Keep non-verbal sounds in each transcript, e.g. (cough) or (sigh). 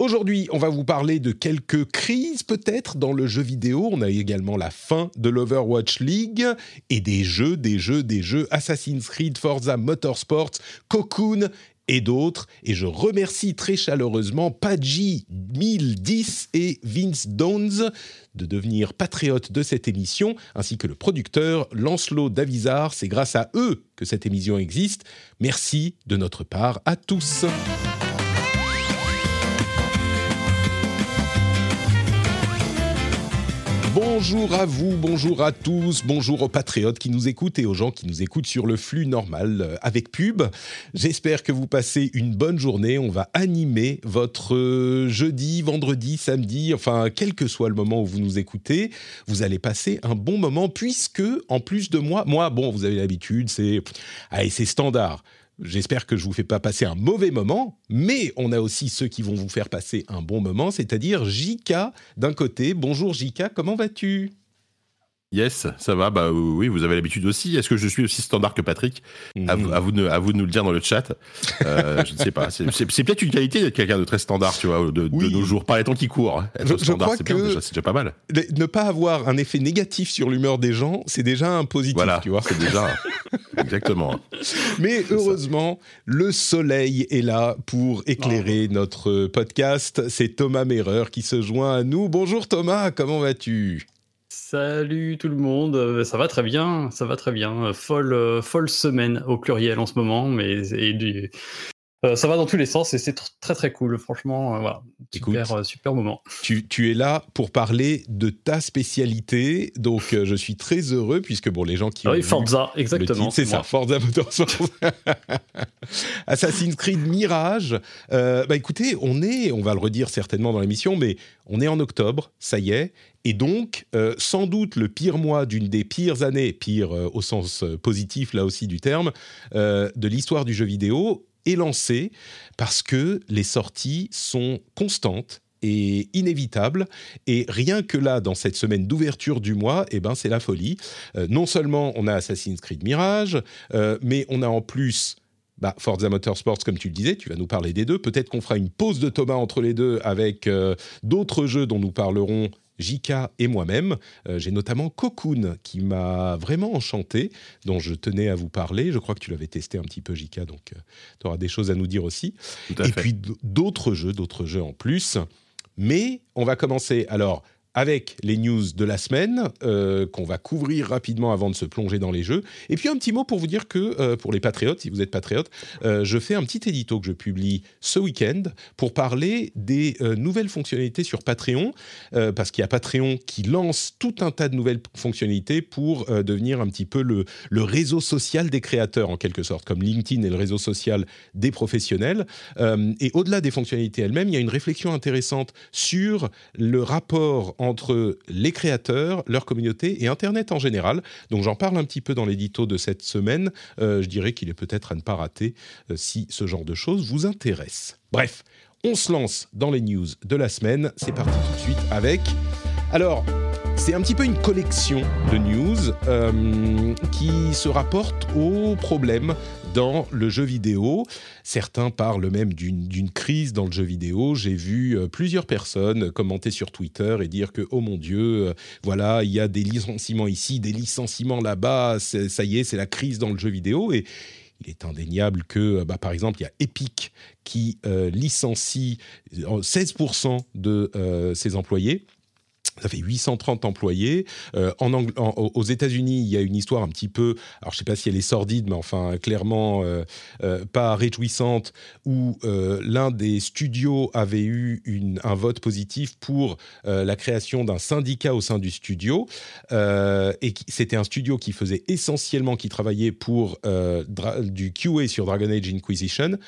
Aujourd'hui, on va vous parler de quelques crises peut-être dans le jeu vidéo. On a également la fin de l'Overwatch League et des jeux, des jeux, des jeux Assassin's Creed, Forza Motorsports, Cocoon et d'autres. Et je remercie très chaleureusement Padgy 1010 et Vince Downs de devenir patriotes de cette émission, ainsi que le producteur Lancelot Davizard. C'est grâce à eux que cette émission existe. Merci de notre part à tous. Bonjour à vous, bonjour à tous, bonjour aux patriotes qui nous écoutent et aux gens qui nous écoutent sur le flux normal euh, avec pub. J'espère que vous passez une bonne journée. On va animer votre euh, jeudi, vendredi, samedi, enfin quel que soit le moment où vous nous écoutez, vous allez passer un bon moment puisque en plus de moi, moi bon, vous avez l'habitude, c'est c'est standard. J'espère que je vous fais pas passer un mauvais moment, mais on a aussi ceux qui vont vous faire passer un bon moment, c'est-à-dire Jika d'un côté. Bonjour Jika, comment vas-tu? Yes, ça va. Bah oui, vous avez l'habitude aussi. Est-ce que je suis aussi standard que Patrick à, vous, à, vous de, à, vous de, nous le dire dans le chat. Euh, je ne sais pas. C'est peut-être une qualité d'être quelqu'un de très standard, tu vois, de, de nos jours. Par les temps qui courent, être je, standard, c'est déjà, déjà, pas mal. Ne pas avoir un effet négatif sur l'humeur des gens, c'est déjà un positif, voilà, tu vois. C'est déjà exactement. (laughs) Mais heureusement, le soleil est là pour éclairer oh. notre podcast. C'est Thomas Merrer qui se joint à nous. Bonjour Thomas, comment vas-tu? Salut tout le monde, euh, ça va très bien, ça va très bien. Folle, euh, folle semaine au pluriel en ce moment, mais et du, euh, ça va dans tous les sens et c'est très très cool, franchement. Euh, voilà, super, Écoute, euh, super moment. Tu, tu, es là pour parler de ta spécialité, donc je suis très heureux puisque bon, les gens qui ah ont oui, Forza, exactement. C'est ça, Forza Motorsport. (laughs) Assassin's Creed Mirage. bah écoutez, on est, on va le redire certainement dans l'émission, mais on est en octobre, ça y est, et donc, euh, sans doute le pire mois d'une des pires années, pire euh, au sens positif là aussi du terme, euh, de l'histoire du jeu vidéo, est lancé parce que les sorties sont constantes et inévitables. Et rien que là, dans cette semaine d'ouverture du mois, eh ben, c'est la folie. Euh, non seulement on a Assassin's Creed Mirage, euh, mais on a en plus... Bah, Forza Motorsports, comme tu le disais, tu vas nous parler des deux. Peut-être qu'on fera une pause de Thomas entre les deux avec euh, d'autres jeux dont nous parlerons Jika et moi-même. Euh, J'ai notamment Cocoon qui m'a vraiment enchanté, dont je tenais à vous parler. Je crois que tu l'avais testé un petit peu, Jika, donc euh, tu auras des choses à nous dire aussi. Et fait. puis d'autres jeux, d'autres jeux en plus. Mais on va commencer alors avec les news de la semaine euh, qu'on va couvrir rapidement avant de se plonger dans les jeux. Et puis un petit mot pour vous dire que euh, pour les patriotes, si vous êtes patriotes, euh, je fais un petit édito que je publie ce week-end pour parler des nouvelles fonctionnalités sur Patreon, parce qu'il y a Patreon qui lance tout un tas de nouvelles fonctionnalités pour devenir un petit peu le, réseau social des créateurs en quelque sorte, comme LinkedIn est le réseau social des professionnels. Et au-delà des fonctionnalités elles-mêmes, il y a une réflexion intéressante sur le rapport entre les créateurs, leur communauté et Internet en général. Donc j'en parle un petit peu dans l'édito de cette semaine. Euh, je dirais qu'il est peut-être à ne pas rater euh, si ce genre de choses vous intéresse. Bref, on se lance dans les news de la semaine. C'est parti tout de suite avec... Alors, c'est un petit peu une collection de news euh, qui se rapporte aux problèmes dans le jeu vidéo. Certains parlent même d'une crise dans le jeu vidéo. J'ai vu euh, plusieurs personnes commenter sur Twitter et dire que, oh mon Dieu, euh, voilà, il y a des licenciements ici, des licenciements là-bas, ça y est, c'est la crise dans le jeu vidéo. Et il est indéniable que, bah, par exemple, il y a Epic qui euh, licencie 16% de euh, ses employés ça fait 830 employés. Euh, en en, aux États-Unis, il y a une histoire un petit peu, alors je ne sais pas si elle est sordide, mais enfin clairement euh, euh, pas réjouissante, où l'un des studios avait eu un vote positif pour la création d'un syndicat au sein du studio. Et c'était un studio qui faisait essentiellement, qui travaillait pour du QA sur Dragon Age Inquisition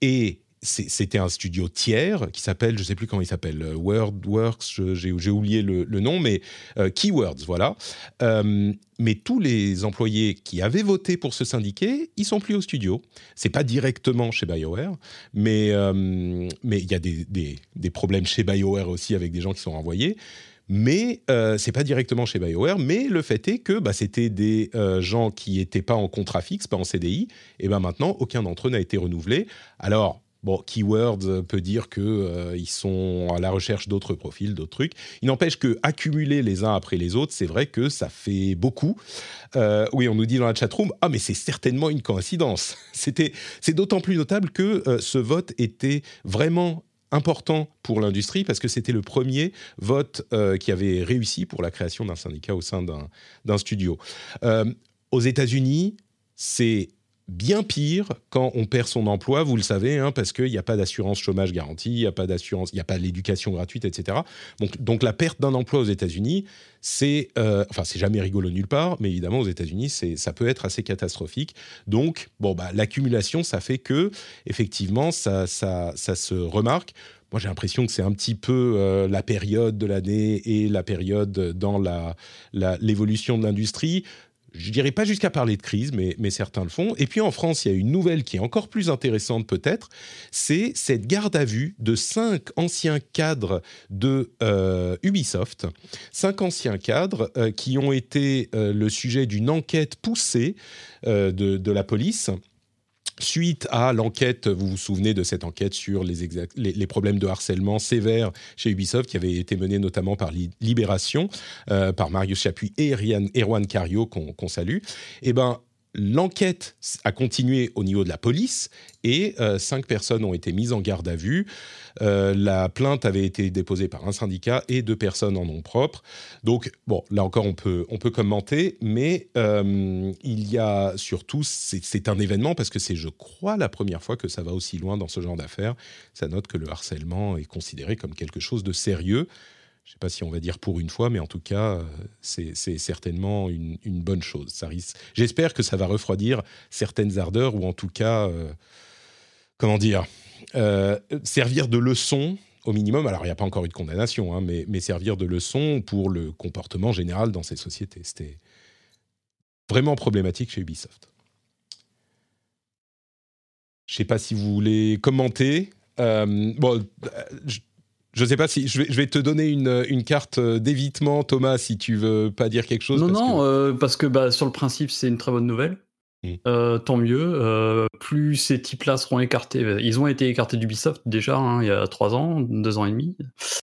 et c'était un studio tiers qui s'appelle, je ne sais plus comment il s'appelle, euh, WordWorks, j'ai oublié le, nom, mais euh, Keywords, voilà. Euh, mais tous les employés qui avaient voté pour se syndiquer, ils sont plus au studio. C'est pas directement chez BioWare, mais il y a des, problèmes chez BioWare aussi avec des gens qui sont renvoyés. Mais c'est pas directement chez BioWare, mais le fait est que bah, c'était des gens qui n'étaient pas en contrat fixe, pas en CDI, et ben maintenant aucun d'entre eux n'a été renouvelé. Alors Bon, Keywords peut dire qu'ils euh, sont à la recherche d'autres profils, d'autres trucs. Il n'empêche que accumuler les uns après les autres, c'est vrai que ça fait beaucoup. Euh, oui, on nous dit dans la chatroom, ah mais c'est certainement une coïncidence. (laughs) C'est d'autant plus notable que euh, ce vote était vraiment important pour l'industrie parce que c'était le premier vote qui avait réussi pour la création d'un syndicat au sein d'un studio. aux États-Unis, c'est bien pire quand on perd son emploi, vous le savez, hein, parce qu'il n'y a pas d'assurance chômage garantie, il n'y a pas d'assurance, il n'y a pas l'éducation gratuite, etc. Donc, donc la perte d'un emploi aux États-Unis, c'est, euh, enfin, c'est jamais rigolo nulle part, mais évidemment aux États-Unis, c'est, ça peut être assez catastrophique. Donc, bon, bah, l'accumulation, ça fait que, effectivement, ça, ça, ça se remarque. Moi, j'ai l'impression que c'est un petit peu euh, la période de l'année et la période dans la, l'évolution de l'industrie je dirais pas jusqu'à parler de crise, mais, certains le font. Et puis en France, il y a une nouvelle qui est encore plus intéressante peut-être, c'est cette garde à vue de cinq anciens cadres de euh, Ubisoft, cinq anciens cadres euh, qui ont été euh, le sujet d'une enquête poussée de, la police Suite à l'enquête, vous vous souvenez de cette enquête sur les, problèmes de harcèlement sévères chez Ubisoft qui avait été menée notamment par Libération, euh, par Marius Chapuis et Erwan Cario qu'on salue, eh ben, L'enquête a continué au niveau de la police et euh, cinq personnes ont été mises en garde à vue. Euh, la plainte avait été déposée par un syndicat et deux personnes en nom propre. Donc, bon, là encore, on peut, on peut commenter, mais euh, il y a surtout, c'est un événement parce que c'est, je crois, la première fois que ça va aussi loin dans ce genre d'affaires. Ça note que le harcèlement est considéré comme quelque chose de sérieux je ne sais pas si on va dire pour une fois, mais en tout cas, c'est certainement une, bonne chose. J'espère que ça va refroidir certaines ardeurs, ou en tout cas, euh, comment dire, euh, servir de leçon au minimum. Alors, il n'y a pas encore eu de condamnation, hein, mais, servir de leçon pour le comportement général dans ces sociétés. C'était vraiment problématique chez Ubisoft. Je ne sais pas si vous voulez commenter. Euh, bon, je ne sais pas si je vais, te donner une, carte d'évitement, Thomas, si tu veux pas dire quelque chose. Non, non, euh, parce que bah, sur le principe, c'est une très bonne nouvelle. Mmh. Euh, tant mieux. Euh, plus ces types-là seront écartés. Ils ont été écartés d'Ubisoft déjà hein, il y a trois ans, deux ans et demi.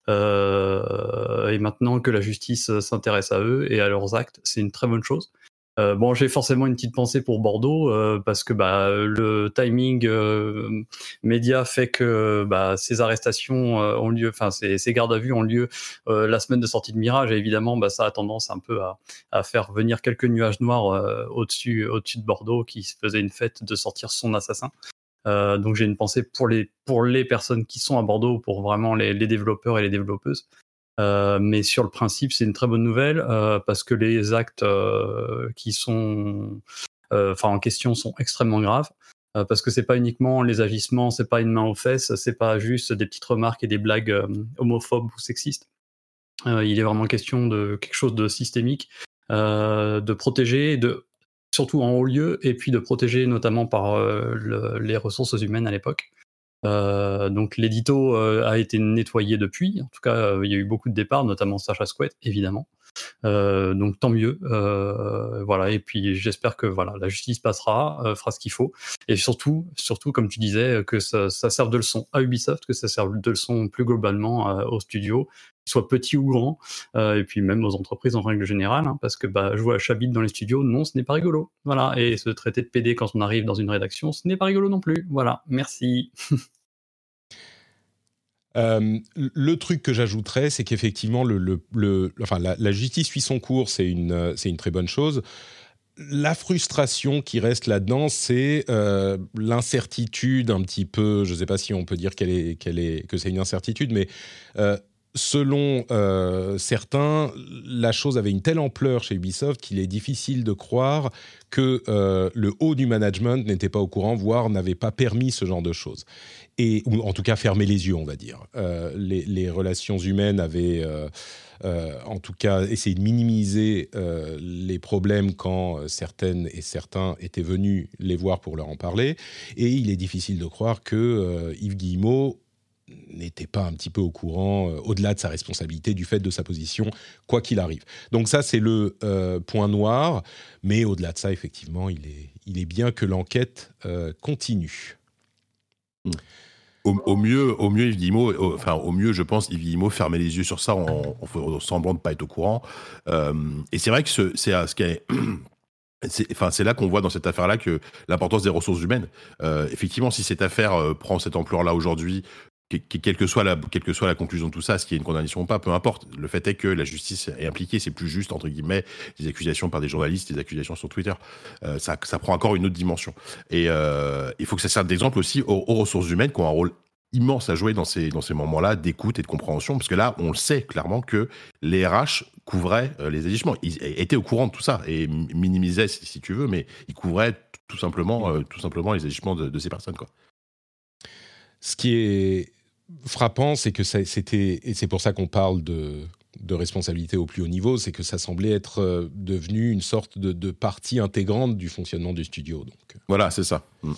et maintenant que la justice s'intéresse à eux et à leurs actes, c'est une très bonne chose. Euh, bon, j'ai forcément une petite pensée pour Bordeaux euh, parce que bah, le timing euh, média fait que bah, ces arrestations ont lieu, enfin ces, ces, gardes à vue ont lieu la semaine de sortie de Mirage. Et évidemment, bah, ça a tendance un peu à, à faire venir quelques nuages noirs au-dessus, au-dessus de Bordeaux qui se faisait une fête de sortir son assassin. donc j'ai une pensée pour les pour les personnes qui sont à Bordeaux, pour vraiment les, les développeurs et les développeuses. Euh, mais sur le principe, c'est une très bonne nouvelle euh, parce que les actes euh, qui sont, enfin en question, sont extrêmement graves. parce que c'est pas uniquement les agissements, c'est pas une main aux fesses, c'est pas juste des petites remarques et des blagues homophobes ou sexistes. il est vraiment question de quelque chose de systémique, de protéger, de surtout en haut lieu, et puis de protéger notamment par les ressources humaines à l'époque. Euh, donc l'édito euh, a été nettoyé depuis. En tout cas, euh, il y a eu beaucoup de départs, notamment Sacha Squet, évidemment. Donc tant mieux. voilà. Et puis j'espère que voilà, la justice passera, fera ce qu'il faut. Et surtout, surtout comme tu disais, que ça, serve de leçon à Ubisoft, que ça serve de leçon plus globalement aux studios, soit petits ou grands, et puis même aux entreprises en règle générale, hein, parce que bah, jouer à Chabit dans les studios, non, ce n'est pas rigolo. Voilà, et se traiter de PD quand on arrive dans une rédaction, ce n'est pas rigolo non plus. Voilà, merci. (laughs) Euh, le truc que j'ajouterais, c'est qu'effectivement, la, justice suit son cours, c'est une, c'est une très bonne chose. La frustration qui reste là-dedans, c'est euh, l'incertitude un petit peu. Je ne sais pas si on peut dire qu'elle est, que c'est une incertitude, mais euh, selon euh, certains, la chose avait une telle ampleur chez Ubisoft qu'il est difficile de croire que euh, le haut du management n'était pas au courant, voire n'avait pas permis ce genre de choses. Et, ou en tout cas fermé les yeux, on va dire. Euh, les, relations humaines avaient, en tout cas, essayé de minimiser les problèmes quand certaines et certains étaient venus les voir pour leur en parler. Et il est difficile de croire que Yves Guillemot n'était pas un petit peu au courant, euh, au-delà de sa responsabilité, du fait de sa position, quoi qu'il arrive. Donc ça, c'est le euh, point noir, mais au-delà de ça, effectivement, il est, il est bien que l'enquête euh, continue. Au, mieux, au mieux, Yves Guillemot, enfin, au mieux, je pense, Yves Guillemot fermait les yeux sur ça en, en semblant de ne pas être au courant. et c'est vrai que c'est ce qui est (clears throat) c'est là qu'on voit dans cette affaire-là que l'importance des ressources humaines. effectivement, si cette affaire prend cette ampleur-là aujourd'hui, quelle que soit la conclusion de tout ça, ce qui est une condamnation ou pas, peu importe. Le fait est que la justice est impliquée, c'est plus juste entre guillemets des accusations par des journalistes, des accusations sur Twitter. Euh, ça, ça prend encore une autre dimension. Et euh, il faut que ça serve d'exemple aussi aux, ressources humaines qui ont un rôle immense à jouer dans ces dans ces moments-là d'écoute et de compréhension, parce que là, on le sait clairement que les RH couvraient euh, les agissements, ils étaient au courant de tout ça et minimisaient si, tu veux, mais ils couvraient tout simplement tout simplement les agissements de, de ces personnes quoi. Ce qui est frappant, c'est que c'était, et c'est pour ça qu'on parle de, de, responsabilité au plus haut niveau, c'est que ça semblait être euh, devenu une sorte de, partie intégrante du fonctionnement du studio. Donc. Voilà, c'est ça. Mm.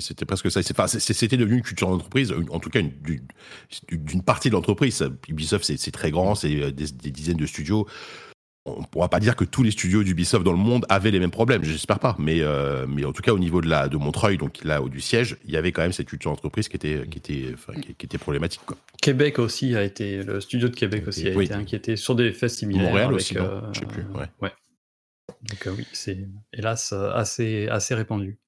C'était presque ça. C'était devenu une culture d'entreprise, en tout cas d'une partie de l'entreprise. Ubisoft, c'est très grand, c'est euh, des, dizaines de studios on ne pourra pas dire que tous les studios d'Ubisoft dans le monde avaient les mêmes problèmes, j'espère pas, mais, euh, mais en tout cas au niveau de, la, de Montreuil, donc là au du siège, il y avait quand même cette culture d'entreprise qui était, qui, était, qui, était problématique. Québec aussi a été, le studio de Québec aussi a été inquiété sur des faits similaires. Montréal aussi, euh, je sais plus. Ouais. Donc euh, oui, c'est hélas assez, assez répandu.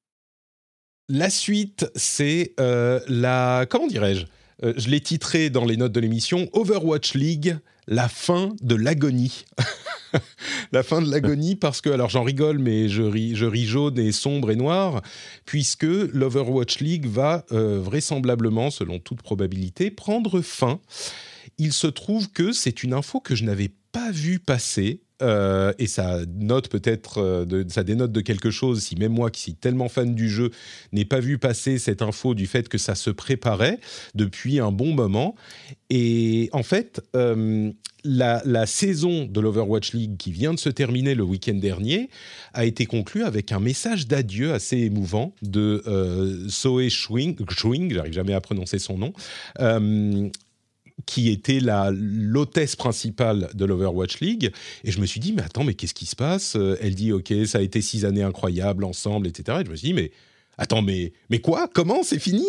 La suite, c'est la, comment dirais-je? Je l'ai titré dans les notes de l'émission Overwatch League, la fin de l'agonie. (laughs) la fin de l'agonie parce que, alors j'en rigole, mais je ris, jaune et sombre et noir, puisque l'Overwatch League va euh, vraisemblablement, selon toute probabilité, prendre fin. Il se trouve que c'est une info que je n'avais pas vue passer euh, et ça note peut-être, euh, ça dénote de quelque chose si même moi qui suis tellement fan du jeu n'ai pas vu passer cette info du fait que ça se préparait depuis un bon moment. Et en fait, euh, la, saison de l'Overwatch League qui vient de se terminer le week-end dernier a été conclue avec un message d'adieu assez émouvant de Soe Schwing, j'arrive jamais à prononcer son nom, qui était la l'hôtesse principale de l'Overwatch League. Et je me suis dit, mais attends, mais qu'est-ce qui se passe? Elle dit, ok, ça a été six années incroyables ensemble, etc. Et je me suis dit, mais attends, mais, mais quoi? Comment? C'est fini?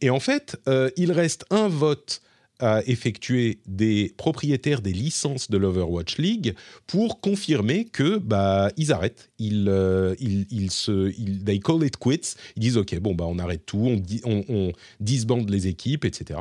Et en fait, euh, il reste un vote à effectuer des propriétaires des licences de l'Overwatch League pour confirmer que bah ils arrêtent, ils, euh, ils, se, ils, they call it quits, ils disent ok bon bah on arrête tout, on disbande les équipes, etc.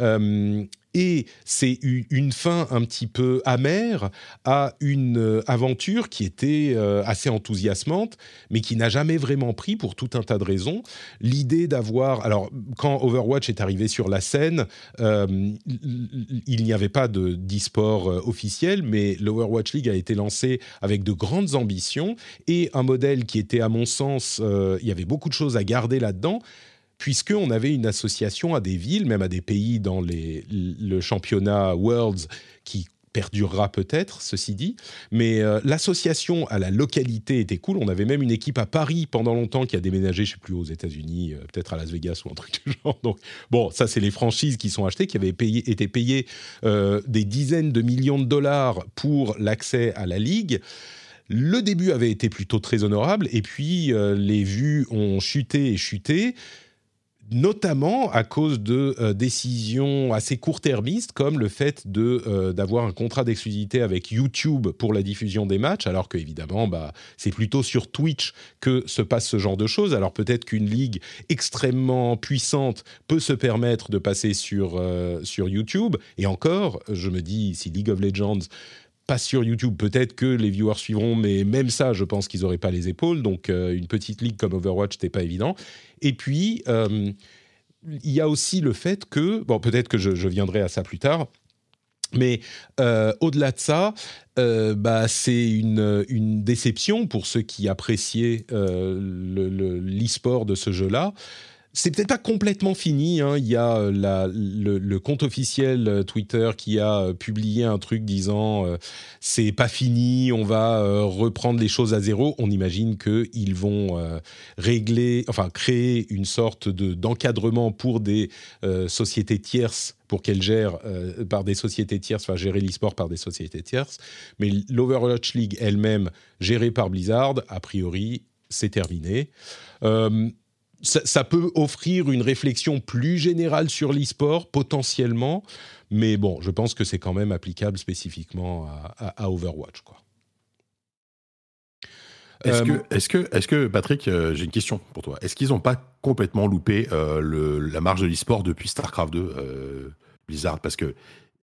Euh, et c'est une fin un petit peu amère à une euh, aventure qui était euh, assez enthousiasmante, mais qui n'a jamais vraiment pris pour tout un tas de raisons. L'idée d'avoir, alors quand Overwatch est arrivé sur la scène, euh, il n'y avait pas de d'e-sport officiel, mais l'Overwatch League a été lancé avec de grandes ambitions et un modèle qui était, à mon sens, il y avait beaucoup de choses à garder là-dedans puisqu'on avait une association à des villes, même à des pays dans le championnat Worlds qui perdurera peut-être, ceci dit. Mais euh, l'association à la localité était cool. On avait même une équipe à Paris pendant longtemps qui a déménagé, je sais plus, aux États-Unis, euh, peut-être à Las Vegas ou un truc du genre. Donc, bon, ça, c'est les franchises qui sont achetées, qui avaient été payées euh, des dizaines de millions de dollars pour l'accès à la ligue. Le début avait été plutôt très honorable, et puis les vues ont chuté et chuté notamment à cause de euh, décisions assez court-termistes, comme le fait euh, d'avoir un contrat d'exclusivité avec YouTube pour la diffusion des matchs, alors que évidemment, bah, c'est plutôt sur Twitch que se passe ce genre de choses. Alors peut-être qu'une ligue extrêmement puissante peut se permettre de passer sur euh, sur YouTube. Et encore, je me dis, si League of Legends passe sur YouTube, peut-être que les viewers suivront, mais même ça, je pense qu'ils n'auraient pas les épaules. Donc, une petite ligue comme Overwatch, n'était pas évident. Et puis, euh, il y a aussi le fait que, bon, peut-être que je, viendrai à ça plus tard, Mais au-delà de ça, bah, c'est une, une, déception pour ceux qui appréciaient l'e-sport de ce jeu-là c'est peut-être pas complètement fini. Hein. Il y a euh, le, compte officiel euh, Twitter qui a euh, publié un truc disant c'est pas fini, on va reprendre les choses à zéro. On imagine qu'ils vont régler, enfin créer une sorte de d'encadrement pour des sociétés tierces pour qu'elles gèrent par des sociétés tierces, enfin gérer l'e-sport par des sociétés tierces. Mais l'Overwatch League elle-même, gérée par Blizzard, a priori, c'est terminé ça, peut offrir une réflexion plus générale sur l'e-sport, potentiellement, mais bon, je pense que c'est quand même applicable spécifiquement à, Overwatch. Quoi. Est-ce que, euh, est que, est que, Patrick, euh, j'ai une question pour toi. Est-ce qu'ils n'ont pas complètement loupé euh, le, la marge de l'e-sport depuis StarCraft 2, Blizzard? Parce que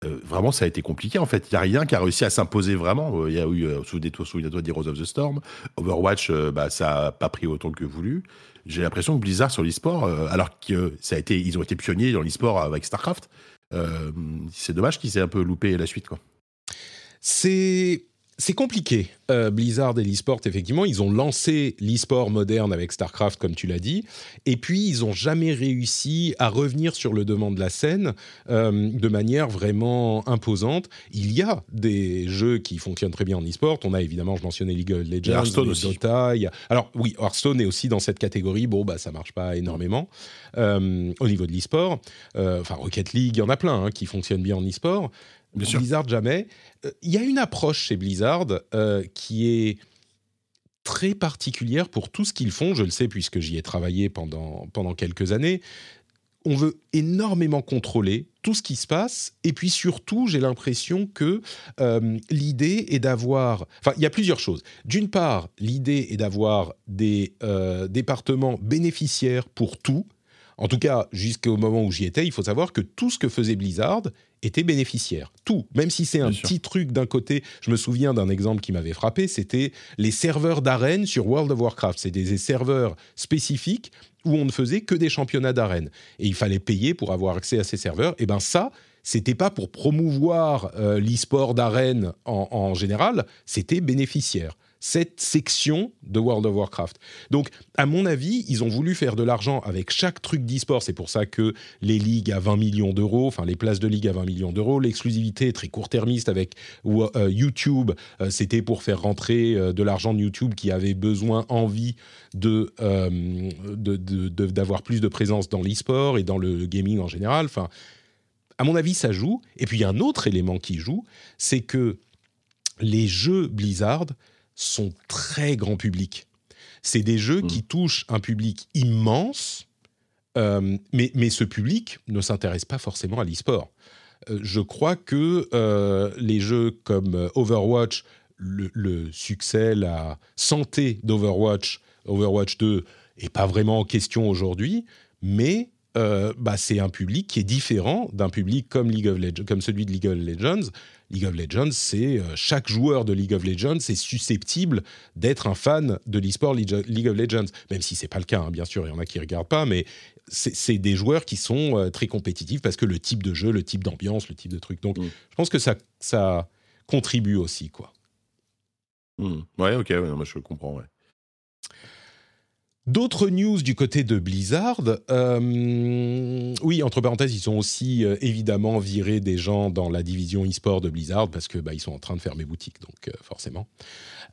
vraiment, ça a été compliqué. En fait, il n'y a rien qui a réussi à s'imposer vraiment. Il y a eu, souvenez-toi, souvenez-toi d'Heroes of the Storm. Overwatch, bah, ça n'a pas pris autant que voulu j'ai l'impression que Blizzard sur l'e-sport, euh, alors que ont été pionniers dans l'e-sport avec StarCraft, euh, c'est dommage qu'ils aient un peu loupé la suite, quoi. C'est c'est compliqué. Euh, Blizzard et l'e-sport, effectivement, ils ont lancé l'e-sport moderne avec StarCraft, comme tu l'as dit, et puis ils n'ont jamais réussi à revenir sur le devant de la scène euh, de manière vraiment imposante. Il y a des jeux qui fonctionnent très bien en e-sport. On a évidemment, je mentionnais League of Legends, Hearthstone aussi. Dota. Alors oui, Hearthstone est aussi dans cette catégorie. Bon, bah ça marche pas énormément euh, au niveau de l'e-sport. enfin, Rocket League, il y en a plein hein, qui fonctionnent bien en e-sport. Blizzard jamais. Il euh, y a une approche chez Blizzard euh, qui est très particulière pour tout ce qu'ils font. Je le sais puisque j'y ai travaillé pendant, pendant quelques années. On veut énormément contrôler tout ce qui se passe. Et puis surtout, j'ai l'impression que euh, l'idée est d'avoir... Enfin, il y a plusieurs choses. D'une part, l'idée est d'avoir des départements bénéficiaires pour tout. En tout cas, jusqu'au moment où j'y étais, il faut savoir que tout ce que faisait Blizzard était bénéficiaire. Tout, même si c'est un petit truc d'un côté. Je me souviens d'un exemple qui m'avait frappé, c'était les serveurs d'arène sur World of Warcraft. C'est des serveurs spécifiques où on ne faisait que des championnats d'arène. Et il fallait payer pour avoir accès à ces serveurs. Et eh bien ça, c'était pas pour promouvoir euh, l'e-sport d'arène en général, c'était bénéficiaire cette section de World of Warcraft. Donc, à mon avis, ils ont voulu faire de l'argent avec chaque truc d'e-sport. C'est pour ça que les ligues à 20 millions d'euros, enfin les places de ligue à 20 millions d'euros, l'exclusivité très court-termiste avec euh, YouTube, euh, c'était pour faire rentrer euh, de l'argent de YouTube qui avait besoin, envie de, d'avoir plus de présence dans l'e-sport et dans le gaming en général. Enfin, à mon avis, ça joue. Et puis, il y a un autre élément qui joue, c'est que les jeux Blizzard sont très grand public. C'est des jeux qui mmh. touchent un public immense, euh, mais, mais, ce public ne s'intéresse pas forcément à l'e-sport. Euh, je crois que euh, les jeux comme Overwatch, le, succès, la santé d'Overwatch, Overwatch 2, est pas vraiment en question aujourd'hui, mais bah, c'est un public qui est différent d'un public comme, League of Legends, comme celui de League of Legends, League of Legends, c'est euh, chaque joueur de League of Legends est susceptible d'être un fan de l'e-sport League of Legends, même si c'est pas le cas, hein, bien sûr, il y en a qui regardent pas, mais c'est des joueurs qui sont euh, très compétitifs parce que le type de jeu, le type d'ambiance, le type de truc. Donc, mm. je pense que ça, ça contribue aussi, quoi. Mm. Ouais, ok, moi je comprends, ouais. D'autres news du côté de Blizzard. Euh, oui, entre parenthèses, ils ont aussi euh, évidemment viré des gens dans la division e-sport de Blizzard parce que bah, ils sont en train de fermer boutique, donc euh, forcément.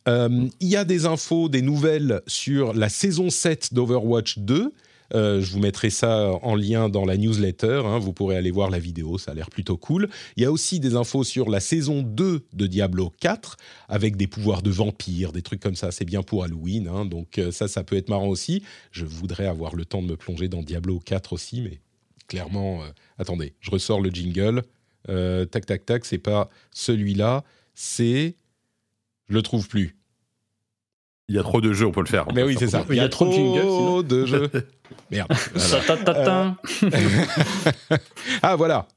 Il y a des infos, des nouvelles sur la saison 7 d'Overwatch 2 euh, je vous mettrai ça en lien dans la newsletter. Hein. vous pourrez aller voir la vidéo, ça a l'air plutôt cool. Il y a aussi des infos sur la saison 2 de Diablo 4 avec des pouvoirs de vampire, des trucs comme ça. C'est bien pour Halloween, hein. donc euh, ça, ça peut être marrant aussi. Je voudrais avoir le temps de me plonger dans Diablo 4 aussi, mais clairement, euh, attendez, je ressors le jingle. tac, tac, tac, c'est pas celui-là, c'est. Je le trouve plus. Il y a trop de jeux, on peut le faire. Mais oui, c'est ça. Il y a trop de jingles. de jeux. (laughs) Merde. (laughs) ah, voilà.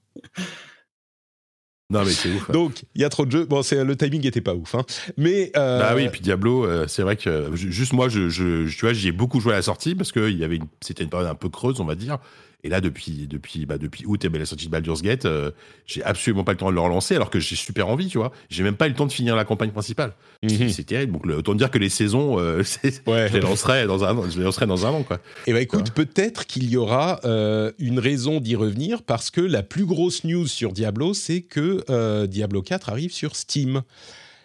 Non, mais c'est ouf. Donc, il y a trop de jeux. Bon, le timing n'était pas ouf. Hein. Mais. Euh... Bah oui, puis Diablo, euh, c'est vrai que juste moi, je, je, tu vois, j'y ai beaucoup joué à la sortie parce que c'était une période un peu creuse, on va dire. Et là, depuis, depuis, bah, depuis août et ben, la sortie de Baldur's Gate, euh, j'ai absolument pas le temps de le relancer alors que j'ai super envie, tu vois. J'ai même pas eu le temps de finir la campagne principale. Mhm. C'est terrible. Donc, le, autant dire que les saisons, euh, (laughs) Ouais. je les lancerai dans un, an- je les lancerai dans un an, quoi. Eh ben écoute, peut-être qu'il y aura euh, une raison d'y revenir parce que la plus grosse news sur Diablo, c'est que euh, Diablo 4 arrive sur Steam.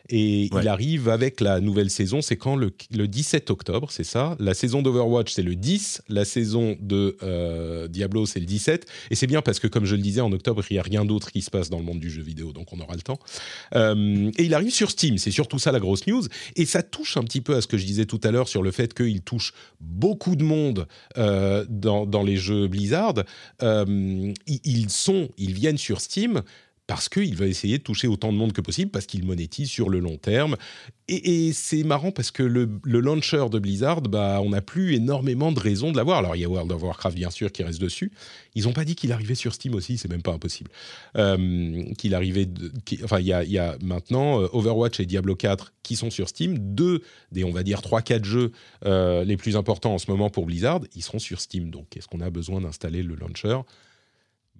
Et Ouais. il arrive avec la nouvelle saison, c'est quand le, le 17 octobre, c'est ça? La saison d'Overwatch, c'est le 10, la saison de euh, Diablo, c'est le 17. Et c'est bien parce que, comme je le disais, en octobre, il n'y a rien d'autre qui se passe dans le monde du jeu vidéo, donc on aura le temps. Euh, et il arrive sur Steam, c'est surtout ça la grosse news. Et ça touche un petit peu à ce que je disais tout à l'heure sur le fait qu'il touche beaucoup de monde euh, dans, dans les jeux Blizzard. Ils sont, ils viennent sur Steam parce qu'il va essayer de toucher autant de monde que possible, parce qu'il monétise sur le long terme. Et, c'est marrant parce que le, launcher de Blizzard, bah, on n'a plus énormément de raisons de l'avoir. Alors il y a World of Warcraft bien sûr qui reste dessus. Ils n'ont pas dit qu'il arrivait sur Steam aussi, c'est même pas impossible. Euh, qu'il arrivait, enfin il y a, maintenant euh, Overwatch et Diablo 4 qui sont sur Steam, deux des on va dire 3-4 jeux euh, les plus importants en ce moment pour Blizzard, ils seront sur Steam. Donc est-ce qu'on a besoin d'installer le launcher?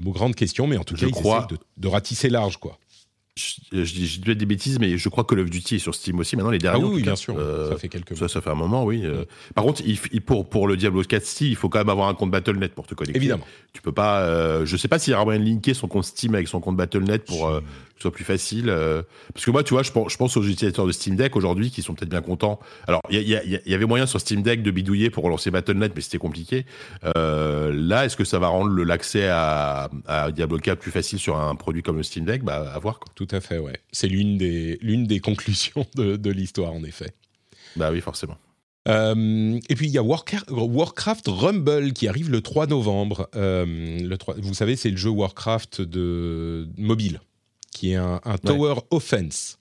Grande question, mais en tout Je cas, crois- de, de ratisser large, quoi. Je, je dis je dis des bêtises, mais je crois que Call of Duty est sur Steam aussi. Maintenant, les derniers. Ah oui, cas. bien sûr, Euh, ça fait quelques Ça, ça fait un moment, oui. euh. Par contre, il, f- il- pour, pour le Diablo 4 Steam, il faut quand même avoir un compte Battle.net pour te connecter. Évidemment. Tu peux pas. euh, je sais pas s'il y a moyen de linker son compte Steam avec son compte Battle.net pour euh, ce soit plus facile. euh. parce que moi, tu vois, je pense, je pense aux utilisateurs de Steam Deck aujourd'hui qui sont peut-être bien contents. Alors, il y, avait moyen sur Steam Deck de bidouiller pour relancer Battle.net, mais c'était compliqué. Euh, là, est-ce que ça va rendre l'accès à, à Diablo 4 plus facile sur un produit comme le Steam Deck? Bah, à voir. Quoi. Tout à fait, ouais. C'est l'une des, l'une des conclusions de, de l'histoire, en effet. Bah oui, forcément. Euh, et puis il y a Warcraft Rumble qui arrive le 3 novembre. Euh, le 3 vous savez, c'est le jeu Warcraft de mobile, qui est un, un tower offense.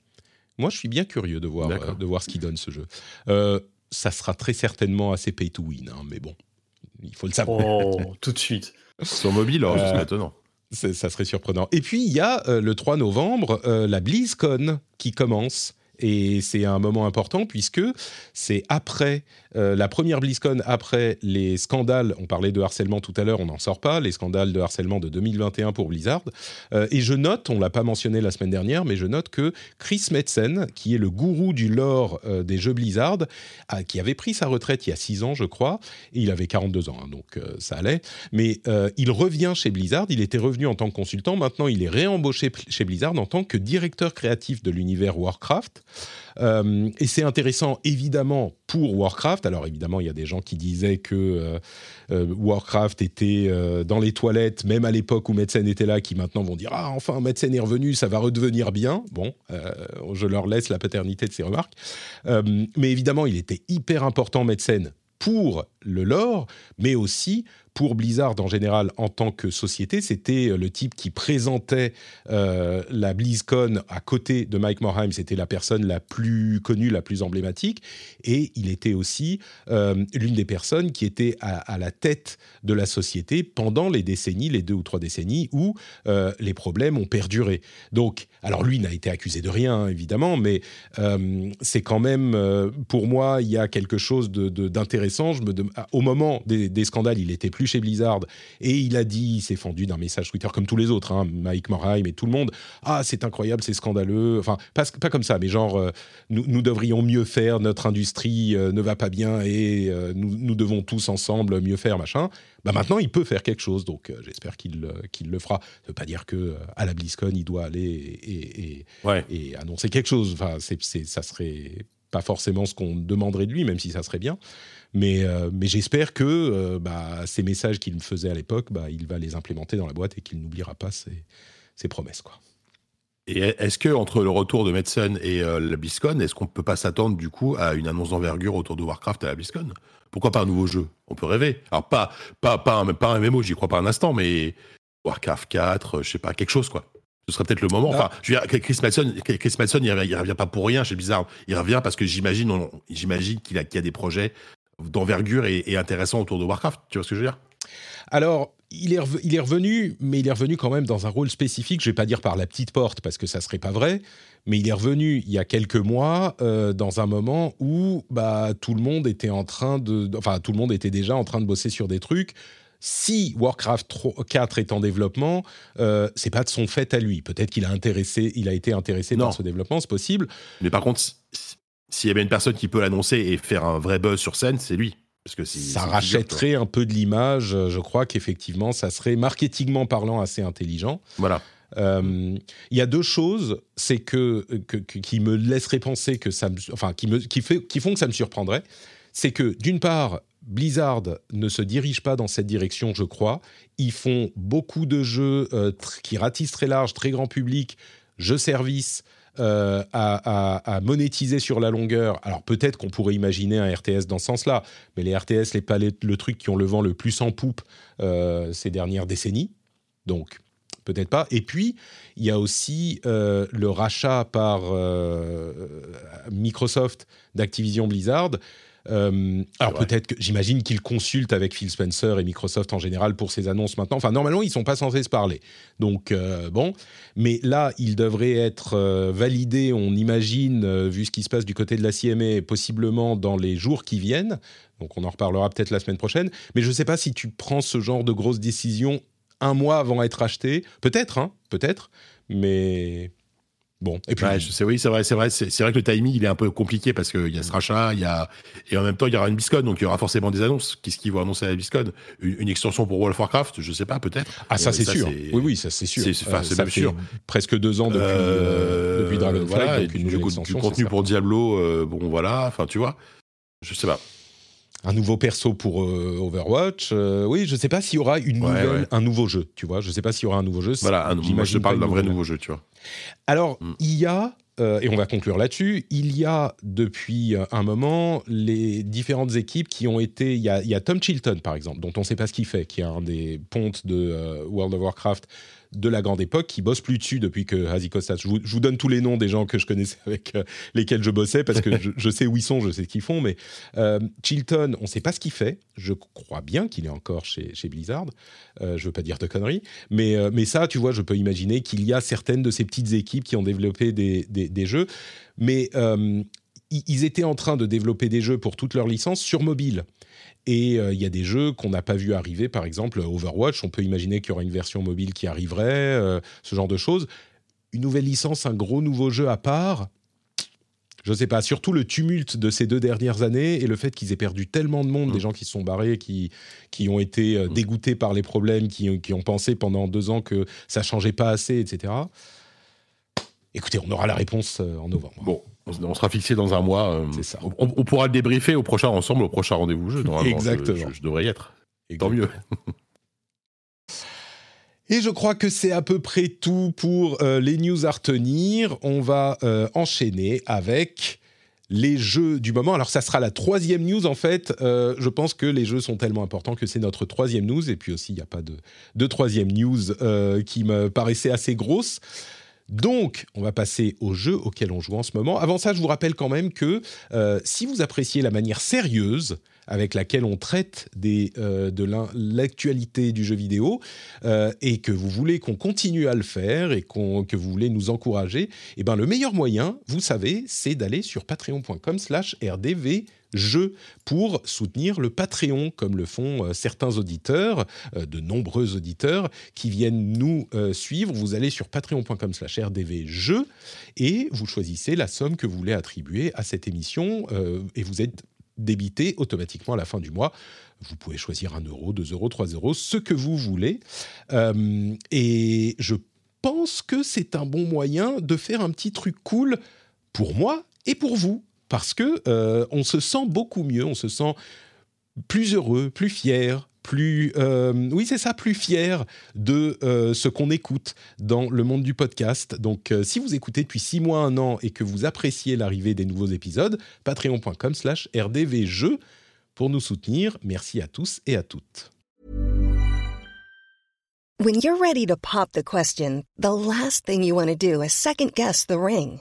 Moi, je suis bien curieux de voir, euh, de voir ce qu'il donne ce jeu. Euh, ça sera très certainement assez pay to win, hein, mais bon, il faut le savoir. Oh, (laughs) tout de suite. Sur mobile, alors, Euh. C'est- ça serait surprenant. Et puis, il y a euh, le 3 novembre, euh, la BlizzCon qui commence. Et c'est un moment important puisque c'est après euh, la première BlizzCon, après les scandales, on parlait de harcèlement tout à l'heure, on n'en sort pas, les scandales de harcèlement de 2021 pour Blizzard. Euh, et je note, on l'a pas mentionné la semaine dernière, mais je note que Chris Metzen, qui est le gourou du lore euh, des jeux Blizzard, qui avait pris sa retraite il y a 6 ans, je crois, et il avait 42 ans, hein, donc ça allait. Mais il revient chez Blizzard. Il était revenu en tant que consultant. Maintenant, il est réembauché chez Blizzard en tant que directeur créatif de l'univers Warcraft. Euh, et c'est intéressant, évidemment, pour Warcraft. Alors, évidemment, il y a des gens qui disaient que euh, euh, Warcraft était dans les toilettes, même à l'époque où Metzen était là, qui maintenant vont dire Ah, enfin, Metzen est revenu, ça va redevenir bien. Bon, je leur laisse la paternité de ces remarques. Mais évidemment, il était hyper important, Metzen, pour le lore, mais aussi pour Blizzard en général en tant que société. C'était le type qui présentait euh, la BlizzCon à côté de Mike Morheim. C'était la personne la plus connue, la plus emblématique. Et il était aussi euh, l'une des personnes qui était à, la tête de la société pendant les décennies, les deux ou trois décennies, où euh, les problèmes ont perduré. Donc, alors lui n'a été accusé de rien, évidemment, mais euh, c'est quand même, euh, pour moi, il y a quelque chose de- de- d'intéressant. Dem- ah, Au moment des, des scandales, il était plus chez Blizzard et il a dit, il s'est fendu d'un message Twitter comme tous les autres, hein, Mike Morheim et tout le monde. Ah, c'est incroyable, c'est scandaleux. Enfin, pas, pas comme ça, mais genre, euh, nous, nous devrions mieux faire, notre industrie euh, ne va pas bien et euh, nous, nous devons tous ensemble mieux faire, machin. Bah maintenant, il peut faire quelque chose, donc j'espère qu'il le fera. Ça veut pas dire que à la BlizzCon, il doit aller et, et- et- Ouais. et annoncer quelque chose. Enfin, c'est, c'est- ça serait pas forcément ce qu'on demanderait de lui, même si ça serait bien. Mais, euh, mais j'espère que euh, bah, ces messages qu'il me faisait à l'époque, bah, il va les implémenter dans la boîte et qu'il n'oubliera pas ses, ses promesses. Quoi. Et est-ce que entre le retour de Metzen et euh, la BlizzCon, est-ce qu'on peut pas s'attendre du coup à une annonce d'envergure autour de Warcraft à la BlizzCon? Pourquoi pas un nouveau jeu? On peut rêver. Alors pas pas pas un, pas un MMO, j'y crois pas un instant, mais Warcraft 4, euh, je sais pas quelque chose quoi. Ce serait peut-être le moment. Enfin, je veux dire, Chris Mason, Chris il revient, il revient pas pour rien chez Blizzard. Il revient parce que j'imagine, j'imagine qu'il a, qu'il y a des projets d'envergure et, et intéressants autour de Warcraft. Tu vois ce que je veux dire? Alors, il est, il est revenu, mais il est revenu quand même dans un rôle spécifique. Je vais pas dire par la petite porte parce que ça serait pas vrai, mais il est revenu il y a quelques mois euh, dans un moment où bah, tout le monde était en train de, enfin tout le monde était déjà en train de bosser sur des trucs si Warcraft 4 est en développement, euh, c'est pas de son fait à lui. Peut-être qu'il a intéressé, il a été intéressé par ce développement, c'est possible. Mais par contre, s'il y avait une personne qui peut l'annoncer et faire un vrai buzz sur scène, c'est lui. Parce que ça rachèterait un peu de l'image. Je crois qu'effectivement, ça serait marketingment parlant assez intelligent. Voilà. Euh, il y a deux choses, c'est que, qui me laisseraient penser que ça, enfin, qui me, qui, fait, qui font que ça me surprendrait. C'est que d'une part, Blizzard ne se dirige pas dans cette direction, je crois. Ils font beaucoup de jeux euh, qui ratissent très large, très grand public, jeux services. Euh, à, monétiser sur la longueur. Alors peut-être qu'on pourrait imaginer un RTS dans ce sens-là, mais les RTS, les pas le truc qui ont le vent le plus en poupe euh, ces dernières décennies. Donc peut-être pas. Et puis, il y a aussi le rachat par Microsoft d'Activision Blizzard, euh, alors peut-être que j'imagine qu'ils consultent avec Phil Spencer et Microsoft en général pour ces annonces maintenant. Enfin, normalement, ils sont pas censés se parler. Donc euh, bon, mais là, ils devraient être euh, validés. On imagine, vu ce qui se passe du côté de la CMA, possiblement dans les jours qui viennent. Donc on en reparlera peut-être la semaine prochaine. Mais je ne sais pas si tu prends ce genre de grosses décisions un mois avant d'être acheté. Peut-être, hein, peut-être. Mais Bon, et puis je sais, oui, c'est vrai, c'est vrai, c'est vrai que le timing il est un peu compliqué parce qu'il y a ce rachat, il y a et en même temps il y aura une BlizzCon, donc il y aura forcément des annonces. Qu'est-ce qu'ils vont annoncer à la BlizzCon une, extension pour World of Warcraft, je sais pas, peut-être. Ah ça c'est sûr. Oui oui, ça c'est sûr. C'est euh, même sûr. Presque deux ans depuis, euh, depuis Dragonfly. Voilà, et puis du, contenu pour Diablo, euh, bon voilà, enfin tu vois, je sais pas un nouveau perso pour euh, Overwatch. Euh, oui, je ne sais pas s'il y aura une nouvelle, un nouveau jeu, tu vois. Je ne sais pas s'il y aura un nouveau jeu. Voilà, moi je parle d'un vrai nouveau jeu, tu vois. Alors, mm. il y a, euh, et on va conclure là-dessus, il y a depuis un moment les différentes équipes qui ont été. Il y a, il y a Tom Chilton, par exemple, dont on ne sait pas ce qu'il fait, qui est un des pontes de World of Warcraft de la grande époque qui bosse plus dessus depuis que Hazikostas. Je vous, je vous donne tous les noms des gens que je connaissais avec euh, lesquels je bossais parce que je, sais où ils sont, je sais ce qu'ils font. Mais euh, Chilton, on ne sait pas ce qu'il fait. Je crois bien qu'il est encore chez, chez Blizzard. Euh, je veux pas dire de conneries, mais mais ça, tu vois, je peux imaginer qu'il y a certaines de ces petites équipes qui ont développé des, des, jeux, mais ils étaient en train de développer des jeux pour toutes leurs licences sur mobile. Et euh, il y a des jeux qu'on n'a pas vu arriver, par exemple Overwatch, on peut imaginer qu'il y aura une version mobile qui arriverait, euh, ce genre de choses. Une nouvelle licence, un gros nouveau jeu à part, je ne sais pas, surtout le tumulte de ces deux dernières années et le fait qu'ils aient perdu tellement de monde, des mm. gens qui se sont barrés, qui, qui ont été euh, mm. dégoûtés par les problèmes, qui, qui, ont pensé pendant deux ans que ça changeait pas assez, etc. Écoutez, on aura la réponse en novembre. Bon, on sera fixé dans un mois. Euh, ça. On, pourra le débriefer au prochain ensemble, au prochain rendez-vous jeu. Exactement. Je, devrais y être. Tant mieux. Et je crois que c'est à peu près tout pour euh, les news à retenir. On va euh, enchaîner avec les jeux du moment. Alors ça sera la troisième news en fait. je pense que les jeux sont tellement importants que c'est notre troisième news. Et puis aussi, il n'y a pas de, de troisième news qui me paraissait assez grosse. Donc, on va passer au jeu auquel on joue en ce moment. Avant ça, je vous rappelle quand même que euh, si vous appréciez la manière sérieuse avec laquelle on traite euh, de l'actualité du jeu vidéo euh, et que vous voulez qu'on continue à le faire et que vous voulez nous encourager, eh ben le meilleur moyen, vous savez, c'est d'aller sur patreon.com/rdv jeu pour soutenir le Patreon, comme le font euh, certains auditeurs, euh, de nombreux auditeurs qui viennent nous euh, suivre. Vous allez sur patreon.com slash rdvjeux et vous choisissez la somme que vous voulez attribuer à cette émission et vous êtes débité automatiquement à la fin du mois. Vous pouvez choisir 1 euro, 2 euros, 3 euros, ce que vous voulez. et je pense que c'est un bon moyen de faire un petit truc cool pour moi et pour vous parce que euh, on se sent beaucoup mieux, on se sent plus heureux, plus fier, plus euh, oui c'est ça plus fier de euh, ce qu'on écoute dans le monde du podcast. Donc si vous écoutez depuis six mois un an et que vous appréciez l'arrivée des nouveaux épisodes patreon.com slash rdvjeux pour nous soutenir. Merci à tous et à toutes. When you're ready to pop the question the last thing you want to do is second guess the ring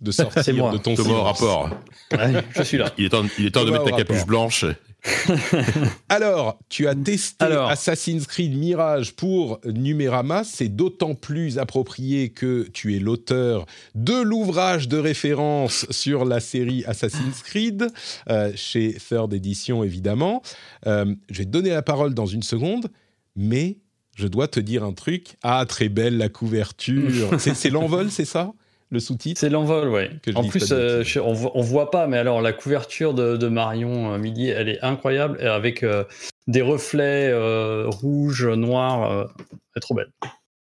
de sortir C'est moi. de ton Thomas au silence. rapport. Ouais, je suis là. Il est temps, il est temps de mettre ta capuche blanche. (laughs) Alors, tu as testé Alors. Assassin's Creed Mirage pour Numérama. C'est d'autant plus approprié que tu es l'auteur de l'ouvrage de référence sur la série Assassin's Creed, euh, chez Third Edition évidemment. Euh, je vais te donner la parole dans une seconde, mais je dois te dire un truc. Ah, très belle la couverture. (laughs) c'est l'envol, c'est ça? Le sous-titre C'est l'envol, ouais. En plus, euh, je- on, voit, on voit pas, mais alors la couverture de, de Marion euh, Midi, elle est incroyable, avec euh, des reflets euh, rouges, noirs. elle est trop belle.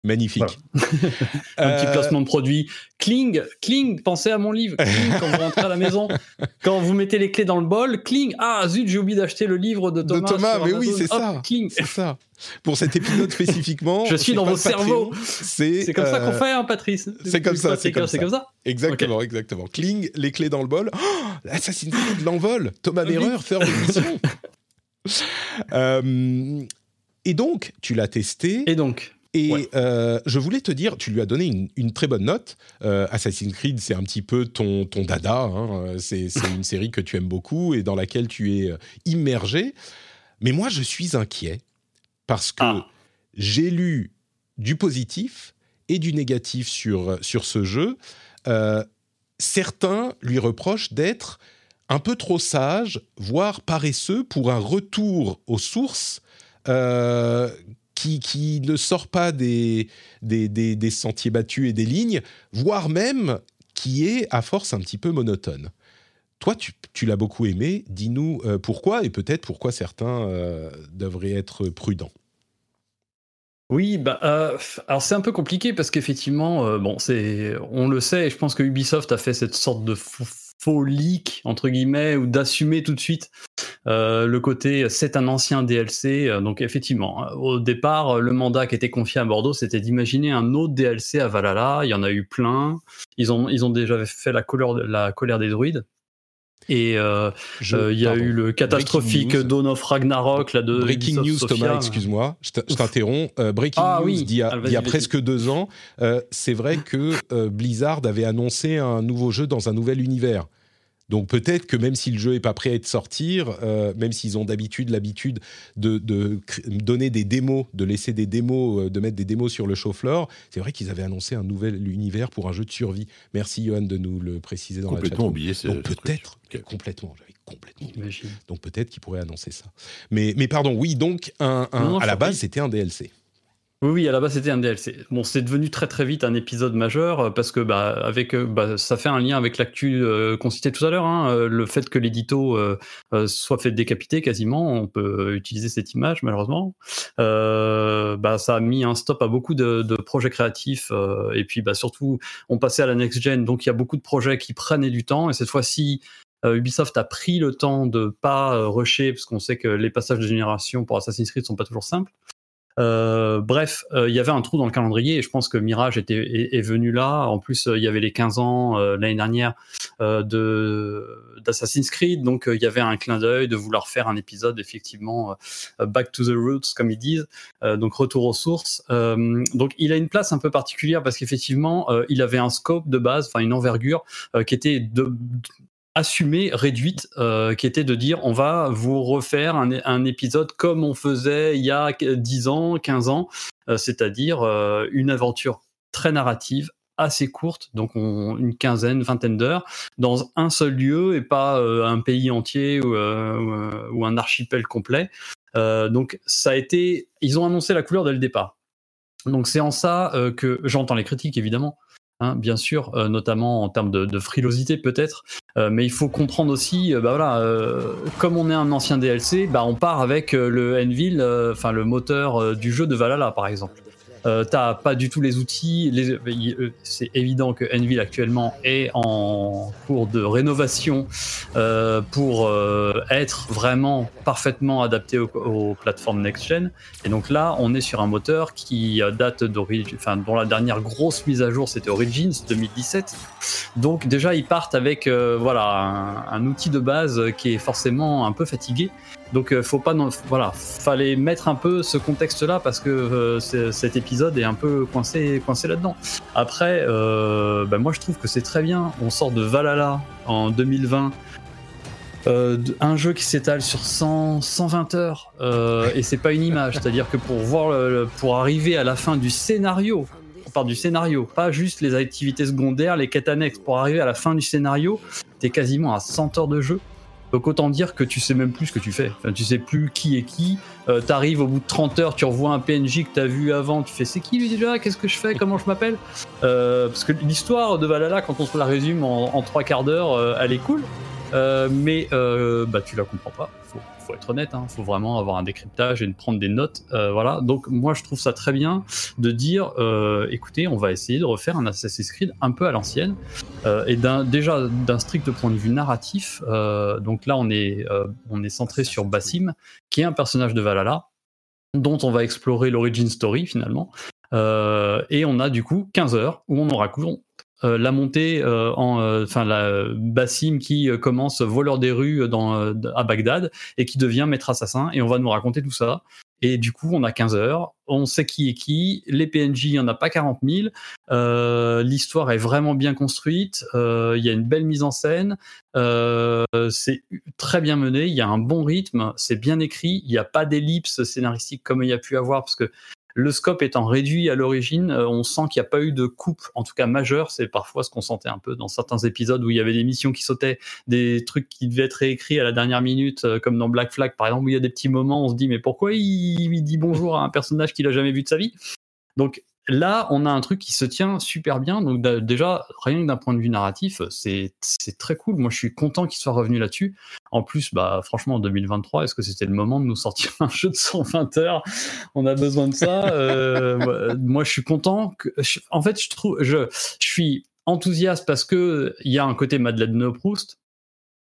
Magnifique. (laughs) Un petit Euh, placement de produit. Kling, Kling, pensez à mon livre. Quand vous rentrez à la maison, (laughs) quand vous mettez les clés dans le bol, Kling. Ah zut, j'ai oublié d'acheter le livre de De Thomas. Thomas, sur mais oui, c'est ça. Kling. C'est ça. Pour cet épisode spécifiquement. (laughs) Je suis dans vos cerveaux. C'est comme ça qu'on euh, fait, hein, Patrice c'est comme ça, c'est comme ça. comme ça. Exactement, exactement. Kling, les clés dans le bol. Oh, Assassin's Creed, l'envol. Thomas. Merreur, third edition. Euh, et donc, tu l'as testé. Et donc, Et Ouais. euh, je voulais te dire, tu lui as donné une, une très bonne note. Euh, Assassin's Creed, c'est un petit peu ton, ton dada. hein. C'est une (laughs) série que tu aimes beaucoup et dans laquelle tu es euh, immergé. Mais moi, je suis inquiet parce que Ah. j'ai lu du positif et du négatif sur, sur ce jeu. Euh, certains lui reprochent d'être un peu trop sage, voire paresseux pour un retour aux sources euh, qui, ne sort pas des, sentiers battus et des lignes, voire même qui est à force un petit peu monotone. Toi, tu, l'as beaucoup aimé. Dis-nous euh, pourquoi et peut-être pourquoi certains euh, devraient être prudents. Oui, bah, euh, alors c'est un peu compliqué parce qu'effectivement, bon, on le sait, et je pense que Ubisoft a fait cette sorte de faux, faux leak entre guillemets ou d'assumer tout de suite euh, le côté c'est un ancien DLC. euh, donc effectivement, hein, au départ, euh, le mandat qui était confié à Bordeaux, c'était d'imaginer un autre DLC à Valhalla. Il y en a eu plein. Ils ont, ils ont déjà fait la la colère des druides. Et euh, euh, il y a pardon. eu le catastrophique. Dawn of Ragnarok là, de Breaking news. Thomas, excuse-moi, je t'interromps. Euh, breaking Ah news oui. d'il y a, Ah, y presque deux ans, c'est vrai que Blizzard avait annoncé un nouveau jeu dans un nouvel univers. Donc peut-être que même si le jeu est pas prêt à être sortir, euh, même s'ils ont d'habitude l'habitude de, donner des démos, de laisser des démos, euh, de mettre des démos sur le show floor, c'est vrai qu'ils avaient annoncé un nouvel univers pour un jeu de survie. Merci Johan de nous le préciser dans la Complètement chat. oublié. Donc peut-être, complètement, j'avais complètement oublié. Imagine. Donc peut-être qu'il pourrait annoncer ça. Mais, mais pardon, oui, donc un, un- Non, non, à la base c'était un DLC. Oui, oui, à la base c'était un DLC. Bon, c'est devenu très très vite un épisode majeur euh, parce que bah, avec, euh, bah, ça fait un lien avec l'actu euh, qu'on citait tout à l'heure. hein, le fait que l'édito soit fait décapiter quasiment, on peut utiliser cette image malheureusement. Euh, bah, ça a mis un stop à beaucoup de, projets créatifs et puis bah, surtout on passait à la next gen, donc il y a beaucoup de projets qui prenaient du temps et cette fois-ci. Ubisoft a pris le temps de pas rusher parce qu'on sait que les passages de génération pour Assassin's Creed sont pas toujours simples. Euh, bref, euh, il y avait un trou dans le calendrier et je pense que Mirage était, est, est venu là. En plus, euh, il y avait les 15 ans euh, l'année dernière de d'Assassin's Creed, donc il y avait un clin d'œil de vouloir faire un épisode effectivement back to the roots comme ils disent, donc retour aux sources. Donc il a une place un peu particulière parce qu'effectivement, il avait un scope de base, enfin une envergure qui était de assumée, réduite, euh, qui était de dire on va vous refaire un, épisode comme on faisait il y a 10 ans, 15 ans, euh, c'est-à-dire euh, une aventure très narrative, assez courte, donc on- une quinzaine, vingtaine d'heures, dans un seul lieu et pas un pays entier ou, ou, un archipel complet. Donc ça a été, ils ont annoncé la couleur dès le départ. Donc c'est en ça que j'entends les critiques évidemment, Hein, bien sûr, euh, notamment en termes de, frilosité peut-être, euh, mais il faut comprendre aussi, euh, bah voilà, comme on est un ancien DLC, bah on part avec le Envil, enfin le moteur du jeu de Valhalla par exemple. Euh, t'as pas du tout les outils. Euh, c'est évident que Envil actuellement est en cours de rénovation euh, pour être vraiment parfaitement adapté aux, plateformes next-gen. Et donc là, on est sur un moteur qui date d'origine, dont la dernière grosse mise à jour c'était Origins 2017. Donc déjà, ils partent avec voilà un, outil de base qui est forcément un peu fatigué. Donc euh, faut pas voilà, fallait mettre un peu ce contexte là parce que euh, cet épisode est un peu coincé coincé là-dedans. Après euh, bah, moi je trouve que c'est très bien, on sort de Valhalla en 2020 un jeu qui s'étale sur 100, 120 heures et c'est pas une image, c'est-à-dire que pour voir pour arriver à la fin du scénario, on parle du scénario, pas juste les activités secondaires, les quêtes annexes, pour arriver à la fin du scénario, t'es quasiment à 100 heures de jeu. Donc autant dire que tu sais même plus ce que tu fais. Tu sais plus qui est qui. Euh, T'arrives au bout de 30 heures, tu revois un PNJ que t'as vu avant, tu fais c'est qui lui déjà? Qu'est-ce que je fais? Comment je m'appelle? Euh, Parce que l'histoire de Valhalla, quand on se la résume en, trois quarts d'heure, euh, elle est cool. Euh, mais bah tu la comprends pas faut être honnête, hein, faut vraiment avoir un décryptage et de prendre des notes. Euh, voilà. Donc moi je trouve ça très bien de dire, euh, écoutez, on va essayer de refaire un Assassin's Creed un peu à l'ancienne euh, et déjà d'un strict point de vue narratif. donc là on est on est centré sur Bassim, qui est un personnage de Valhalla dont on va explorer l'origin story finalement. et on a du coup 15 heures où on aura euh, la montée euh, en euh, enfin la Bassim qui commence voleur des rues dans, à Bagdad et qui devient maître assassin. Et on va nous raconter tout ça. Et du coup, on a 15 heures, on sait qui est qui, les PNJ, il n'y en a pas 40 000, l'histoire est vraiment bien construite, il y a une belle mise en scène, c'est très bien mené, il y a un bon rythme, c'est bien écrit, il n'y a pas d'ellipse scénaristique comme il y a pu avoir, parce que le scope étant réduit à l'origine, euh, on sent qu'il n'y a pas eu de coupe, en tout cas majeure. C'est parfois ce qu'on sentait un peu dans certains épisodes où il y avait des missions qui sautaient, des trucs qui devaient être réécrits à la dernière minute, euh, comme dans Black Flag par exemple, où il y a des petits moments, on se dit mais pourquoi il, dit bonjour à un personnage qu'il a jamais vu de sa vie? Donc là, on a un truc qui se tient super bien. Donc déjà, rien que d'un point de vue narratif, c'est très cool. Moi, je suis content qu'il soit revenu là-dessus. En plus, bah franchement, en 2023, est-ce que c'était le moment de nous sortir (laughs) un jeu de 120 heures? On a besoin de ça. Euh, (laughs) moi, je suis content. En fait, je suis enthousiaste parce que il y a un côté Madeleine de Proust.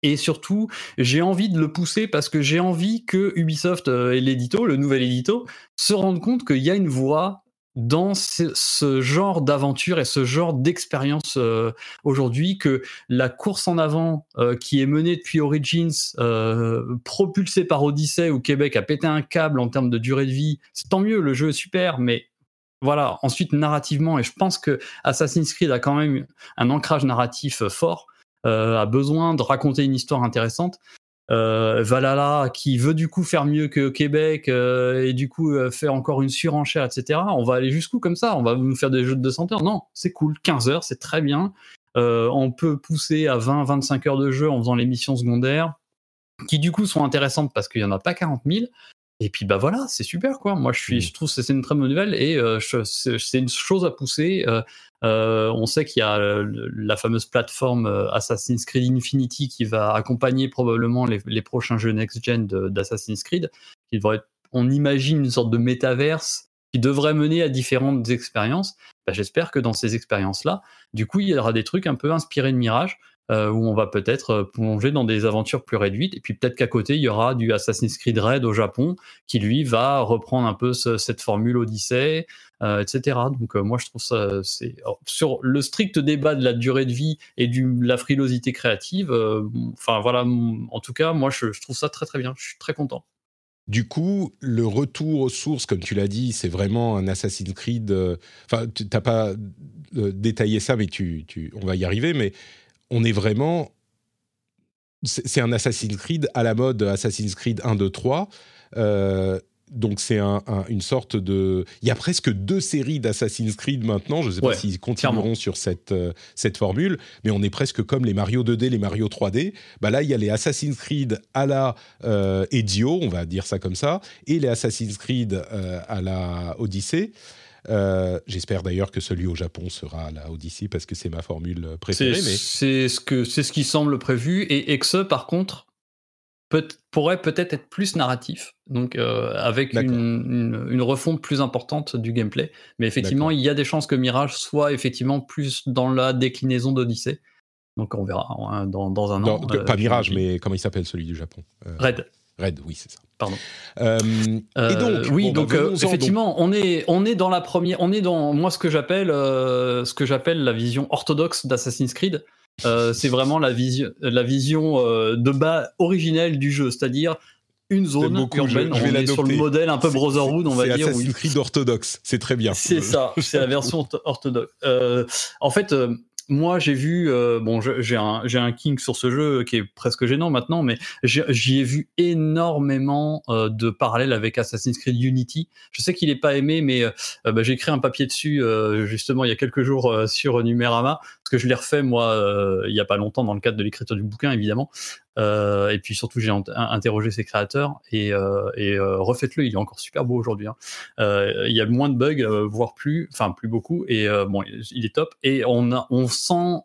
Et surtout, j'ai envie de le pousser parce que j'ai envie que Ubisoft euh, et l'édito, le nouvel édito, se rendent compte qu'il y a une voie dans ce, genre d'aventure et ce genre d'expérience euh, aujourd'hui que la course en avant euh, qui est menée depuis Origins, euh, propulsée par Odyssey où Québec a pété un câble en termes de durée de vie, c'est tant mieux, le jeu est super, mais voilà, ensuite narrativement, et je pense que Assassin's Creed a quand même un ancrage narratif fort, a besoin de raconter une histoire intéressante. Euh, Valhalla qui veut du coup faire mieux que Québec euh, et du coup euh, faire encore une surenchère, etc. On va aller jusqu'où comme ça? On va nous faire des jeux de 200 heures? Non, c'est cool. 15 heures, c'est très bien. on peut pousser à 20-25 heures de jeu en faisant les missions secondaires qui du coup sont intéressantes parce qu'il n'y en a pas 40 000. Et puis bah voilà, c'est super quoi. Moi je suis, mmh. je trouve que c'est une très bonne nouvelle et c'est une chose à pousser. Euh, on sait qu'il y a euh, la fameuse plateforme euh, Assassin's Creed Infinity qui va accompagner probablement les, prochains jeux next-gen d'Assassin's Creed. On imagine une sorte de métaverse qui devrait mener à différentes expériences. Bah, j'espère que dans ces expériences-là, du coup, il y aura des trucs un peu inspirés de Mirage. Euh, où on va peut-être euh, plonger dans des aventures plus réduites. Et puis peut-être qu'à côté, il y aura du Assassin's Creed Red au Japon, qui lui va reprendre un peu cette formule Odyssey, euh, etc. Donc moi, je trouve ça, c'est sur le strict débat de la durée de vie et de la frilosité créative. Enfin voilà, en tout cas, moi, je, trouve ça très très bien. Je suis très content. Du coup, le retour aux sources, comme tu l'as dit, c'est vraiment un Assassin's Creed. Enfin, tu n'as pas détaillé ça, mais tu, on va y arriver. Mais on est vraiment. C'est un Assassin's Creed à la mode Assassin's Creed 1, 2, 3. donc c'est une sorte de... Il y a presque deux séries d'Assassin's Creed maintenant. Je ne sais pas s'ils continueront sur cette, euh, cette formule, mais on est presque comme les Mario 2D, les Mario 3D. Bah là, il y a les Assassin's Creed à la euh, Ezio, on va dire ça comme ça, et les Assassin's Creed euh, à la Odyssée. J'espère d'ailleurs que celui au Japon sera la Odyssey parce que c'est ma formule préférée. C'est ce, que, ce qui semble prévu. Et Exe, par contre, peut, pourrait peut-être être plus narratif, donc avec une, une, refonte plus importante du gameplay. Mais effectivement, il y a des chances que Mirage soit effectivement plus dans la déclinaison d'Odyssey. Donc on verra hein, dans, dans, un an. pas Mirage, mais comment il s'appelle celui du Japon? Red. Red, oui, c'est ça. Pardon. Euh, et donc, oui, bah, donc effectivement, on est on est dans la première, on est dans moi ce que j'appelle ce que j'appelle la vision orthodoxe d'Assassin's Creed. c'est vraiment la vision la vision de bas originelle du jeu, c'est-à-dire une zone urbaine. Je, vais on est sur le modèle un peu Brotherhood, on va dire. C'est Assassin's Creed orthodoxe, c'est très bien. C'est ça, c'est la version orthodoxe. en fait, moi, j'ai vu, euh, bon, j'ai un, un king sur ce jeu qui est presque gênant maintenant, mais j'y ai vu énormément euh, de parallèles avec Assassin's Creed Unity. Je sais qu'il n'est pas aimé, mais euh, bah, j'ai écrit un papier dessus justement il y a quelques jours sur Numérama, parce que je l'ai refait moi il y a pas longtemps dans le cadre de l'écriture du bouquin évidemment. Euh, et puis surtout, j'ai interrogé ses créateurs et, euh, et euh, refaites-le, il est encore super beau aujourd'hui. Hein. il y a moins de bugs, voire plus, enfin plus beaucoup. Et bon, il est top. Et on, a, on sent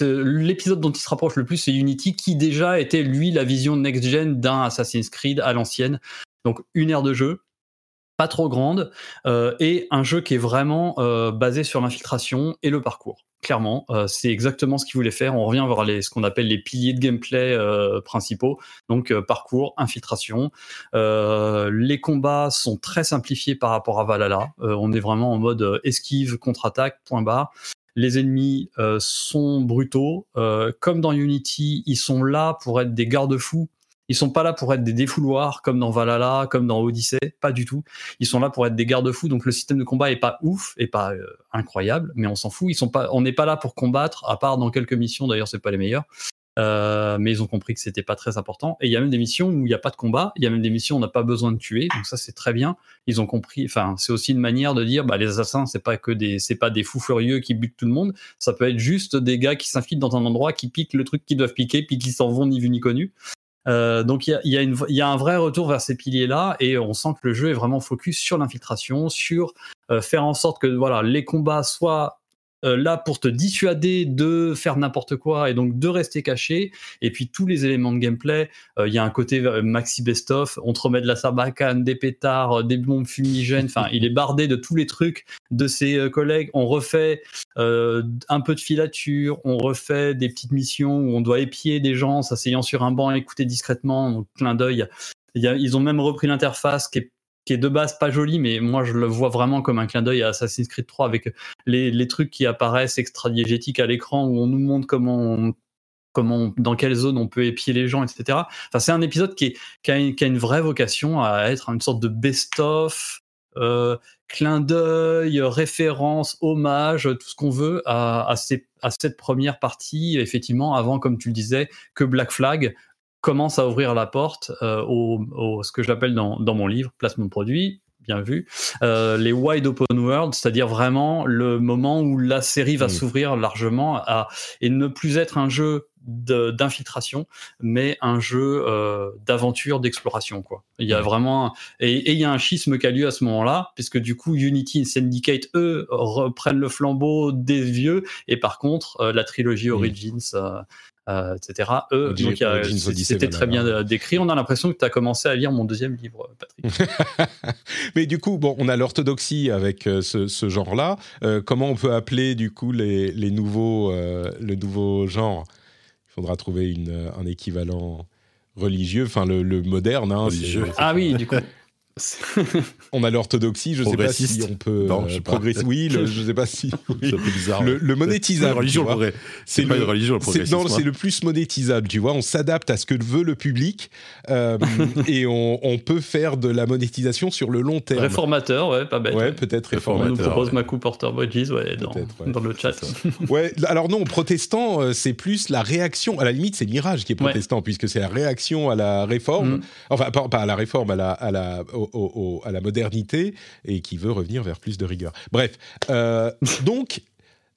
l'épisode dont il se rapproche le plus, c'est Unity, qui déjà était lui la vision next-gen d'un Assassin's Creed à l'ancienne. Donc une ère de jeu, pas trop grande, et un jeu qui est vraiment basé sur l'infiltration et le parcours clairement. Euh, c'est exactement ce qu'ils voulaient faire. On revient vers les, ce qu'on appelle les piliers de gameplay euh, principaux. Donc euh, parcours, infiltration. les combats sont très simplifiés par rapport à Valhalla. on est vraiment en mode esquive, contre-attaque, point barre. Les ennemis sont brutaux. comme dans Unity, ils sont là pour être des garde-fous ils sont pas là pour être des défouloirs comme dans Valhalla, comme dans Odyssey, pas du tout. Ils sont là pour être des garde-fous. Donc le système de combat est pas ouf, et pas euh, incroyable, mais on s'en fout. Ils sont pas, on n'est pas là pour combattre, à part dans quelques missions. D'ailleurs, c'est pas les meilleures. Euh, mais ils ont compris que c'était pas très important. Et il y a même des missions où il n'y a pas de combat. Il y a même des missions où on n'a pas besoin de tuer. Donc ça, c'est très bien. Ils ont compris. Enfin, c'est aussi une manière de dire, bah, les assassins, c'est pas que des, c'est pas des fous furieux qui butent tout le monde. Ça peut être juste des gars qui s'infiltrent dans un endroit, qui piquent le truc qu'ils doivent piquer, puis qui s'en vont ni vu ni connu. Euh, donc il y a, y a, un vrai retour vers ces piliers-là et on sent que le jeu est vraiment focus sur l'infiltration, sur euh, faire en sorte que voilà les combats soient euh, là pour te dissuader de faire n'importe quoi et donc de rester caché. Et puis tous les éléments de gameplay, il y a un côté maxi best-of, on te remet de la sarbacane, des pétards, des bombes fumigènes, enfin il est bardé de tous les trucs de ses collègues. On refait un peu de filature, on refait des petites missions où on doit épier des gens s'asseyant sur un banc, écouter discrètement, donc clin d'œil. Ils ont même repris l'interface qui est qui est de base pas joli, mais moi je le vois vraiment comme un clin d'œil à Assassin's Creed 3 avec les, trucs qui apparaissent extra-diégétiques à l'écran où on nous montre comment comment dans quelle zone on peut épier les gens, etc. Enfin, c'est un épisode qui, a une, vraie vocation à être une sorte de best-of, euh, clin d'œil, référence, hommage, tout ce qu'on veut à, cette première partie, effectivement, avant, comme tu le disais, que Black Flag, commence à ouvrir la porte euh, au, ce que j'appelle dans, dans mon livre, placement de produit, bien vu, euh, les wide open world, c'est-à-dire vraiment le moment où la série va s'ouvrir largement à, et ne plus être un jeu d'infiltration, mais un jeu euh, d'aventure, d'exploration. quoi. Il y a vraiment et, il y a un schisme qui a lieu à ce moment-là, puisque du coup Unity et Syndicate eux reprennent le flambeau des vieux, et par contre la trilogie Origins euh, etc. Eux, c'était très bien décrit. On a l'impression que tu as commencé à lire mon deuxième livre, Patrick. (laughs) Mais du coup, bon, on a l'orthodoxie avec euh, ce, genre-là. Euh, comment on peut appeler du coup les, les nouveaux, le nouveau genre? Il faudra trouver une, un équivalent religieux, enfin le, moderne. Hein, ah oui, du coup. (laughs) on a l'orthodoxie, je sais pas si on peut non, euh, progresser. Oui, je sais pas si. C'est un peu bizarre. Le, monétisable. religion, c'est pas une religion. Le non, c'est le plus monétisable. Tu vois, on s'adapte à ce que veut le public euh, (laughs) et on, peut faire de la monétisation sur le long terme. Réformateur, ouais, pas bête. Ouais, peut-être réformateur. On nous propose ouais. Porter Bridges, ouais, dans, le chat. (laughs) ouais, alors non, protestant, euh, c'est plus la réaction. À la limite, c'est Mirage qui est protestant puisque c'est la réaction à la réforme. Mm. Enfin, pas, à la réforme, à la, à la à la modernité et qui veut revenir vers plus de rigueur. Bref, euh, donc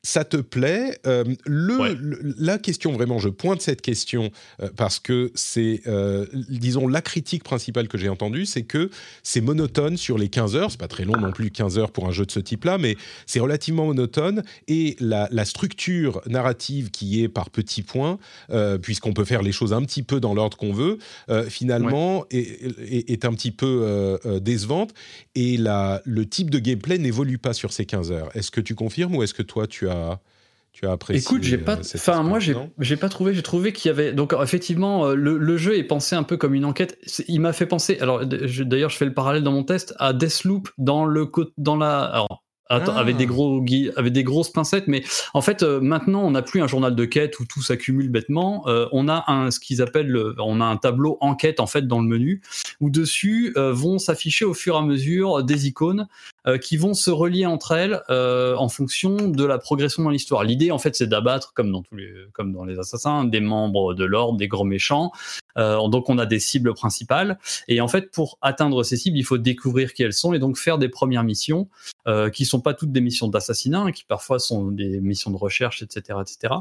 ça te plaît. Euh, le, la question, vraiment, je pointe cette question euh, parce que c'est, euh, disons, la critique principale que j'ai entendue, c'est que c'est monotone sur les 15 heures. C'est pas très long non plus, 15 heures pour un jeu de ce type-là, mais c'est relativement monotone. Et la, la, structure narrative qui est par petits points, puisqu'on peut faire les choses un petit peu dans l'ordre qu'on veut, finalement, est, est, un petit peu décevante. Et la, le type de gameplay n'évolue pas sur ces 15 heures. Est-ce que tu confirmes ou est-ce que toi, tu as tu as apprécié Écoute, j'ai pas, euh, enfin moi j'ai, pas trouvé, j'ai trouvé qu'il y avait donc effectivement euh, le, le, jeu est pensé un peu comme une enquête. Il m'a fait penser, alors d'ailleurs je fais le parallèle dans mon test à Deathloop dans le dans la, alors avec des ah. gros avec des grosses pincettes mais en fait euh, maintenant on n'a plus un journal de quête où tout s'accumule bêtement euh, on a un ce qu'ils appellent on a un tableau enquête en fait dans le menu où dessus euh, vont s'afficher au fur et à mesure des icônes qui vont se relier entre elles en fonction de la progression dans l'histoire l'idée en fait c'est d'abattre comme dans tous les comme dans les assassins des membres de l'ordre des gros méchants donc on a des cibles principales et en fait pour atteindre ces cibles il faut découvrir qui elles sont et donc faire des premières missions qui sont pas toutes des missions d'assassinat, hein, qui parfois sont des missions de recherche, etc., etc.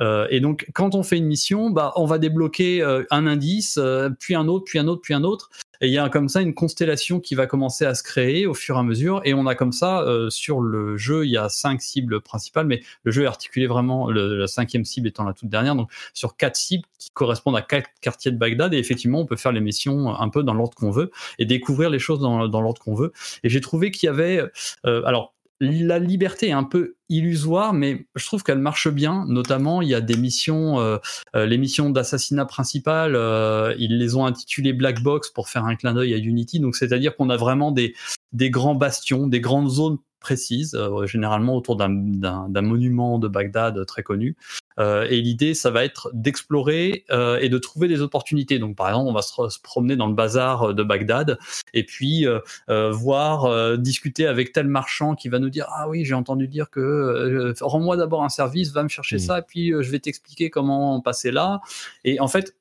Euh, et donc, quand on fait une mission, bah, on va débloquer euh, un indice, euh, puis un autre, puis un autre, puis un autre. Et il y a comme ça une constellation qui va commencer à se créer au fur et à mesure. Et on a comme ça euh, sur le jeu, il y a cinq cibles principales, mais le jeu est articulé vraiment, le, la cinquième cible étant la toute dernière, donc sur quatre cibles qui correspondent à quatre quartiers de Bagdad. Et effectivement, on peut faire les missions un peu dans l'ordre qu'on veut et découvrir les choses dans, dans l'ordre qu'on veut. Et j'ai trouvé qu'il y avait, alors la liberté est un peu illusoire, mais je trouve qu'elle marche bien. Notamment, il y a des missions, euh, euh, les missions d'assassinat principales, euh, ils les ont intitulées Black Box pour faire un clin d'œil à Unity. Donc, c'est-à-dire qu'on a vraiment des, des grands bastions, des grandes zones précises, euh, généralement autour d'un monument de Bagdad très connu. Euh, et l'idée, ça va être d'explorer euh, et de trouver des opportunités. Donc, par exemple, on va se, promener dans le bazar de Bagdad et puis voir, discuter avec tel marchand qui va nous dire ah oui, j'ai entendu dire que rends-moi d'abord un service, va me chercher mmh. ça, et puis je vais t'expliquer comment passer là. Et en fait,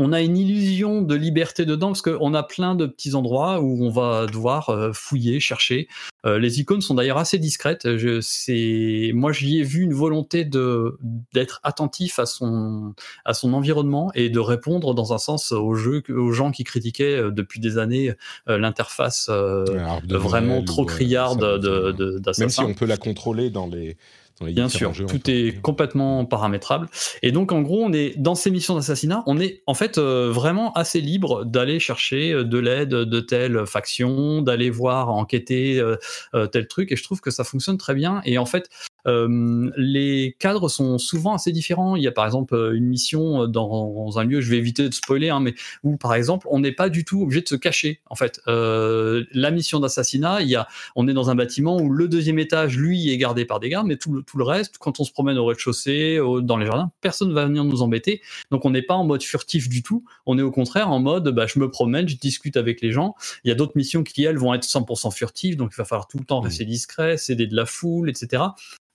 on a une illusion de liberté dedans parce qu'on a plein de petits endroits où on va devoir euh, fouiller, chercher. Euh, les icônes sont d'ailleurs assez discrètes. Je, moi, j'y ai vu une volonté de d'être attentif à son à son environnement et de répondre dans un sens aux jeux, aux gens qui critiquaient euh, depuis des années l'interface vraiment trop criarde de, Même si on peut la contrôler dans les Bien sûr, tout est complètement paramétrable. Et donc, en gros, on est dans ces missions d'assassinat, on est en fait euh, vraiment assez libre d'aller chercher euh, de l'aide de telle faction, d'aller voir, enquêter euh, tel truc. Et je trouve que ça fonctionne très bien. Et en fait, euh, les cadres sont souvent assez différents. Il y a par exemple euh, une mission dans un lieu, je vais éviter de spoiler, hein, mais où par exemple on n'est pas du tout obligé de se cacher. En fait, euh, la mission d'assassinat, il y a, on est dans un bâtiment où le deuxième étage, lui, est gardé par des gardes, mais tout le, tout le reste, quand on se promène au rez-de-chaussée, dans les jardins, personne va venir nous embêter. Donc on n'est pas en mode furtif du tout. On est au contraire en mode, bah, je me promène, je discute avec les gens. Il y a d'autres missions qui elles vont être 100% furtives, donc il va falloir tout le temps mmh. rester discret, céder de la foule, etc.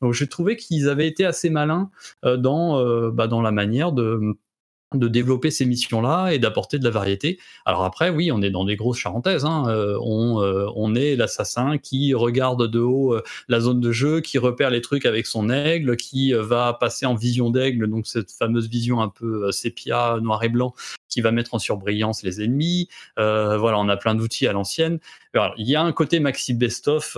Donc j'ai trouvé qu'ils avaient été assez malins euh, dans, euh, bah, dans la manière de de développer ces missions-là et d'apporter de la variété. Alors après, oui, on est dans des grosses charentaises. Hein. Euh, on, euh, on, est l'assassin qui regarde de haut euh, la zone de jeu, qui repère les trucs avec son aigle, qui va passer en vision d'aigle, donc cette fameuse vision un peu sépia, noir et blanc, qui va mettre en surbrillance les ennemis. voilà, on a plein d'outils à l'ancienne. Il y a un côté maxi best-of,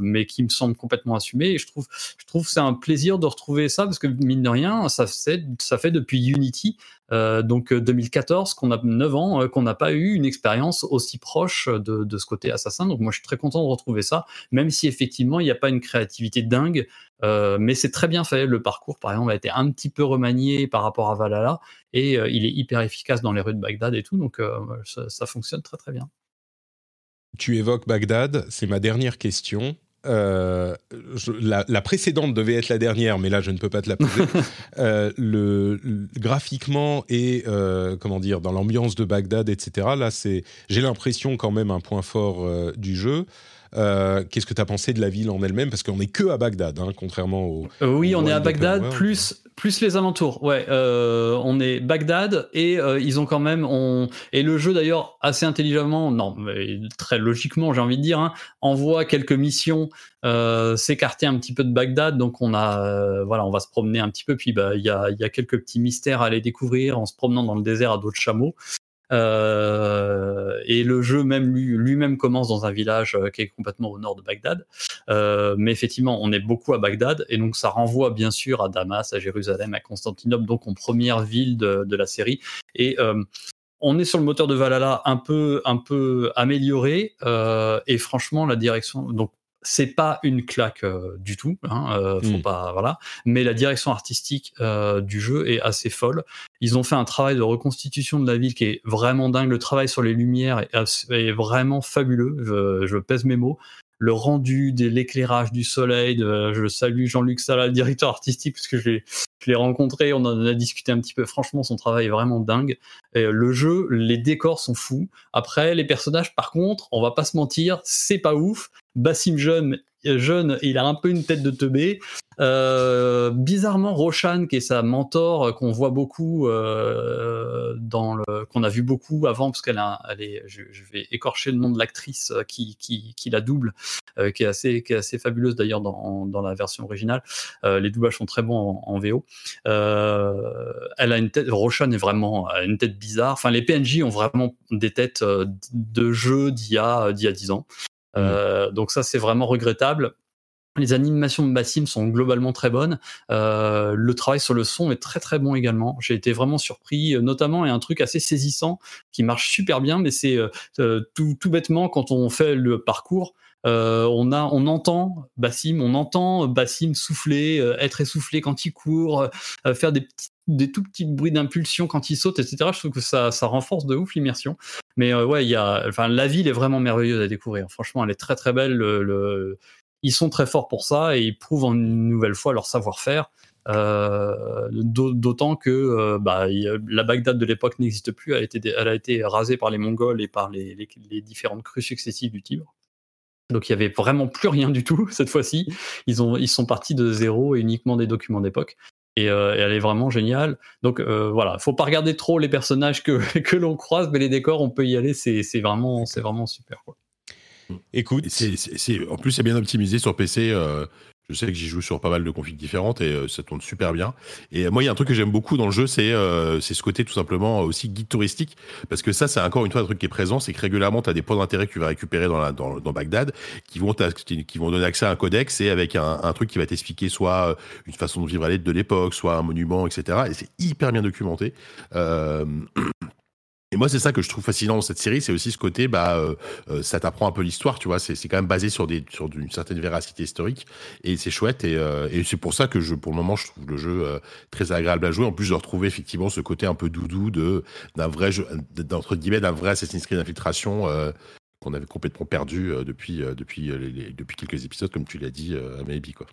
mais qui me semble complètement assumé. Et je trouve, je trouve c'est un plaisir de retrouver ça parce que mine de rien, ça fait depuis Unity euh, donc 2014, euh, qu'on a 9 ans, euh, qu'on n'a pas eu une expérience aussi proche de, ce côté assassin. Donc moi je suis très content de retrouver ça, même si effectivement il n'y a pas une créativité dingue, mais c'est très bien fait. Le parcours par exemple a été un petit peu remanié par rapport à Valhalla et il est hyper efficace dans les rues de Bagdad et tout, donc ça fonctionne très très bien. Tu évoques Bagdad, c'est ma dernière question. Euh, la, précédente devait être la dernière, mais là je ne peux pas te la poser. (laughs) Euh, le, graphiquement et euh, comment dire dans l'ambiance de Bagdad, etc. Là, c'est j'ai l'impression quand même un point fort du jeu. Qu'est-ce que tu as pensé de la ville en elle-même? Parce qu'on n'est que à Bagdad, hein, contrairement au. oui, on est à Bagdad, plus, plus les alentours, ouais. Euh, on est Bagdad et euh, ils ont quand même, on... et le jeu d'ailleurs assez intelligemment, non, mais très logiquement, j'ai envie de dire, hein, envoie quelques missions euh, s'écarter un petit peu de Bagdad. Donc on a, voilà, on va se promener un petit peu. Puis bah il y a, y a quelques petits mystères à aller découvrir en se promenant dans le désert à d'autres chameaux. Euh, et le jeu même lui-même commence dans un village euh, qui est complètement au nord de Bagdad. Euh, mais effectivement, on est beaucoup à Bagdad et donc ça renvoie bien sûr à Damas, à Jérusalem, à Constantinople, donc en première ville de, la série. Et on est sur le moteur de Valhalla un peu un peu amélioré et franchement la direction donc c'est pas une claque euh, du tout, hein, euh, faut hmm. pas voilà. Mais la direction artistique euh, du jeu est assez folle. Ils ont fait un travail de reconstitution de la ville qui est vraiment dingue. Le travail sur les lumières est, vraiment fabuleux. Je, je, pèse mes mots. Le rendu de l'éclairage du soleil. De, je salue Jean-Luc Salah, le directeur artistique, parce que je l'ai rencontré, on en a discuté un petit peu. Franchement, son travail est vraiment dingue. Et le jeu, les décors sont fous. Après, les personnages, par contre, on va pas se mentir, c'est pas ouf. Bassim jeune, jeune, il a un peu une tête de teubé. Euh, bizarrement, Roshan, qui est sa mentor, euh, qu'on voit beaucoup euh, qu'on a vu beaucoup avant, parce qu'elle est, je, vais écorcher le nom de l'actrice qui, qui, qui, la double, qui est assez, qui est assez fabuleuse d'ailleurs dans, dans la version originale. les doublages sont très bons en, VO. elle a une tête, Roshan est vraiment une tête bizarre. Enfin, les PNJ ont vraiment des têtes de jeu d'il y d'il y a 10 ans. Euh, donc ça, c'est vraiment regrettable. Les animations de Bassim sont globalement très bonnes. Euh, le travail sur le son est très très bon également. J'ai été vraiment surpris, euh, notamment et un truc assez saisissant qui marche super bien, mais c'est tout, tout, bêtement quand on fait le parcours. On a, on entend Bassim, on entend Bassim souffler, être essoufflé quand il court, faire des des tout petits bruits d'impulsion quand il saute, etc. Je trouve que ça, ça renforce de ouf l'immersion. Mais euh, ouais, il y a, enfin, la ville est vraiment merveilleuse à découvrir. Franchement, elle est très très belle. Le, Ils sont très forts pour ça et ils prouvent une nouvelle fois leur savoir-faire. Euh, d'autant que euh, bah, la Bagdad de l'époque n'existe plus. Elle a, été, elle a été rasée par les Mongols et par les, les, différentes crues successives du Tibre. Donc il y avait vraiment plus rien du tout (laughs) cette fois-ci. Ils, ont, ils sont partis de zéro et uniquement des documents d'époque. Euh, et, elle est vraiment géniale. Donc euh, voilà, faut pas regarder trop les personnages que, (laughs) que l'on croise, mais les décors, on peut y aller. C'est vraiment, c'est vraiment super. Quoi. Écoute, c'est en plus c'est bien optimisé sur PC. Euh, je sais que j'y joue sur pas mal de configs différentes et euh, ça tourne super bien. Et euh, moi, il y a un truc que j'aime beaucoup dans le jeu, c'est euh, ce côté tout simplement aussi guide touristique. Parce que ça, c'est encore une fois un truc qui est présent, c'est que régulièrement, tu as des points d'intérêt que tu vas récupérer dans, dans, Bagdad qui vont, qui vont donner accès à un codex et avec un, truc qui va t'expliquer soit une façon de vivre à l'aide de l'époque, soit un monument, etc. Et c'est hyper bien documenté. (clears throat) moi, c'est ça que je trouve fascinant dans cette série, c'est aussi ce côté, bah, euh, euh, ça t'apprend un peu l'histoire, tu vois. C'est, quand même basé sur des, sur une certaine véracité historique, et c'est chouette. Et, euh, et c'est pour ça que je, pour le moment, je trouve le jeu très agréable à jouer. En plus, je retrouve effectivement ce côté un peu doudou de d'un vrai jeu, d'entre guillemets, d'un vrai Assassin's Creed d'infiltration qu'on avait complètement perdu depuis depuis depuis quelques épisodes, comme tu l'as dit, à Maybe, quoi.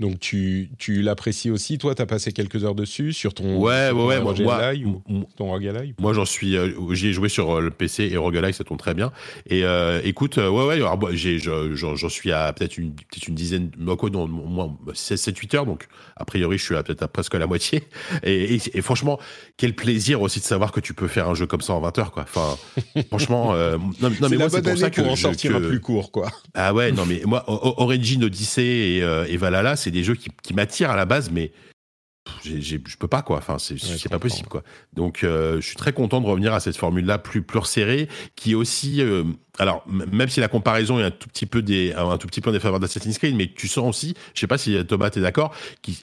Donc tu, tu l'apprécies aussi, toi, tu as passé quelques heures dessus sur ton ouais, ouais, ouais, moi, ou ton Roguelike Moi, j'en suis, euh, j'y ai joué sur euh, le PC et Roguelike, ça tourne très bien. Et euh, écoute, ouais, ouais, j'ai, j'en suis à peut-être une, peut une dizaine, quoi, non, moins 7-8 heures, donc a priori, je suis à peut-être à presque la moitié. (laughs) Et, et, franchement, quel plaisir aussi de savoir que tu peux faire un jeu comme ça en 20 heures, quoi. Enfin, (laughs) franchement, non, non mais moi, c'est pour ça que pour en sortir un plus court, quoi. Ah ouais, non, mais moi, Origin Odyssey et, et Valhalla, c'est des jeux qui, qui m'attirent à la base, mais je peux pas quoi. Enfin, c'est pas possible quoi. Donc, euh, je suis très content de revenir à cette formule-là plus plus resserrée, qui est aussi euh, alors même si la comparaison est un tout petit peu des un tout petit peu en défaveur d'Assassin's Creed, mais tu sens aussi, je sais pas si Thomas t'es d'accord,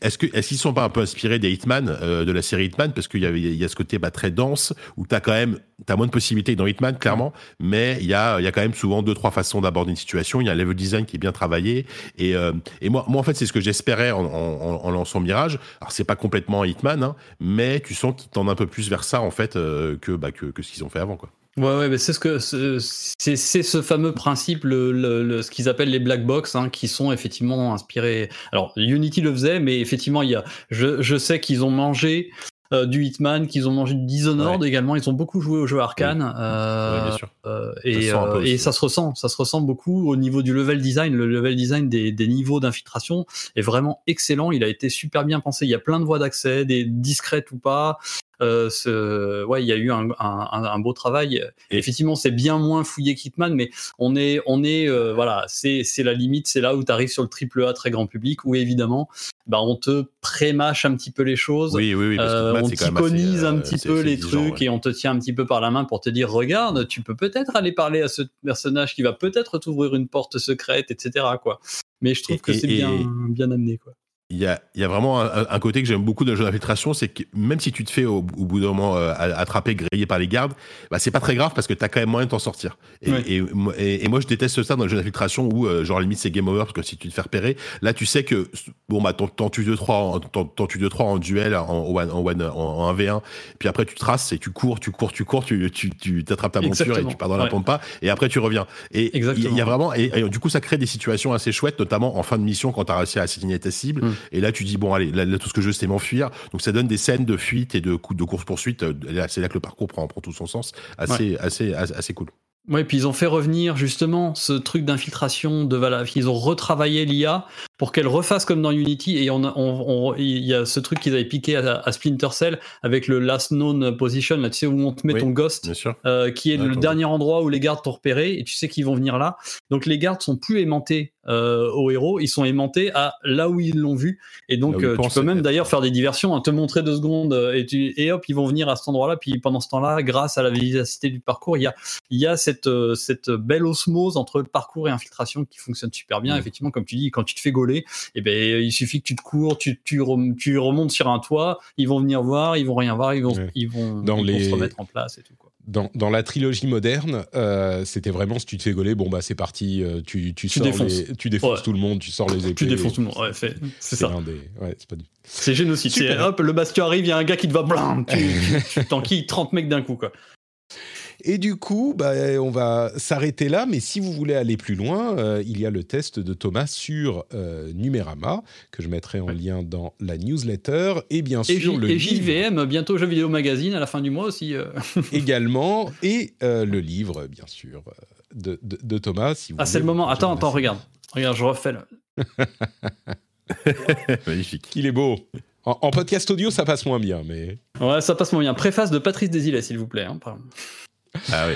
est-ce que est-ce qu'ils sont pas un peu inspirés des Hitman euh, de la série Hitman? Parce qu'il y a il y a ce côté bah, très dense où t'as quand même t'as moins de possibilités dans Hitman clairement, mais il y a il y a quand même souvent deux trois façons d'aborder une situation. Il y a un level design qui est bien travaillé et euh, et moi moi en fait c'est ce que j'espérais en, en, en, lançant Mirage. Alors c'est pas complètement Hitman, hein, mais tu sens qu'ils tendent un peu plus vers ça en fait euh, que bah que, que ce qu'ils ont fait avant quoi. Ouais, ouais, mais c'est ce que c'est ce fameux principe, le, le, ce qu'ils appellent les black box, hein, qui sont effectivement inspirés. Alors Unity le faisait, mais effectivement, il y a, je, je sais qu'ils ont mangé euh, du Hitman, qu'ils ont mangé du Dishonored également. Ils ont beaucoup joué aux jeux arcane. Euh, Ouais, bien sûr. euh, et, Ça et ça se ressent, ça se ressent beaucoup au niveau du level design. Le level design des, des niveaux d'infiltration est vraiment excellent. Il a été super bien pensé. Il y a plein de voies d'accès, des discrètes ou pas. Euh, ce- ouais, il y a eu un, un- un- beau travail. Et- Effectivement, c'est bien moins fouillé qu'Hitman, mais on est, on est, euh, voilà, c'est, c'est la limite. C'est là où tu arrives sur le triple A très grand public, où évidemment, bah, on te prémâche un petit peu les choses. Oui, oui, oui. Parce Euh, on t'iconise un euh, petit peu les trucs ouais. et on te tient un petit peu par la main pour te dire regarde, tu peux peut-être aller parler à ce personnage qui va peut-être t'ouvrir une porte secrète, etc. Quoi. Mais je trouve Et- que c'est bien, bien amené. Quoi. Il y a, il y a vraiment un, un côté que j'aime beaucoup d'un jeu d'infiltration, c'est que même si tu te fais au, au bout d'un moment euh, attraper, grillé par les gardes, bah, c'est pas très grave parce que t'as quand même moyen de t'en sortir. Et, Ouais. et, moi- et- et moi je déteste ça dans le jeu d'infiltration où euh, genre limite c'est game over parce que si tu te fais repérer, là tu sais que bon bah t'en tues deux trois, en- duel, en one, en, one, en, en 1v1, puis après tu traces et tu cours, tu cours, tu cours, tu tu tu t'attrapes ta monture et tu pars dans la Ouais. pampa et après tu reviens. Et il y- a vraiment et, du coup ça crée des situations assez chouettes, notamment en fin de mission quand t'as réussi à assassiner ta cible. Mm. Et là, tu dis, bon, allez, là, là, tout ce que je veux, c'est m'enfuir. Donc, ça donne des scènes de fuite et de, de course-poursuite. Euh, C'est là que le parcours prend, prend tout son sens. Assez, assez, assez, assez cool. Ouais, puis ils ont fait revenir justement ce truc d'infiltration de Valve. Ils ont retravaillé l'IA pour qu'elle refasse comme dans Unity. Et on, a- on- on- il y a ce truc qu'ils avaient piqué à, à Splinter Cell avec le last known position, là, tu sais, où on te met Oui. ton ghost. Euh, qui est Ouais, le dernier endroit où les gardes t'ont repéré et tu sais qu'ils vont venir là. Donc les gardes sont plus aimantés euh, au héros, ils sont aimantés à là où ils l'ont vu. Et donc euh, tu peux même d'ailleurs faire des diversions, hein, te montrer deux secondes euh, et, tu, et hop, ils vont venir à cet endroit-là. Puis pendant ce temps-là, grâce à la vivacité du parcours, il y a, il y a cette, euh, cette belle osmose entre parcours et infiltration qui fonctionne super bien. Mm. Effectivement, comme tu dis, quand tu te fais gauler, eh ben, il suffit que tu te cours, tu, tu, rem- tu remontes sur un toit, ils vont venir voir, ils vont rien voir, ils vont, Ouais. ils vont, Dans ils vont se remettre en place et tout. Quoi. Dans, dans la trilogie moderne, euh, c'était vraiment si tu te fais gauler, bon bah c'est parti, euh, tu, tu, Tu sors défonces. les- tu défonces Ouais. tout le monde, tu sors les épées. Tu défonces tout le monde. Ouais, c'est c'est ça. un des- ouais, c'est pas du- C'est génocide. C'est hop, le bastion arrive, il y a un gars qui te va blam, tu, tu, (laughs) tu t'enquilles 30 mecs d'un coup quoi. Et du coup, bah, on va s'arrêter là, mais si vous voulez aller plus loin, euh, il y a le test de Thomas sur euh, Numérama, que je mettrai en lien dans la newsletter, et bien Et, sûr J- le et livre JVM, bientôt jeu vidéo magazine à la fin du mois aussi. euh. (laughs) également, et euh, le livre, bien sûr, de, de- de Thomas. Si vous Ah, c'est le moment. Attends, attends, regarde. Regarde, je refais le. (laughs) Magnifique. Il est beau. En, en podcast audio, ça passe moins bien, mais... Ouais, ça passe moins bien. Préface de Patrice Desilets, s'il vous plaît. hein, pardon. Ah oui.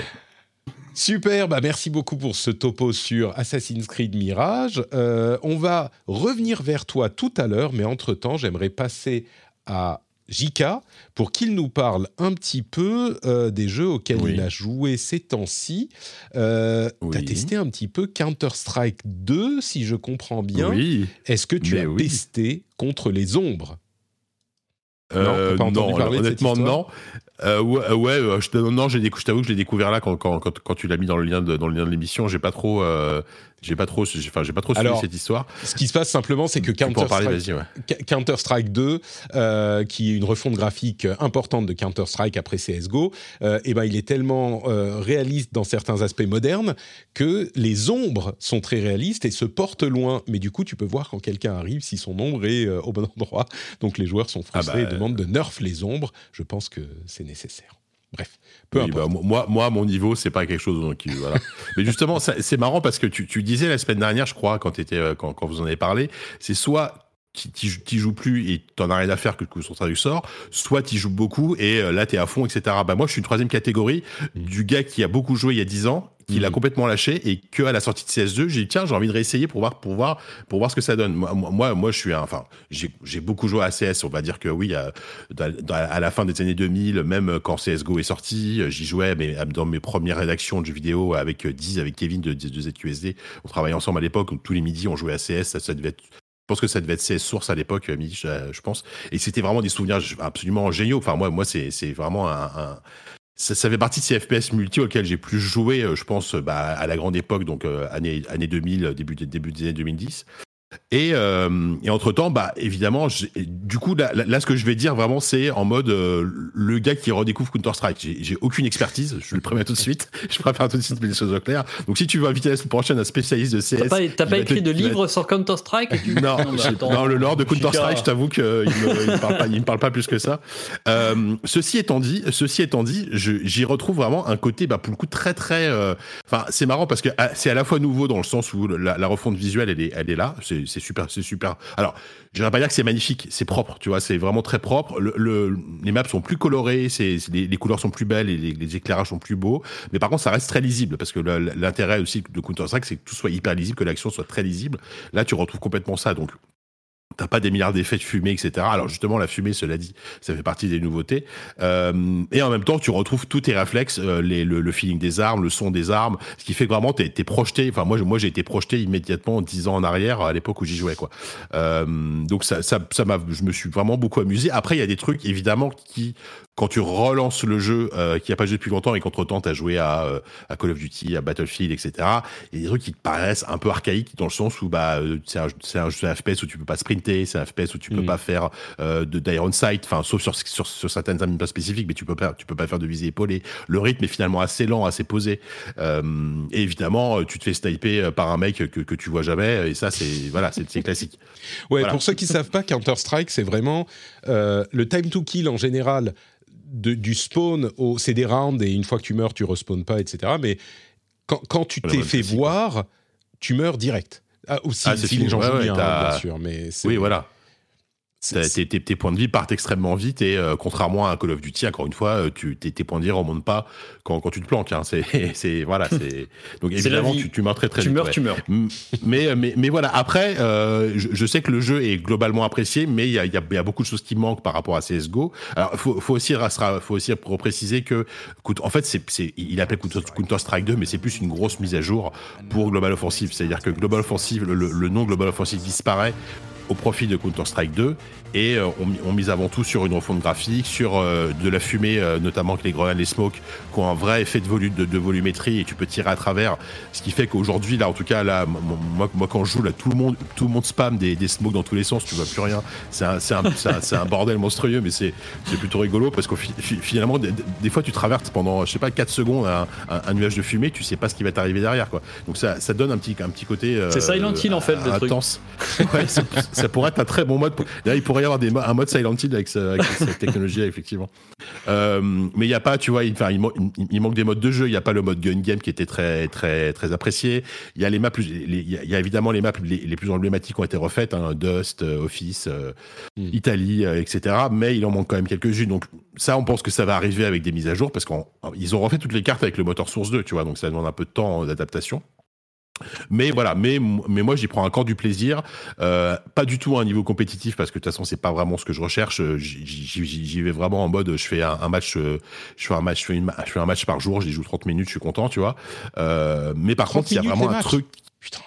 Super, bah merci beaucoup pour ce topo sur Assassin's Creed Mirage. Euh, on va revenir vers toi tout à l'heure, mais entre-temps, j'aimerais passer à Jika pour qu'il nous parle un petit peu euh, des jeux auxquels Oui. il a joué ces temps-ci. Euh, Oui. Tu as testé un petit peu Counter-Strike 2, si je comprends bien. Oui. Est-ce que tu Mais as oui. testé contre les ombres? Non, Euh, pas non, parler de cette honnêtement, non. Euh, ouais, euh, ouais euh, je, non, j'ai je t'avoue que je l'ai découvert là quand, quand, quand, quand tu l'as mis dans le lien de, dans le lien de l'émission. J'ai pas trop, euh, j'ai pas trop, j'ai- enfin, j'ai pas trop suivi cette histoire. Ce qui se passe simplement, c'est que Counter-Strike vas-y, ouais. Ca- Counter-Strike 2, euh, qui est une refonte graphique importante de Counter-Strike après CSGO, et ben il est tellement réaliste dans certains aspects modernes que les ombres sont très réalistes et se portent loin. Mais du coup, tu peux voir quand quelqu'un arrive si son ombre est au bon endroit. Donc les joueurs sont frustrés Ah bah, et demandent de nerf les ombres. Je pense que c'est nécessaire. Bref, peu Oui, importe. bah, moi, moi, mon niveau, c'est pas quelque chose. Donc, euh, voilà. (laughs) Mais justement, c'est marrant parce que tu, tu disais la semaine dernière, je crois, quand, étais, euh, quand, quand vous en avez parlé, c'est soit tu t'y joues plus et t'en as rien à faire que que son sort, soit tu joues beaucoup et euh, là t'es à fond, etc. Bah moi je suis une troisième catégorie du gars qui a beaucoup joué il y a 10 ans, qui l'a Mhm. complètement lâché et que à la sortie de CS2, j'ai dit tiens j'ai envie de réessayer pour voir pour voir pour voir ce que ça donne. Moi moi, moi, je suis un, enfin j'ai beaucoup joué à CS, on va dire que oui à, la fin des années 2000, même quand CS:GO est sorti, j'y jouais mais dans mes premières rédactions de jeux vidéo avec Diz, avec Kevin de, de ZQSD, on travaillait ensemble à l'époque, tous les midis on jouait à CS, ça, ça devait être pense que ça devait être CS Source à l'époque, à midi, je, je pense. Et c'était vraiment des souvenirs absolument géniaux. Enfin, moi, moi c'est vraiment un, ça, fait partie de ces FPS multi auxquels j'ai plus joué, euh, je pense, bah, à la grande époque, donc euh, année, année 2000, début, début des années 2010. Et, euh, et entre temps, bah évidemment, du coup là, là, ce que je vais dire vraiment, c'est en mode euh, le gars qui redécouvre Counter Strike. J'ai aucune expertise, je le préviens tout de suite. (laughs) Je préfère tout de suite les choses au clair. Donc si tu veux inviter la semaine prochaine un spécialiste de CS, t'as pas, écrit de livre sur Counter Strike Non, non, le lore de Counter Strike, je t'avoue qu'il me, il me parle pas, il me parle pas plus que ça. Euh, ceci étant dit, ceci étant dit, j'y retrouve vraiment un côté, bah pour le coup très très. Euh, enfin, c'est marrant parce que ah, c'est à la fois nouveau dans le sens où la, la refonte visuelle elle est, elle est là, c'est super, c'est super. Alors, je vais pas dire que c'est magnifique, c'est propre, tu vois, c'est vraiment très propre. Le, les maps sont plus colorées, c'est les, les, couleurs sont plus belles et les, les, éclairages sont plus beaux. Mais par contre, ça reste très lisible parce que l'intérêt aussi de Counter Strike, c'est que tout soit hyper lisible, que l'action soit très lisible. Là, tu retrouves complètement ça. Donc, T'as pas des milliards d'effets de fumée, etc. Alors justement, la fumée, cela dit, ça fait partie des nouveautés. Euh, et en même temps, tu retrouves tous tes réflexes, euh, le, feeling des armes, le son des armes, ce qui fait que vraiment, t'es es projeté. Enfin, moi, moi, j'ai été projeté immédiatement dix ans en arrière à l'époque où j'y jouais, quoi. Euh, donc ça, ça, ça m'a, je me suis vraiment beaucoup amusé. Après, il y a des trucs évidemment qui quand tu relances le jeu qui a pas joué depuis longtemps et qu'entre temps tu as joué à, à, Call of Duty, à Battlefield, etc. Il y a des trucs qui te paraissent un peu archaïques dans le sens où bah c'est un, un, un, FPS où tu peux pas sprinter, c'est un FPS où tu peux mm. pas faire euh, de d'iron sight, enfin sauf sur, sur, sur certaines armes pas spécifiques, mais tu peux pas tu peux pas faire de visée épaulée. Le rythme est finalement assez lent, assez posé. Euh, et évidemment, tu te fais sniper par un mec que, que tu vois jamais et ça c'est voilà c'est classique. (laughs) Ouais, pour ceux qui savent pas, Counter Strike c'est vraiment le time to kill en général du spawn au. C'est des rounds et une fois que tu meurs, tu respawns pas, etc. Mais quand, quand tu t'es fait voir, tu meurs direct. Ah, ou si, ah, les gens jouent bien, bien sûr. Mais oui, voilà. Tes, points de vie partent extrêmement vite et euh, contrairement à un Call of Duty, encore une fois, euh, tu, tes, tes, points de vie remontent pas quand, quand tu te planques. Hein. C'est, (laughs) voilà, c'est (laughs) donc évidemment tu, tu, meurs très très tu vite. Meurs, Tu meurs, Mais, mais, mais voilà. Après, euh, je, je, sais que le jeu est globalement apprécié, mais il y a, y, a, y a, beaucoup de choses qui manquent par rapport à CS:GO. Alors, faut, faut aussi, faut aussi préciser que, en fait, c'est, il appelle Counter Strike 2, mais c'est plus une grosse mise à jour pour Global Offensive. C'est-à-dire que Global Offensive, le, le nom Global Offensive disparaît au profit de Counter-Strike 2 et euh, on, mise avant tout sur une refonte graphique, sur euh, de la fumée, euh, notamment avec les grenades, les smokes, qui ont un vrai effet de, volume, de, volumétrie et tu peux tirer à travers. Ce qui fait qu'aujourd'hui, là, en tout cas, là, moi, moi, quand je joue, là, tout le monde, tout le monde spam des, des smokes dans tous les sens, tu vois plus rien. C'est un, un, un, bordel monstrueux, mais c'est plutôt rigolo parce que finalement, des, des, fois, tu traverses pendant, je sais pas, 4 secondes un, nuage de fumée, tu sais pas ce qui va t'arriver derrière, quoi. Donc ça, ça donne un petit, un petit côté. c'est Silent Hill en fait, le intense. Truc. (laughs) Ouais, ça pourrait être un très bon mode. Là, il pourrait y avoir des, un mode Silent Hill avec, cette (laughs) technologie, effectivement. Euh, mais il n'y a pas, tu vois, il, il, il, manque des modes de jeu. Il n'y a pas le mode gun game qui était très, très, très apprécié. Il y a les maps, il y, a évidemment les maps les, plus emblématiques qui ont été refaites, hein, Dust, euh, Office, euh, mm. Italie, etc. Mais il en manque quand même quelques-unes. Donc ça, on pense que ça va arriver avec des mises à jour parce qu'ils ont refait toutes les cartes avec le moteur Source 2, tu vois. Donc ça demande un peu de temps d'adaptation. Mais voilà, mais, mais moi j'y prends encore du plaisir, euh, pas du tout à un niveau compétitif parce que de toute façon c'est pas vraiment ce que je recherche. J'y vais vraiment en mode je fais un, match, euh, je fais un match, je fais, une, je fais un match par jour, j'y joue 30 minutes, je suis content, tu vois. Euh, mais par contre il y a vraiment un truc. Putain.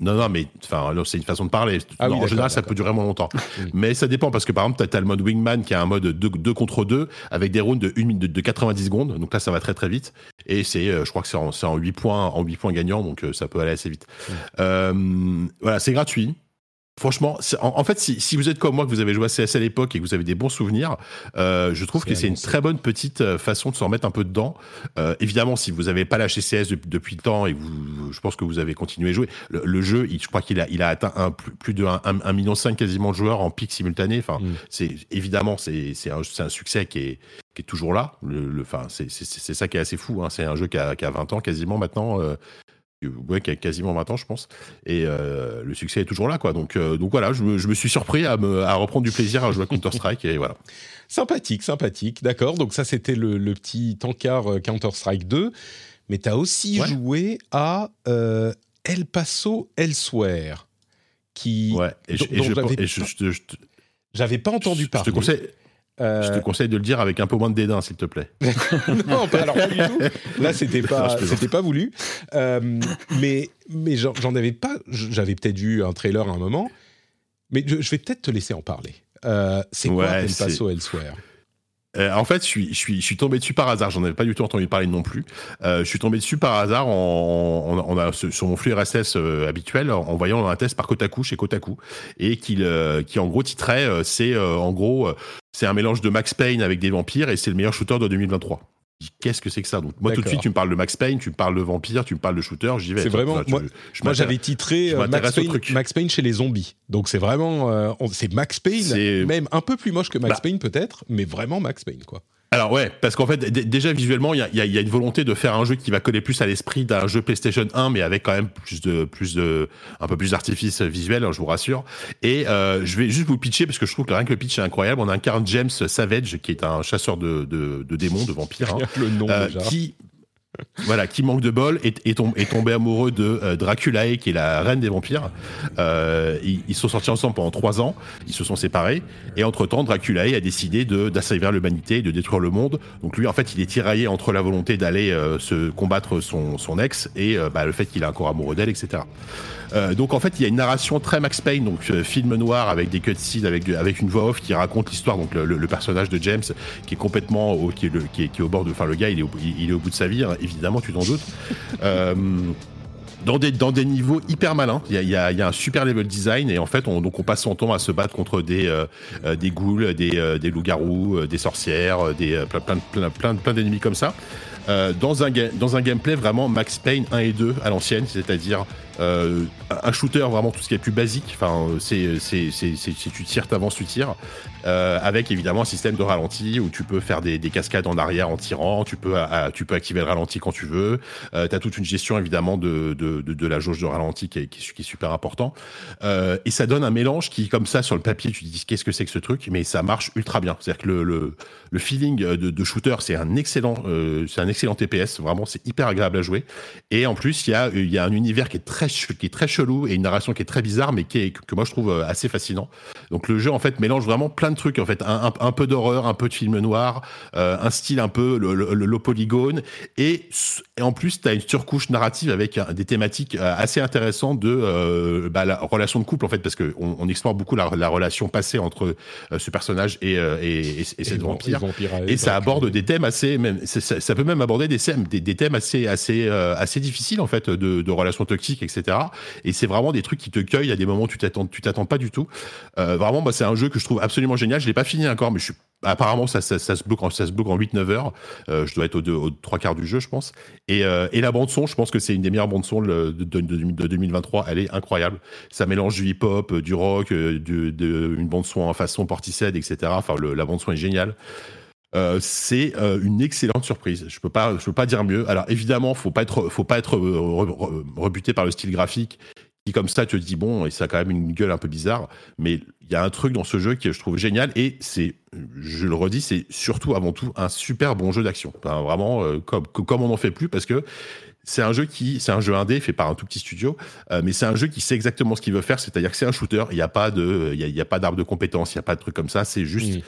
Non, non, mais enfin, c'est une façon de parler. Ah en général, ça peut durer moins longtemps. (laughs) mais ça dépend parce que par exemple, tu as, le mode Wingman qui a un mode 2, contre 2 avec des rounds de, de, de, 90 secondes. Donc là, ça va très très vite. Et c'est, euh, je crois que c'est en, en, 8 points, en 8 points gagnants. Donc euh, ça peut aller assez vite. Euh, voilà, c'est gratuit. Franchement, en, fait, si, vous êtes comme moi, que vous avez joué à CS à l'époque et que vous avez des bons souvenirs, euh, je trouve que c'est une très bonne petite euh, façon de se remettre un peu dedans. Euh, évidemment, si vous n'avez pas lâché CS depuis, le temps et vous, je pense que vous avez continué à jouer, le, jeu, je crois qu'il a, il a atteint un, plus, de 1,5 million quasiment de joueurs en pic simultané. Enfin, mm. c'est évidemment, c'est un, un, succès qui est, qui est toujours là. Le, enfin, c'est ça qui est assez fou. Hein. C'est un jeu qui a, qui a, 20 ans quasiment maintenant ouais, qui a quasiment 20 ans, je pense. Et euh, le succès est toujours là, quoi. Donc, euh, donc voilà, je me, je me, suis surpris à, me, à reprendre du plaisir à jouer à Counter-Strike, et voilà. Sympathique, sympathique, d'accord. Donc ça, c'était le, le, petit tankard euh, Counter-Strike 2. Mais tu as aussi joué à El Paso Elsewhere, qui... Ouais, et je, j'avais pas entendu parler. Je te conseille... Je te euh, conseille de le dire avec un peu moins de dédain, s'il te plaît. (laughs) non, alors pas du tout. Là, c'était pas, c'était pas voulu. Euh, mais mais j'en avais pas. J'avais peut-être vu un trailer à un moment. Mais je, vais peut-être te laisser en parler. Euh, c'est quoi El Paso Elsewhere? Euh, en fait, je suis, tombé dessus par hasard. J'en avais pas du tout entendu parler non plus. Euh, je suis tombé dessus par hasard en, en, sur mon flux RSS euh, habituel en voyant un test par Kotaku chez Kotaku et qui, qui en gros titrait c'est en gros c'est un mélange de Max Payne avec des vampires et c'est le meilleur shooter de 2023 qu'est-ce que c'est que ça? Donc moi tout de suite tu me parles de Max Payne, tu me parles de vampire, tu me parles de shooter, j'y vais. C'est vraiment moi, j'avais titré euh, Max, Payne, Max, Payne, chez les zombies. Donc c'est vraiment euh, c'est Max Payne même un peu plus moche que Max bah Payne peut-être, mais vraiment Max Payne quoi. Alors ouais, parce qu'en fait déjà visuellement, il y a, y a, une volonté de faire un jeu qui va coller plus à l'esprit d'un jeu PlayStation 1, mais avec quand même plus de plus de un peu plus d'artifice visuel, hein, je vous rassure. Et euh, je vais juste vous pitcher parce que je trouve que rien que le pitch est incroyable. On incarne James Savage, qui est un chasseur de, de, de démons, de vampires, hein, (laughs) le nom euh, déjà. qui voilà, qui manque de bol, est, tombé amoureux de euh, Draculae, qui est la reine des vampires. Euh, ils, sont sortis ensemble pendant trois ans, ils se sont séparés, et entre-temps, Draculae a décidé d'assaillir l'humanité, de détruire le monde. Donc lui, en fait, il est tiraillé entre la volonté d'aller euh, se combattre son, son ex et bah, le fait qu'il est encore amoureux d'elle, etc. Euh, donc en fait, il y a une narration très Max Payne, donc euh, film noir avec des cutscenes, avec, avec une voix off qui raconte l'histoire. Donc le, personnage de James qui est complètement au, qui, est le, qui, est, qui est au bord de, enfin le gars, il est au, il est au bout de sa vie, hein, évidemment, tu t'en doutes. (laughs) Euh, dans des, dans des niveaux hyper malins. Il y a, y, a, y a, un super level design et en fait, on, donc on passe son temps à se battre contre des, euh, des ghouls, des, des loups-garous, des sorcières, des, plein, plein, plein, plein, plein d'ennemis comme ça. Euh, dans, un, dans un gameplay vraiment Max Payne 1 et 2 à l'ancienne, c'est-à-dire euh, un shooter vraiment tout ce qui est plus basique. Enfin, c'est si tu tires, t'avances, tu tires. Euh, avec évidemment un système de ralenti où tu peux faire des, des cascades en arrière en tirant, tu peux, tu peux activer le ralenti quand tu veux. Euh, tu as toute une gestion évidemment de, de, la jauge de ralenti qui est, qui est, super important. Euh, et ça donne un mélange qui, comme ça, sur le papier, tu te dis qu'est-ce que c'est que ce truc, mais ça marche ultra bien. C'est-à-dire que le, le, feeling de, shooter, c'est un excellent, euh, c'est un excellent TPS. Vraiment, c'est hyper agréable à jouer. Et en plus, il y a, il y a un univers qui est très, qui est très chelou et une narration qui est très bizarre, mais qui est, que moi je trouve euh, assez fascinant. Donc le jeu en fait mélange vraiment plein de trucs en fait, un, un, peu d'horreur, un peu de film noir, euh, un style un peu le, le, polygone. Et, et, en plus tu as une surcouche narrative avec des thématiques euh, assez intéressantes de bah, la relation de couple en fait parce que on, on explore beaucoup la, la, relation passée entre ce personnage et, et, et, cette vampire, et ça aborde des thèmes assez même ça, ça, peut même aborder des, des, des thèmes assez assez assez difficiles en fait de, de relations toxiques etc et c'est vraiment des trucs qui te cueillent à des moments où tu t'attends, tu t'attends pas du tout. Euh, vraiment, bah, c'est un jeu que je trouve absolument génial. Je l'ai pas fini encore, mais je suis apparemment ça, ça, se bloque en, en 8-9 heures. Euh, je dois être aux, trois quarts du jeu, je pense. Et, euh, et la bande son, je pense que c'est une des meilleures bandes son de, de, de, de, 2023. Elle est incroyable. Ça mélange du hip-hop, du rock, de, une bande son en façon Portishead, etc. Enfin, la bande son est géniale. Euh, c'est euh, une excellente surprise. Je peux pas, je peux pas dire mieux. Alors évidemment, faut pas être, faut pas être euh, rebuté par le style graphique qui comme ça te dit bon, et ça a quand même une gueule un peu bizarre, mais il y a un truc dans ce jeu que je trouve génial et c'est, je le redis, c'est surtout avant tout un super bon jeu d'action. Vraiment comme comme on n'en fait plus parce que c'est un jeu qui, c'est un jeu indé fait par un tout petit studio, mais c'est un jeu qui sait exactement ce qu'il veut faire, c'est-à-dire que c'est un shooter. Il n'y a pas de, il y a, pas d'arbre de compétences, il n'y a pas de truc comme ça. C'est juste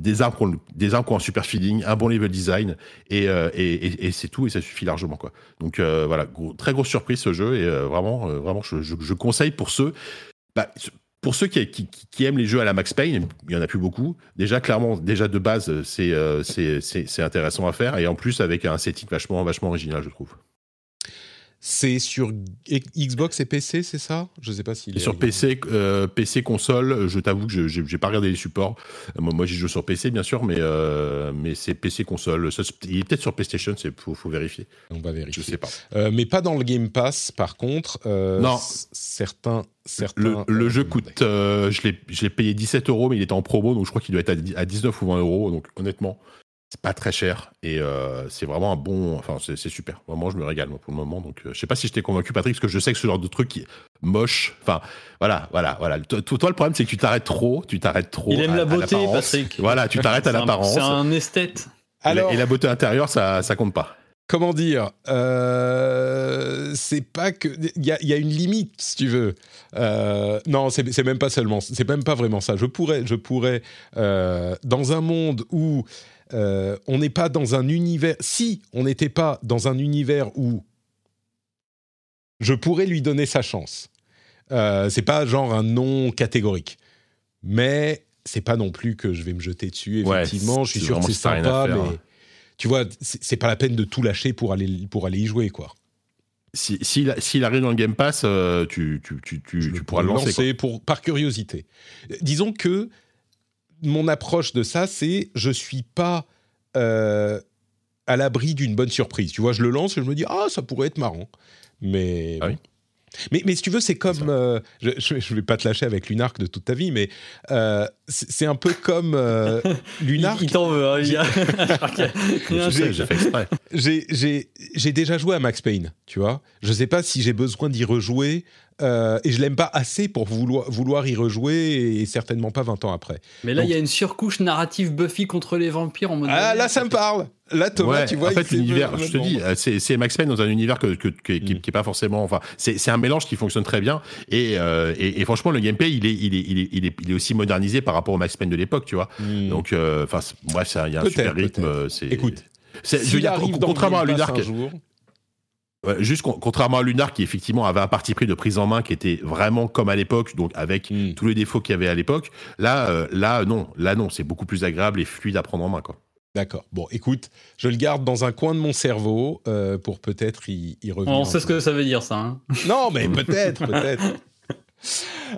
des armes, des armes qui ont un super feeling, un bon level design, et, euh, et, et, et c'est tout, et ça suffit largement. quoi. Donc euh, voilà, très grosse surprise ce jeu, et euh, vraiment, vraiment je, je, conseille pour ceux, bah, pour ceux qui, qui, aiment les jeux à la Max Payne, il y en a plus beaucoup. Déjà, clairement, déjà de base, c'est c'est intéressant à faire, et en plus avec un setting vachement, vachement original, je trouve. C'est sur Xbox et PC, c'est ça? Je sais pas s'il est. Sur PC, euh, PC console, je t'avoue que je n'ai pas regardé les supports. Moi, moi j'y joue sur PC, bien sûr, mais, euh, mais c'est PC console. Ça, il est peut-être sur PlayStation, il faut, faut, vérifier. On va vérifier. Je sais pas. Euh, mais pas dans le Game Pass, par contre. Euh, non. Certains. certains le, le jeu coûte. je l'ai payé 17 euros, mais il était en promo, donc je crois qu'il doit être à 19 ou 20 euros. Donc honnêtement, c'est pas très cher et euh, c'est vraiment un bon. Enfin, c'est super. Vraiment, je me régale moi, pour le moment. Donc, euh, je sais pas si je t'ai convaincu, Patrick, parce que je sais que ce genre de truc qui est moche. Enfin, voilà, voilà, voilà. Toi, toi le problème, c'est que tu t'arrêtes trop. Tu t'arrêtes trop. Il aime la beauté, Patrick. Voilà, tu t'arrêtes à l'apparence. C'est un esthète. Alors, et la beauté intérieure, ça, ça compte pas. Comment dire euh, C'est pas que il y, y, a une limite, si tu veux. Euh, non, c'est même pas seulement. C'est même pas vraiment ça. Je pourrais, je pourrais, euh, dans un monde où euh, on n'est pas dans un univers. Si on n'était pas dans un univers où je pourrais lui donner sa chance. Euh, c'est pas genre un non catégorique. Mais c'est pas non plus que je vais me jeter dessus. Ouais, Effectivement, je suis sûr que c'est sympa, faire, mais hein. tu vois, c'est pas la peine de tout lâcher pour aller pour aller y jouer, quoi. Si- S'il s'il arrive dans le Game Pass, euh, tu, tu, tu, tu, Je tu le pourras le lancer. quoi. pour par curiosité. Disons que mon approche de ça, c'est je suis pas euh, à l'abri d'une bonne surprise. Tu vois, je le lance et je me dis ah ça pourrait être marrant, mais Ah oui. Mais, mais si tu veux, c'est comme. euh, je, je, je vais pas te lâcher avec Lunark de toute ta vie, mais euh, c'est un peu comme euh, (laughs) Lunark. Il, il t'en veut, hein, il y a- j'ai (laughs) (laughs) fait exprès. J'ai- J'ai j'ai déjà joué à Max Payne, tu vois. Je sais pas si j'ai besoin d'y rejouer. Euh, et je l'aime pas assez pour vouloir, vouloir y rejouer, et certainement pas 20 ans après. Mais là, Donc- il y a une surcouche narrative Buffy contre les vampires en mode. Ah, là, ça me parle Là, Thomas, Ouais, tu vois, en fait, l'univers, fait je te dis, euh, c'est Max Payne dans un univers que, que- que- qui, Mm. qui est pas forcément. Enfin, c'est un mélange qui fonctionne très bien. Et, euh, et, et franchement, le gameplay, il est, il, est, il, est, il, est, il est aussi modernisé par rapport au Max Payne de l'époque, tu vois. Hmm. Donc, enfin, c'est- bref, il y a un super rythme. Écoute, c'est- je veux dire, contrairement à Lunar, un jour, juste con- contrairement à Lunar qui effectivement avait un parti pris de prise en main qui était vraiment comme à l'époque, donc avec Mm. tous les défauts qu'il y avait à l'époque. Là, euh, là non, là non, c'est beaucoup plus agréable et fluide à prendre en main quoi. D'accord. Bon, écoute, je le garde dans un coin de mon cerveau euh, pour peut-être y, y revenir. On sait ce que ça veut dire, ça. hein. (laughs) Non, mais peut-être, peut-être. (laughs)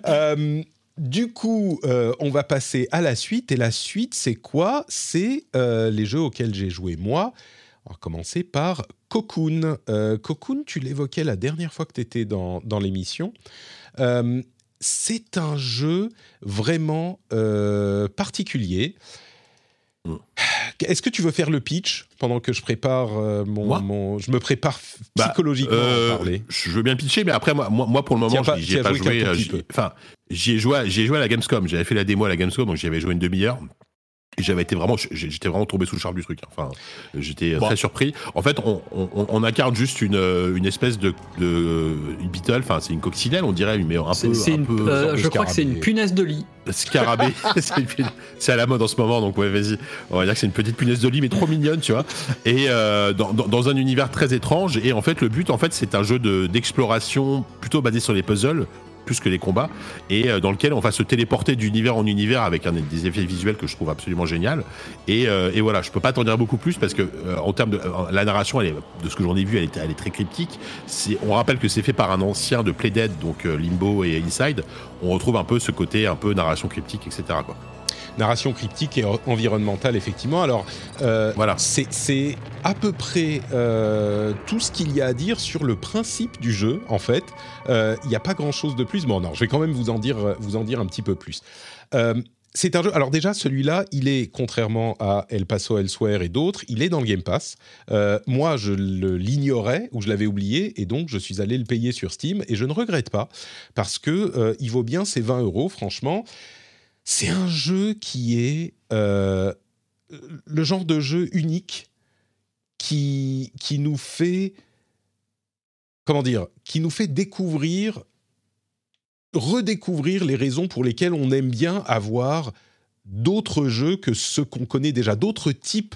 Euh, du coup, euh, on va passer à la suite. Et la suite, c'est quoi? C'est euh, les jeux auxquels j'ai joué moi. On va commencer par Cocoon. Euh, Cocoon, tu l'évoquais la dernière fois que tu étais dans, dans l'émission. Euh, c'est un jeu vraiment euh, particulier. Est-ce que tu veux faire le pitch pendant que je prépare euh, mon, mon- Je me prépare Bah, psychologiquement à Euh, parler. Je veux bien pitcher, mais après moi, moi, moi, pour le moment, j'y ai as pas joué. Enfin, j'y ai joué, à- j'y ai joué à la Gamescom. J'avais fait la démo à la Gamescom, donc j'y avais joué une demi-heure. J'avais été vraiment, j'étais vraiment tombé sous le charme du truc. hein. Enfin, j'étais Bon. très surpris. En fait, on, on- on incarne juste une, euh, une espèce de, de une beetle. Enfin, c'est une coccinelle, on dirait, mais un peu, un une- peu euh, je crois que c'est une punaise de lit. Scarabée, (laughs) c'est à la mode en ce moment, donc ouais, vas-y. On va dire que c'est une petite punaise de lit, mais trop mignonne, tu vois. Et euh, dans, dans- dans un univers très étrange. Et en fait, le but, en fait, c'est un jeu de- d'exploration plutôt basé sur les puzzles plus que les combats et euh, dans lequel on va se téléporter d'univers en univers avec des effets visuels que je trouve absolument génial. Et, euh, voilà je peux pas t'en dire beaucoup plus parce que euh, en termes de la narration de ce que j'en ai vu elle est, très cryptique. On rappelle que c'est fait par un ancien de Playdead donc euh, Limbo et Inside. On retrouve un peu ce côté un peu narration cryptique etc. narration cryptique et environnementale, effectivement. Alors, euh, Voilà. c'est à peu près euh, tout ce qu'il y a à dire sur le principe du jeu, en fait. Euh, Il n'y a pas grand-chose de plus. Bon, non, je vais quand même vous en dire, vous en dire un petit peu plus. C'est un jeu. Alors déjà, celui-là, il est contrairement à El Paso Elsewhere et d'autres, il est dans le Game Pass. Moi, je l'ignorais ou je l'avais oublié et donc je suis allé le payer sur Steam et je ne regrette pas parce que il vaut bien ses 20 euros. Franchement, c'est un jeu qui est euh, le genre de jeu unique qui, qui nous fait comment dire qui nous fait découvrir redécouvrir les raisons pour lesquelles on aime bien avoir d'autres jeux que ceux qu'on connaît déjà, d'autres types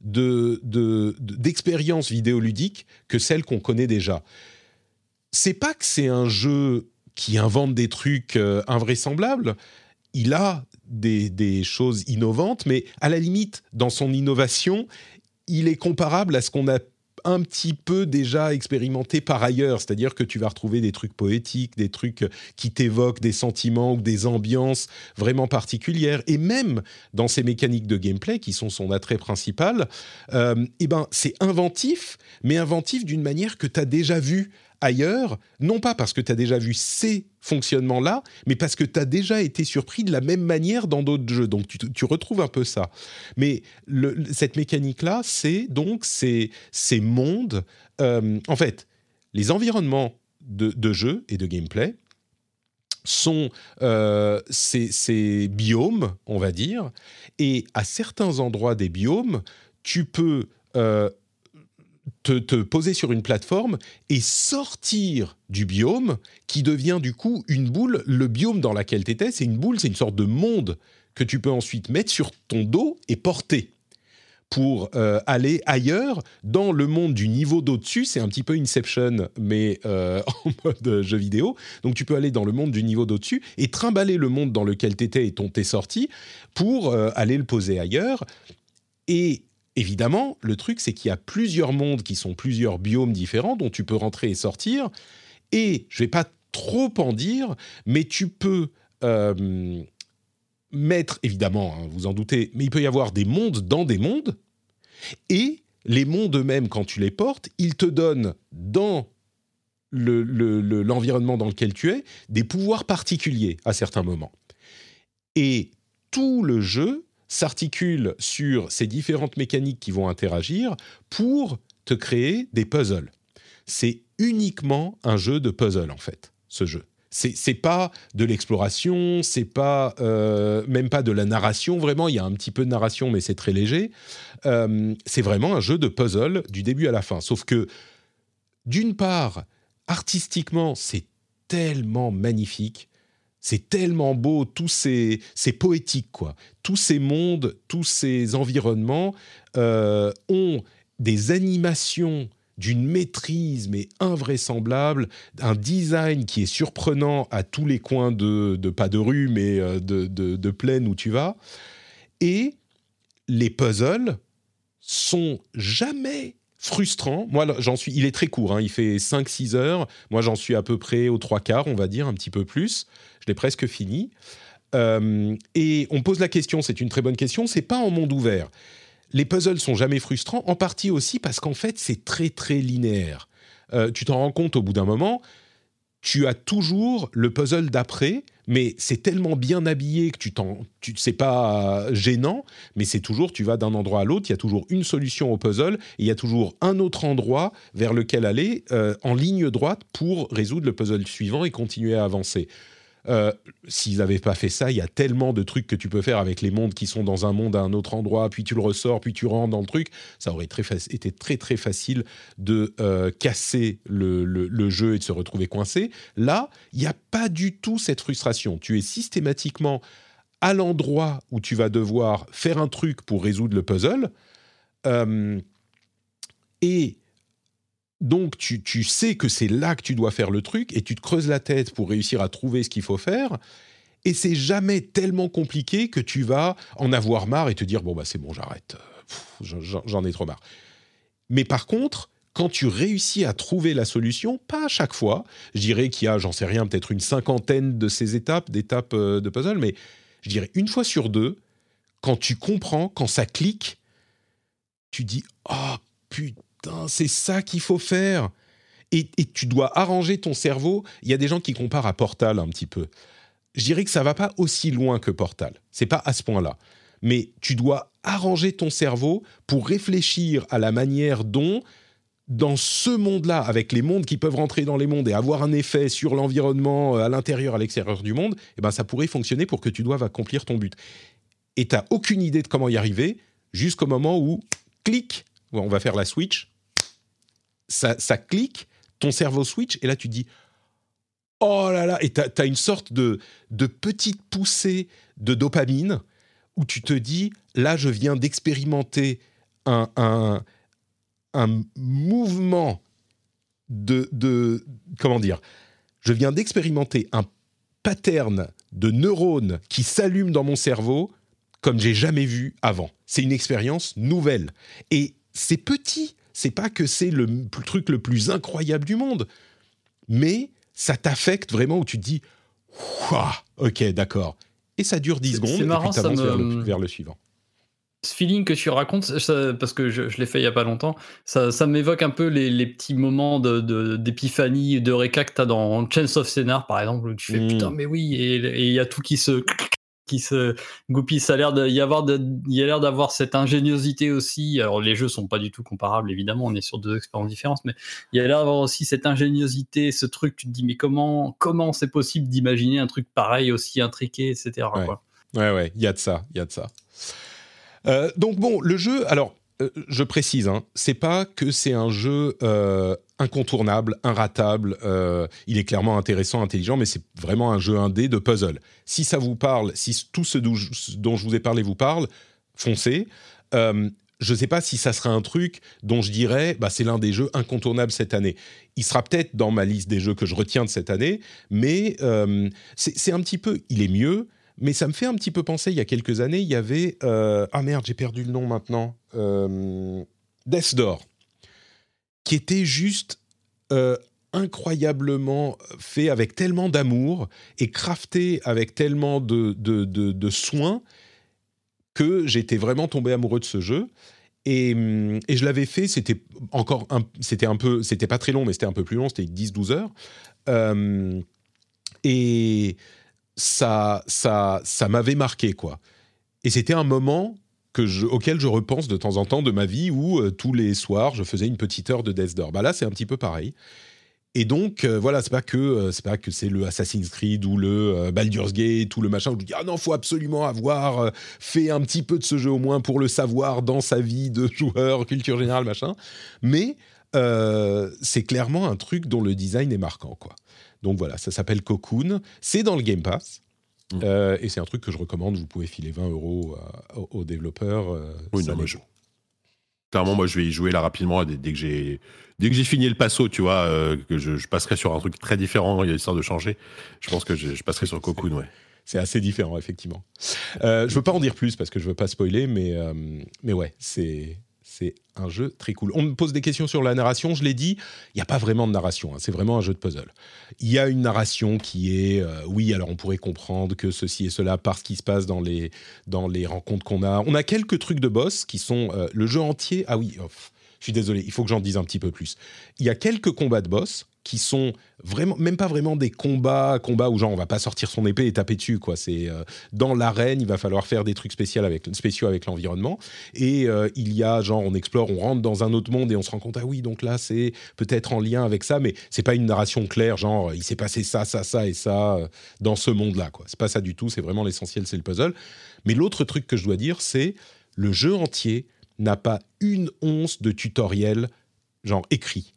de, de- de- d'expériences vidéoludiques que celles qu'on connaît déjà. C'est pas que c'est un jeu qui invente des trucs euh, invraisemblables, il a des, choses innovantes, mais à la limite, dans son innovation, il est comparable à ce qu'on a un petit peu déjà expérimenté par ailleurs, c'est-à-dire que tu vas retrouver des trucs poétiques, des trucs qui t'évoquent des sentiments ou des ambiances vraiment particulières, et même dans ces mécaniques de gameplay qui sont son attrait principal, euh, eh ben c'est inventif, mais inventif d'une manière que tu as déjà vu ailleurs, non pas parce que tu as déjà vu ces fonctionnements-là, mais parce que tu as déjà été surpris de la même manière dans d'autres jeux. Donc tu, tu retrouves un peu ça. Mais cette mécanique-là, c'est donc ces, ces mondes. euh, en fait, les environnements de, de jeu et de gameplay sont euh, ces, ces biomes, on va dire, et à certains endroits des biomes, tu peux euh, te, poser sur une plateforme et sortir du biome qui devient du coup une boule. Le biome dans lequel tu étais, c'est une boule, c'est une sorte de monde que tu peux ensuite mettre sur ton dos et porter. pour euh, aller ailleurs dans le monde du niveau d'au-dessus. C'est un petit peu Inception, mais euh, (laughs) en mode jeu vidéo. Donc tu peux aller dans le monde du niveau d'au-dessus et trimballer le monde dans lequel tu étais et dont tu es sorti pour euh, aller le poser ailleurs. Et évidemment, le truc, c'est qu'il y a plusieurs mondes qui sont plusieurs biomes différents dont tu peux rentrer et sortir. Et je vais pas trop en dire, mais tu peux mettre, évidemment, hein, vous en doutez, mais il peut y avoir des mondes dans des mondes, et les mondes eux-mêmes, quand tu les portes, ils te donnent dans l'environnement le, dans lequel tu es des pouvoirs particuliers à certains moments. Et tout le jeu s'articule sur ces différentes mécaniques qui vont interagir pour te créer des puzzles. C'est uniquement un jeu de puzzle en fait, ce jeu. C'est pas de l'exploration, c'est pas euh, même pas de la narration. Vraiment, il y a un petit peu de narration, mais c'est très léger. Euh, c'est vraiment un jeu de puzzle du début à la fin. Sauf que, d'une part, artistiquement, c'est tellement magnifique, c'est tellement beau, tous ces, c'est poétique quoi. Tous ces mondes, tous ces environnements euh, ont des animations d'une maîtrise mais invraisemblable, un design qui est surprenant à tous les coins de, pas de rue mais euh, de, de, plaine où tu vas. Et les puzzles sont jamais frustrants. Moi, j'en suis. Il est très court, hein, il fait 5-6 heures. Moi, j'en suis à peu près aux trois quarts, on va dire, un petit peu plus. Je l'ai presque fini. Euh, et on pose la question, c'est une très bonne question, c'est pas en monde ouvert les puzzles sont jamais frustrants, en partie aussi parce qu'en fait, c'est très très linéaire. Euh, tu t'en rends compte au bout d'un moment, tu as toujours le puzzle d'après, mais c'est tellement bien habillé que tu t'en, tu, c'est pas gênant, mais c'est toujours, tu vas d'un endroit à l'autre, il y a toujours une solution au puzzle, et il y a toujours un autre endroit vers lequel aller euh, en ligne droite pour résoudre le puzzle suivant et continuer à avancer. Euh, s'ils n'avaient pas fait ça, il y a tellement de trucs que tu peux faire avec les mondes qui sont dans un monde à un autre endroit, puis tu le ressors, puis tu rentres dans le truc. Ça aurait été très très facile de euh, casser le, jeu et de se retrouver coincé. Là, il n'y a pas du tout cette frustration. Tu es systématiquement à l'endroit où tu vas devoir faire un truc pour résoudre le puzzle. Euh, et donc tu, sais que c'est là que tu dois faire le truc et tu te creuses la tête pour réussir à trouver ce qu'il faut faire. Et c'est jamais tellement compliqué que tu vas en avoir marre et te dire bon bah c'est bon j'arrête, j'en ai trop marre. Mais par contre, quand tu réussis à trouver la solution, pas à chaque fois, je dirais qu'il y a, j'en sais rien, peut-être une cinquantaine de ces étapes, d'étapes euh, de puzzle, mais je dirais une fois sur deux, quand tu comprends, quand ça clique, tu dis oh putain c'est ça qu'il faut faire. Et, tu dois arranger ton cerveau. Il y a des gens qui comparent à Portal un petit peu. Je dirais que ça va pas aussi loin que Portal. C'est pas à ce point-là. Mais tu dois arranger ton cerveau pour réfléchir à la manière dont, dans ce monde-là, avec les mondes qui peuvent rentrer dans les mondes et avoir un effet sur l'environnement euh, à l'intérieur, à l'extérieur du monde, eh ben ça pourrait fonctionner pour que tu doives accomplir ton but. Et tu n'as aucune idée de comment y arriver jusqu'au moment où, clic, on va faire la switch, ça, clique, ton cerveau switch, et là tu dis oh là là, et tu as, une sorte de, de petite poussée de dopamine où tu te dis là je viens d'expérimenter un, un, mouvement de, de. Comment dire Je viens d'expérimenter un pattern de neurones qui s'allument dans mon cerveau comme j'ai jamais vu avant. C'est une expérience nouvelle. Et c'est petit, c'est pas que c'est le truc le plus incroyable du monde, mais ça t'affecte vraiment où tu te dis, ok, d'accord. Et ça dure 10 secondes, et puis tu avances vers, le, suivant ce feeling que tu racontes, parce que je, l'ai fait il y a pas longtemps, ça, m'évoque un peu les, petits moments d'épiphanie, de, de réca que tu as dans Chance of Scénar, par exemple, où tu fais hmm. putain, mais oui, et il y a tout qui se qui se goupille. Ça a l'air y avoir il y a l'air d'avoir cette ingéniosité aussi. Alors les jeux sont pas du tout comparables évidemment, on est sur deux expériences différentes, mais il y a l'air d'avoir aussi cette ingéniosité, ce truc. Tu te dis mais comment comment c'est possible d'imaginer un truc pareil aussi intriqué, etc. Ouais, ouais, il y a de ça, il y a de ça. Euh, donc bon, le jeu, alors euh, je précise, hein, c'est pas que c'est un jeu euh, incontournable, inratable. Euh, il est clairement intéressant, intelligent, mais c'est vraiment un jeu indé de puzzle. Si ça vous parle, si tout ce dont je vous ai parlé vous parle, foncez. je ne sais pas si ça sera un truc dont je dirais, bah, c'est l'un des jeux incontournables cette année. Il sera peut-être dans ma liste des jeux que je retiens de cette année, mais euh, c'est un petit peu, il est mieux, mais ça me fait un petit peu penser, il y a quelques années, il y avait, euh, ah merde, j'ai perdu le nom maintenant, euh, Death Door, qui était juste euh, incroyablement fait avec tellement d'amour et crafté avec tellement de, de, de, que j'étais vraiment tombé amoureux de ce jeu. Et, et je l'avais fait, c'était encore un, c'était un peu, c'était pas très long, mais c'était un peu plus long, c'était 10-12 heures. Euh, et ça, ça, ça m'avait marqué, quoi. Et c'était un moment que je, auquel je repense de temps en temps de ma vie où euh, tous les soirs je faisais une petite heure de Death Door. Bah là, c'est un petit peu pareil. Et donc euh, voilà, c'est pas que euh, c'est pas que c'est le Assassin's Creed ou le Baldur's Gate ou le machin où je dis ah non, faut absolument avoir fait un petit peu de ce jeu au moins pour le savoir dans sa vie de (laughs) joueur, culture générale machin. Mais c'est clairement un truc dont le design est marquant quoi. Donc voilà, ça s'appelle Cocoon. C'est dans le Game Pass. Mm. Euh, et c'est un truc que je recommande. Vous pouvez filer 20 euros aux, développeurs. euh, Oui, ça non, je-. Clairement, moi, je vais y jouer là rapidement dès, dès que j'ai dès que j'ai fini le passo, tu vois, euh, que je, je passerai sur un truc très différent. Il y a l'histoire de changer. Je pense que je, je passerai sur Cocoon, ouais. C'est assez différent, effectivement. Je veux pas en dire plus parce que je veux pas spoiler, mais, mais ouais, c'est. C'est un jeu très cool. On me pose des questions sur la narration, je l'ai dit, il n'y a pas vraiment de narration, hein, c'est vraiment un jeu de puzzle. Il y a une narration qui est, euh, oui, alors on pourrait comprendre que ceci et cela par ce qui se passe dans les, dans les rencontres qu'on a. On a quelques trucs de boss qui sont euh, le jeu entier. Ah oui, oh, je suis désolé, il faut que j'en dise un petit peu plus. Il y a quelques combats de boss qui sont vraiment, même pas vraiment des combats, combats où genre on va pas sortir son épée et taper dessus quoi. C'est euh, dans l'arène, il va falloir faire des trucs spéciaux avec, spéciaux avec l'environnement. Et euh, il y a genre on explore, on rentre dans un autre monde et on se rend compte ah oui donc là c'est peut-être en lien avec ça, mais c'est pas une narration claire genre il s'est passé ça, ça, ça et ça euh, dans ce monde là quoi. C'est pas ça du tout. C'est vraiment l'essentiel, c'est le puzzle. Mais l'autre truc que je dois dire c'est le jeu entier n'a pas une once de tutoriel genre écrit.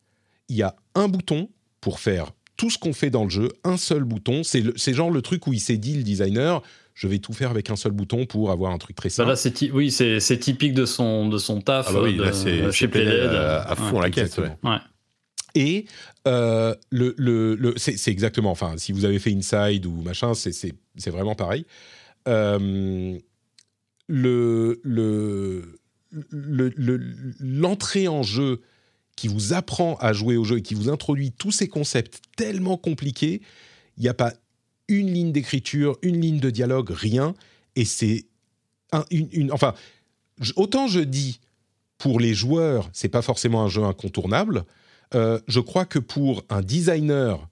Il y a un bouton pour faire tout ce qu'on fait dans le jeu, un seul bouton. C'est le- c'est genre le truc où il s'est dit, le designer, je vais tout faire avec un seul bouton pour avoir un truc très Bah simple. là, c'est ty- oui, c'est c'est typique de son de son taf. Ah bah oui, de- là, c'est chez c'est Playdead Playdead. à, à fond Ouais. la caisse. ouais. Exactement. Ouais. Et euh, le, le, le- c'est c'est exactement, enfin, si vous avez fait Inside ou machin, c'est- c'est c'est vraiment pareil. Euh, le, le, le- le- l'entrée en jeu qui vous apprend à jouer au jeu et qui vous introduit tous ces concepts tellement compliqués, il n'y a pas une ligne d'écriture, une ligne de dialogue, rien. Et c'est un- une, enfin, autant je dis pour les joueurs, c'est pas forcément un jeu incontournable. euh, je crois que pour un designer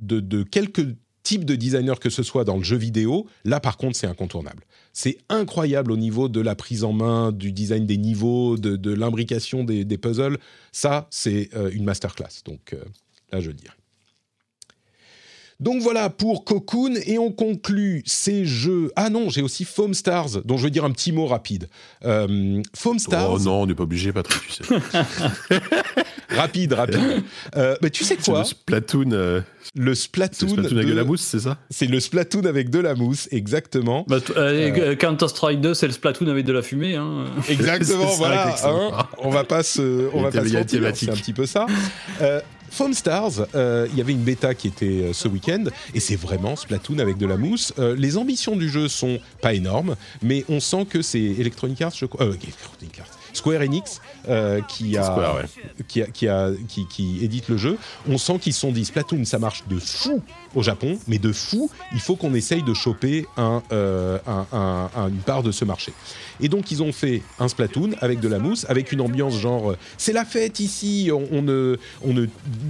de, de quelque type de designer que ce soit dans le jeu vidéo, là par contre c'est incontournable. C'est incroyable au niveau de la prise en main, du design des niveaux, de, l'imbrication des, des puzzles. Ça, c'est euh, une masterclass. Donc euh, là, je le dirais. Donc voilà pour Cocoon et on conclut ces jeux. Ah non, j'ai aussi Foam Stars, dont je veux dire un petit mot rapide. Euh, Foam Stars, Oh non, on n'est pas obligé, Patrick, tu sais. (laughs) (laughs) rapide, rapide. Euh, mais tu sais C'est quoi le Splatoon, euh, Le Splatoon, le Splatoon avec de- de la mousse, c'est ça C'est le Splatoon avec de la mousse, exactement. Bah, euh, Counter-Strike 2, c'est le Splatoon avec de la fumée. Hein. Exactement, (laughs) ça, voilà. hein. on va pas se, on va pas se mentir, c'est un petit peu ça. Foam Stars, euh, il y avait une bêta qui était euh, ce week-end, et c'est vraiment Splatoon avec de la mousse. Euh, les ambitions du jeu sont pas énormes, mais on sent que c'est Electronic Arts, je crois, euh, Electronic Arts, Square Enix qui a Square, ouais. qui, a- qui, a- qui- qui édite le jeu, on sent qu'ils se sont dit Splatoon, ça marche de fou au Japon, mais de fou, il faut qu'on essaye de choper euh, un- un- un- une part de ce marché. Et donc, ils ont fait un Splatoon avec de la mousse, avec une ambiance genre euh, c'est la fête ici, on, ne,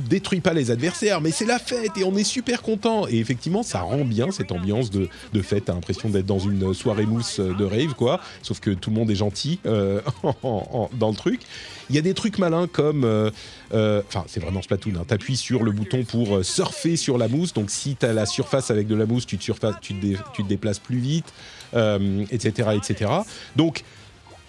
détruit pas les adversaires, mais c'est la fête et on est super content. Et effectivement, ça rend bien cette ambiance de, fête. T'as l'impression d'être dans une soirée mousse de rave, quoi. Sauf que tout le monde est gentil euh, (laughs) en- en- dans le truc. Il y a des trucs malins comme. euh, euh, Enfin, c'est vraiment Splatoon. Hein. T'appuies sur le bouton pour euh, surfer sur la mousse. Donc, si t'as la surface avec de la mousse, tu te, tu te, déplaces plus vite, euh, etc., etc. Donc,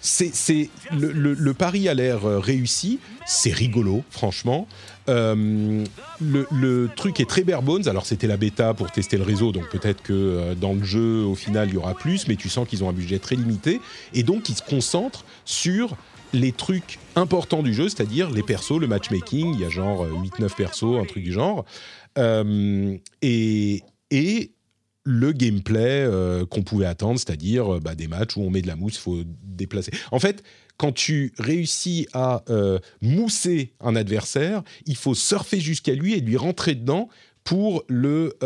c'est le, pari a l'air euh, réussi. C'est rigolo, franchement. Euh, le, truc est très bare bones. Alors c'était la bêta pour tester le réseau, donc peut-être que euh, dans le jeu, au final, il y aura plus, mais tu sens qu'ils ont un budget très limité. Et donc ils se concentrent sur les trucs importants du jeu, c'est-à-dire les persos, le matchmaking. Il y a genre 8-9 persos, un truc du genre. et, et le gameplay euh, qu'on pouvait attendre, c'est-à-dire euh, bah, des matchs où on met de la mousse, il faut déplacer. En fait, quand tu réussis à euh, mousser un adversaire, il faut surfer jusqu'à lui et lui rentrer dedans pour le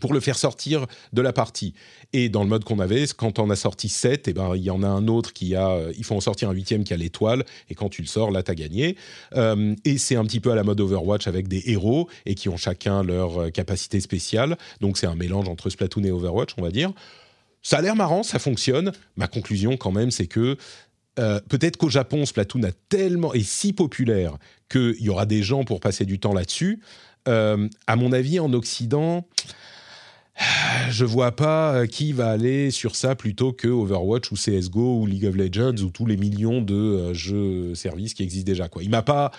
pour le faire sortir de la partie. Et dans le mode qu'on avait, quand on a sorti 7, et eh ben, il y en a un autre qui a... Euh, il faut en sortir un huitième qui a l'étoile, et quand tu le sors, là, tu as gagné. Euh, et c'est un petit peu à la mode Overwatch avec des héros, et qui ont chacun leur euh, capacité spéciale. Donc c'est un mélange entre Splatoon et Overwatch, on va dire. Ça a l'air marrant, ça fonctionne. Ma conclusion, quand même, c'est que peut-être qu'au Japon, Splatoon a tellement, est si populaire qu'il y aura des gens pour passer du temps là-dessus. à mon avis, en Occident je vois pas euh, qui va aller sur ça plutôt que Overwatch ou CS:GO ou League of Legends ou tous les millions de euh, jeux services qui existent déjà. Quoi. Il m'a pas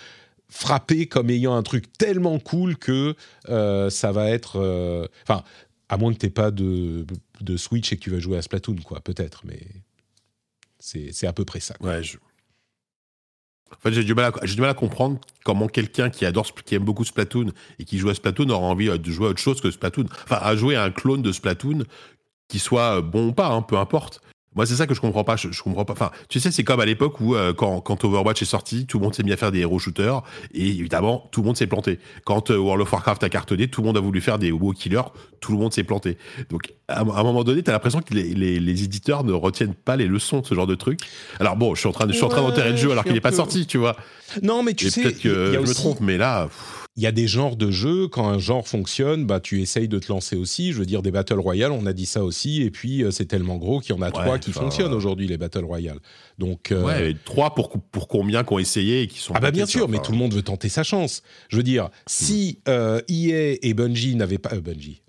frappé comme ayant un truc tellement cool que euh, ça va être. Enfin, à moins que t'aies pas de, Switch et que tu vas jouer à Splatoon, quoi, peut-être, mais c'est à peu près ça. Ouais, je, en fait, j'ai du, mal à, comprendre comment quelqu'un qui adore, qui aime beaucoup Splatoon et qui joue à Splatoon aura envie de jouer à autre chose que Splatoon. Enfin, à jouer à un clone de Splatoon qui soit bon ou pas, hein, peu importe. Moi, c'est ça que je comprends pas. Je, comprends pas. Enfin, tu sais, c'est comme à l'époque où, euh, quand, quand, Overwatch est sorti, tout le monde s'est mis à faire des héros shooters et évidemment, tout le monde s'est planté. Quand euh, World of Warcraft a cartonné, tout le monde a voulu faire des WoW killers, tout le monde s'est planté. Donc, à, un moment donné, tu as l'impression que les, les, éditeurs ne retiennent pas les leçons de ce genre de truc. Alors bon, je suis en train de, je suis en train d'enterrer le jeu alors qu'il n'est pas sorti, tu vois. Non, mais tu sais, peut-être que je me trompe, mais là il y a des genres de jeux, quand un genre fonctionne, bah, tu essayes de te lancer aussi. Je veux dire, des Battle Royale, on a dit ça aussi, et puis euh, c'est tellement gros qu'il y en a trois qui fonctionnent aujourd'hui, les Battle Royale. Donc, euh, ouais, trois pour, pour combien qui ont essayé et qui sont. Ah, bah bien sûr, mais tout le monde veut tenter sa chance. Je veux dire, si EA hmm. euh, e et Bungie n'avaient pas. Bungie.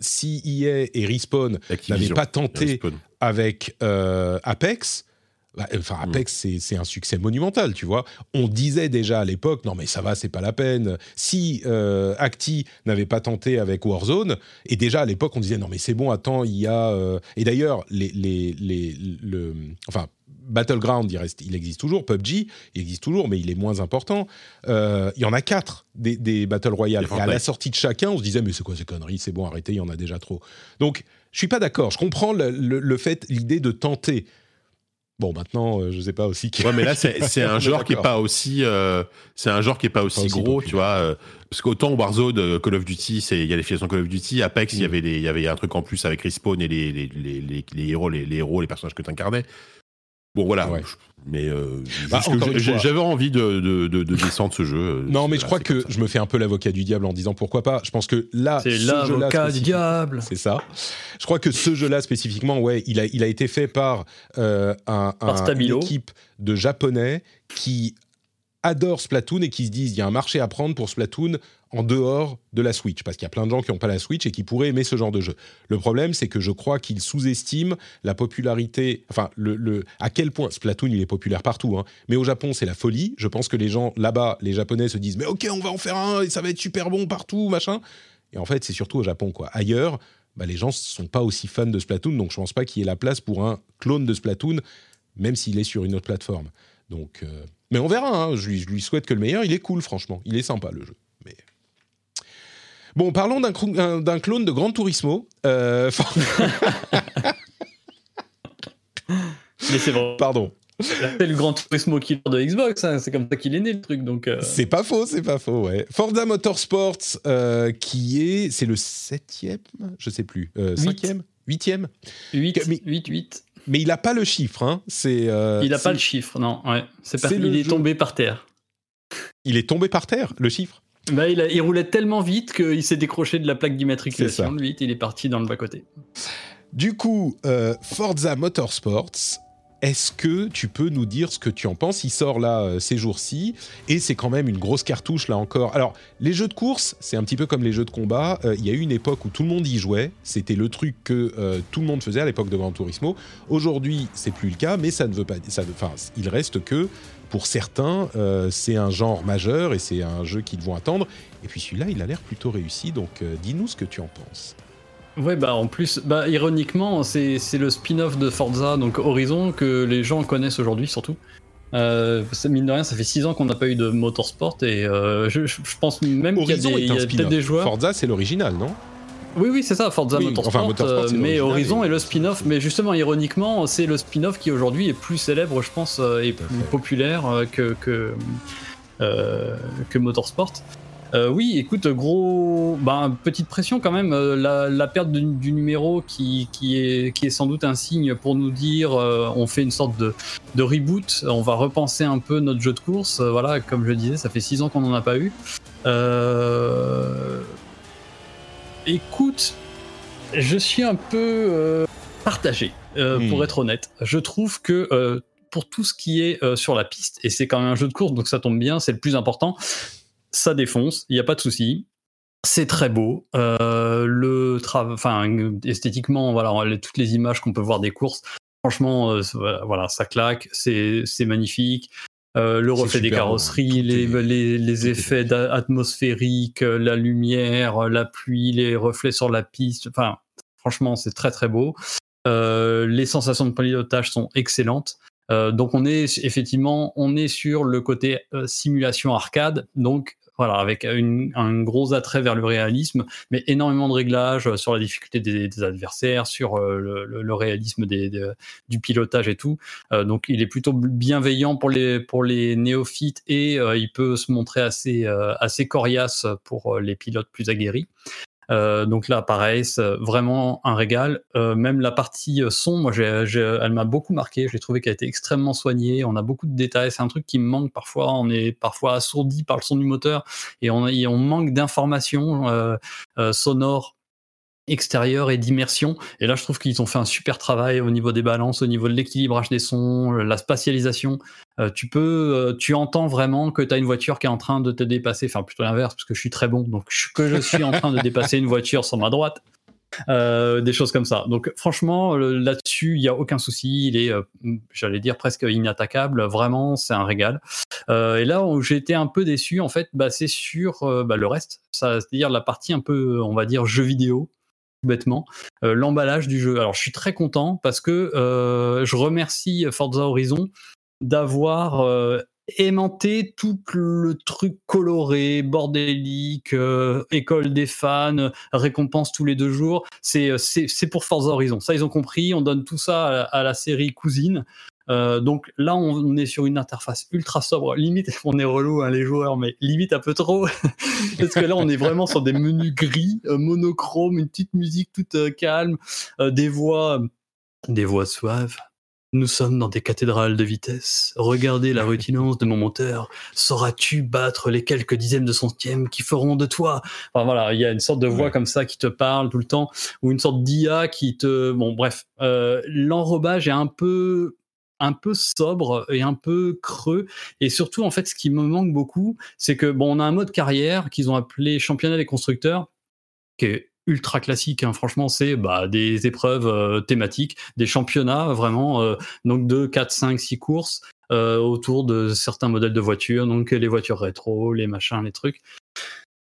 si EA et Respawn n'avaient pas tenté avec Apex bah, enfin, mm. Apex, c'est un succès monumental, tu vois. On disait déjà à l'époque, non mais ça va, c'est pas la peine. Si euh, Acti n'avait pas tenté avec Warzone, et déjà à l'époque on disait, non mais c'est bon, attends, il y a... Euh, et d'ailleurs, les, les, les, le... Enfin, Battleground, il, reste, il existe toujours. PUBG, il existe toujours, mais il est moins important. Euh, il y en a quatre des, des Battle Royale. Et à la sortie de chacun, on se disait, mais c'est quoi ces conneries C'est bon, arrêtez, il y en a déjà trop. Donc, je suis pas d'accord. Je comprends le, le fait, l'idée de tenter. Bon, maintenant, euh, je sais pas aussi. Ouais, mais là, (laughs) c'est un genre qui est pas aussi, euh, c'est un genre qui est pas aussi, gros, tu vois. Euh, parce qu'autant Warzone, Call of Duty, il y a les filiations Call of Duty, Apex, il y mm. avait il y avait un truc en plus avec Respawn et les les, les, les, héros, les, héros, les personnages que tu incarnais. Bon, voilà. Mais euh, bah, j'avais envie de, de, de, descendre ce jeu. Euh, non, mais je crois que je me fais un peu l'avocat du diable en disant pourquoi pas. Je pense que là, c'est l'avocat du diable. C'est ça. Je crois que ce jeu-là spécifiquement, ouais, il a, il a été fait par, euh, un, une équipe de japonais qui adorent Splatoon et qui se disent il y a un marché à prendre pour Splatoon en dehors de la Switch, parce qu'il y a plein de gens qui n'ont pas la Switch et qui pourraient aimer ce genre de jeu. Le problème, c'est que je crois qu'ils sous-estiment la popularité, enfin, à quel point Splatoon, il est populaire partout, hein. mais au Japon, c'est la folie. Je pense que les gens là-bas, les Japonais se disent, mais ok, on va en faire un et ça va être super bon partout, machin. Et en fait, c'est surtout au Japon, quoi. Ailleurs, bah, les gens ne sont pas aussi fans de Splatoon, donc je ne pense pas qu'il y ait la place pour un clone de Splatoon, même s'il est sur une autre plateforme. Donc, euh, mais on verra. Hein. Je, lui, souhaite que le meilleur. Il est cool, franchement. Il est sympa le jeu. Mais bon, parlons d'un clone de Gran Turismo. Euh... (laughs) mais c'est bon. Pardon. C'est le Gran Turismo killer de Xbox, hein. c'est comme ça qu'il est né le truc. Donc euh. c'est pas faux, c'est pas faux, ouais. Forza Motorsports, euh, qui est, c'est le septième, je sais plus, euh, cinquième, huitième, 8, 8, 8 mais il n'a pas le chiffre. Hein. C'est, il n'a pas le chiffre, non. Ouais. C'est il est tombé par terre. Il est tombé par terre, le chiffre bah, il, il, roulait tellement vite qu'il s'est décroché de la plaque d'immatriculation. Vite, il est parti dans le bas-côté. Du coup, euh, Forza Motorsports, Est-ce que tu peux nous dire ce que tu en penses? Il sort là euh, ces jours-ci et c'est quand même une grosse cartouche là encore. Alors les jeux de course, c'est un petit peu comme les jeux de combat. Euh, il y a eu une époque où tout le monde y jouait. C'était le truc que euh, tout le monde faisait à l'époque de Gran Turismo. Aujourd'hui, c'est plus le cas, mais ça ne veut pas. Ça, enfin, il reste que pour certains, c'est un genre majeur et c'est un jeu qu'ils vont attendre. Et puis celui-là, il a l'air plutôt réussi. Donc dis-nous ce que tu en penses. Ouais, bah en plus, bah ironiquement, c'est le spin-off de Forza, donc Horizon, que les gens connaissent aujourd'hui surtout. Euh, mine de rien, ça fait 6 ans qu'on n'a pas eu de motorsport et euh, je, pense même qu'il y a, peut-être des joueurs. Forza, c'est l'original, non? Oui, oui, c'est ça, Forza Motorsport, euh, mais Horizon est le spin-off. Mais justement, ironiquement, c'est le spin-off qui aujourd'hui est plus célèbre, je pense, euh, et plus populaire que, que, que Motorsport. Euh, oui, écoute, gros, bah, petite pression quand même. Euh, la, perte du, numéro qui, est, qui est sans doute un signe pour nous dire euh, on fait une sorte de, reboot, on va repenser un peu notre jeu de course. voilà, comme je disais, ça fait six ans qu'on n'en a pas eu. Écoute, je suis un peu partagé, hmm. pour être honnête. Je trouve que pour tout ce qui est sur la piste, et c'est quand même un jeu de course, donc ça tombe bien, c'est le plus important ça défonce, il n'y a pas de souci. C'est très beau. Euh, le enfin esthétiquement, voilà, toutes les images qu'on peut voir des courses, franchement, euh, voilà, ça claque, c'est magnifique. Euh, le reflet des carrosseries, les, les, effets atmosphériques, la lumière, la pluie, les reflets sur la piste. Enfin, franchement, c'est très très beau. les sensations de pilotage sont excellentes. donc on est effectivement, on est sur le côté simulation arcade. Donc voilà, avec un gros attrait vers le réalisme, mais énormément de réglages sur la difficulté des, adversaires, sur euh, le, réalisme du pilotage et tout. Euh, donc il est plutôt bienveillant pour les, pour les néophytes et euh, il peut se montrer assez, assez coriace pour les pilotes plus aguerris. Euh, donc là, pareil, c'est vraiment un régal. Euh, même la partie euh, son, moi, elle m'a beaucoup marqué. J'ai trouvé qu'elle était extrêmement soignée. On a beaucoup de détails. C'est un truc qui me manque parfois. On est parfois assourdi par le son du moteur et on, on manque d'informations sonores extérieur et d'immersion. Et là, je trouve qu'ils ont fait un super travail au niveau des balances, au niveau de l'équilibrage des sons, la spatialisation. Euh, tu peux, euh, tu entends vraiment que tu as une voiture qui est en train de te dépasser. Enfin, plutôt l'inverse, parce que je suis très bon. Donc, que je suis en train de dépasser une voiture sur ma droite. Euh, des choses comme ça. Donc franchement, là-dessus, il n'y a aucun souci. Il est, j'allais dire, presque inattaquable. Vraiment, c'est un régal. et là où j'ai été un peu déçu, en fait, bah, c'est sur bah, le reste. C'est-à-dire la partie un peu, on va dire, jeu vidéo bêtement, euh, l'emballage du jeu. Alors je suis très content parce que euh, je remercie Forza Horizon d'avoir euh, aimanté tout le truc coloré, bordélique, école des fans, récompense tous les deux jours. C'est pour Forza Horizon. Ça, ils ont compris. On donne tout ça à la série cousine. Euh, donc là, on est sur une interface ultra sobre. Limite, (laughs) on est relou, hein, les joueurs, mais limite un peu trop. (laughs) Parce que là, on est vraiment sur des menus gris, euh, monochrome, une petite musique toute euh, calme, des voix, des voix suaves. Nous sommes dans des cathédrales de vitesse. Regardez la rutinance de mon moteur. Sauras-tu battre les quelques dizaines de centièmes qui feront de toi? Enfin voilà, il y a une sorte de voix comme ça qui te parle tout le temps, ou une sorte d'IA qui te... Bon bref, l'enrobage est un peu un peu sobre et un peu creux. Et surtout, en fait, ce qui me manque beaucoup, c'est que bon, on a un mode carrière qu'ils ont appelé championnat des constructeurs, qui est ultra classique. Hein. Franchement, c'est bah, des épreuves euh, thématiques, des championnats vraiment, euh, donc de 4, 5, 6 courses euh, autour de certains modèles de voitures, donc les voitures rétro, les machins, les trucs.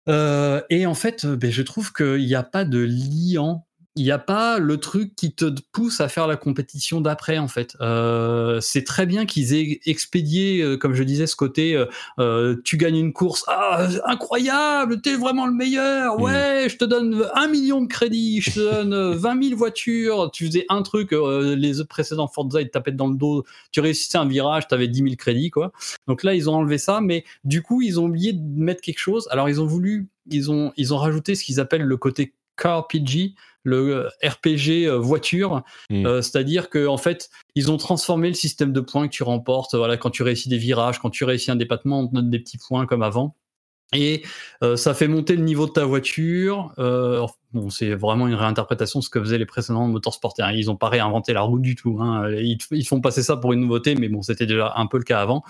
et en fait, ben, je trouve qu'il n'y a pas de liant il n'y a pas le truc qui te pousse à faire la compétition d'après en fait. Euh, c'est très bien qu'ils aient expédié, euh, comme je disais, ce côté euh, tu gagnes une course, ah incroyable, t'es vraiment le meilleur, mm. ouais, je te donne un million de crédits, je te donne (laughs) 20 000 voitures, tu faisais un truc, les précédents Forza ils te tapaient dans le dos, tu réussissais un virage, t'avais 10 000 crédits quoi. Donc là ils ont enlevé ça, mais du coup ils ont oublié de mettre quelque chose. Alors ils ont voulu, ils ont ils ont rajouté ce qu'ils appellent le côté car PG, le RPG euh, voiture, mm. euh, c'est-à-dire que en fait, ils ont transformé le système de points que tu remportes. Voilà, quand tu réussis des virages, quand tu réussis un dépassement, on te donne des petits points comme avant. Et euh, ça fait monter le niveau de ta voiture. bon, c'est vraiment une réinterprétation de ce que faisaient les précédents motorsports. Hein. Ils n'ont pas réinventé la route du tout. Hein. Ils, ils, font passer ça pour une nouveauté, mais bon, c'était déjà un peu le cas avant.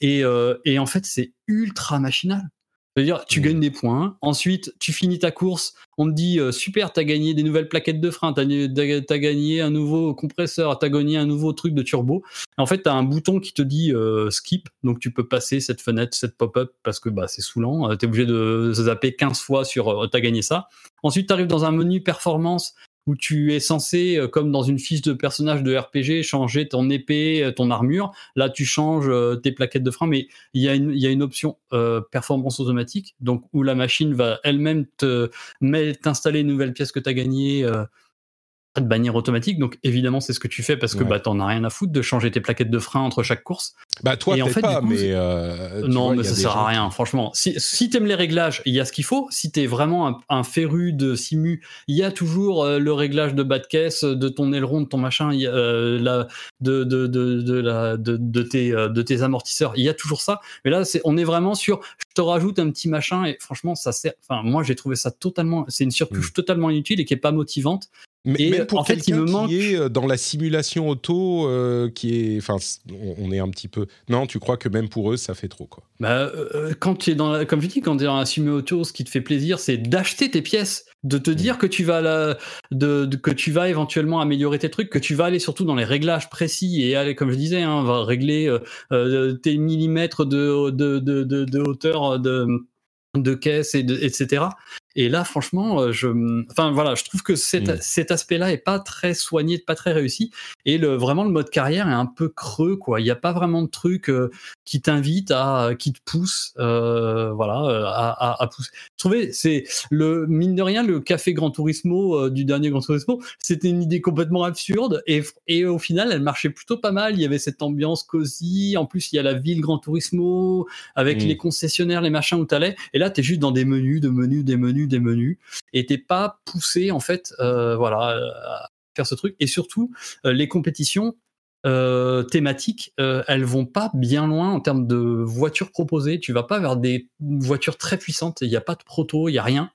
Et, euh, et en fait, c'est ultra machinal. C'est-à-dire, tu mmh. gagnes des points. Ensuite, tu finis ta course. On te dit, euh, super, tu as gagné des nouvelles plaquettes de frein, tu as, gagné un nouveau compresseur, tu as gagné un nouveau truc de turbo. En fait, tu as un bouton qui te dit euh, skip. Donc, tu peux passer cette fenêtre, cette pop-up, parce que bah, c'est saoulant. tu es obligé de zapper 15 fois sur tu as gagné ça. Ensuite, tu arrives dans un menu performance où tu es censé, euh, comme dans une fiche de personnage de RPG, changer ton épée, euh, ton armure. Là, tu changes euh, tes plaquettes de frein, mais il y a une, option performance automatique, donc où la machine va elle-même te t'installer une nouvelle pièce que tu as gagnée de bannière automatique. Donc évidemment, c'est ce que tu fais parce que bah t'en as rien à foutre de changer tes plaquettes de frein entre chaque course. Bah toi, en fait, pas, mais euh, non, mais ça sert à rien. Franchement, si si t'aimes les réglages, il y a ce qu'il faut. Si t'es vraiment un, féru de simu, il y a toujours euh, le réglage de bas de caisse, de ton aileron, de ton machin, y euh, la, de de de de, la, de, de tes de tes amortisseurs. Il y a toujours ça. Mais là, c'est on est vraiment sur. Je te rajoute un petit machin et franchement, ça sert. Enfin, moi, j'ai trouvé ça totalement. C'est une surcouche mm. totalement inutile et qui est pas motivante. Mais même pour quelqu'un qui manque... est euh, dans la simulation auto, euh, qui est, enfin, on est un petit peu. Non, tu crois que même pour eux, ça fait trop quoi Bah, euh, quand tu es dans, la... comme je dis, quand tu es dans la simulation auto, ce qui te fait plaisir, c'est d'acheter tes pièces, de te dire que tu vas la... de, que tu vas éventuellement améliorer tes trucs, que tu vas aller surtout dans les réglages précis et aller, comme je disais, hein, va régler tes millimètres de, de, de, de hauteur de de caisse et etc. Et là, franchement, euh, je, enfin voilà, je trouve que cet, mm. cet aspect-là est pas très soigné, pas très réussi. Et le, vraiment, le mode carrière est un peu creux, quoi. Il n'y a pas vraiment de truc euh, qui t'invite à, qui te pousse, euh, voilà, à, à, pousser. Trouvez, c'est le mine de rien, le café Gran Turismo du dernier Gran Turismo, c'était une idée complètement absurde et, et au final, elle marchait plutôt pas mal. Il y avait cette ambiance cosy. En plus, il y a la ville Gran Turismo avec mm. les concessionnaires, les machins où t'allais. Et là, t'es juste dans des menus, de menus, des menus des menus et t'es pas poussé en fait euh, voilà à faire ce truc et surtout euh, les compétitions euh, thématiques, elles vont pas bien loin en termes de voitures proposées. Tu vas pas vers des voitures très puissantes. Il n'y a pas de proto, il y a rien.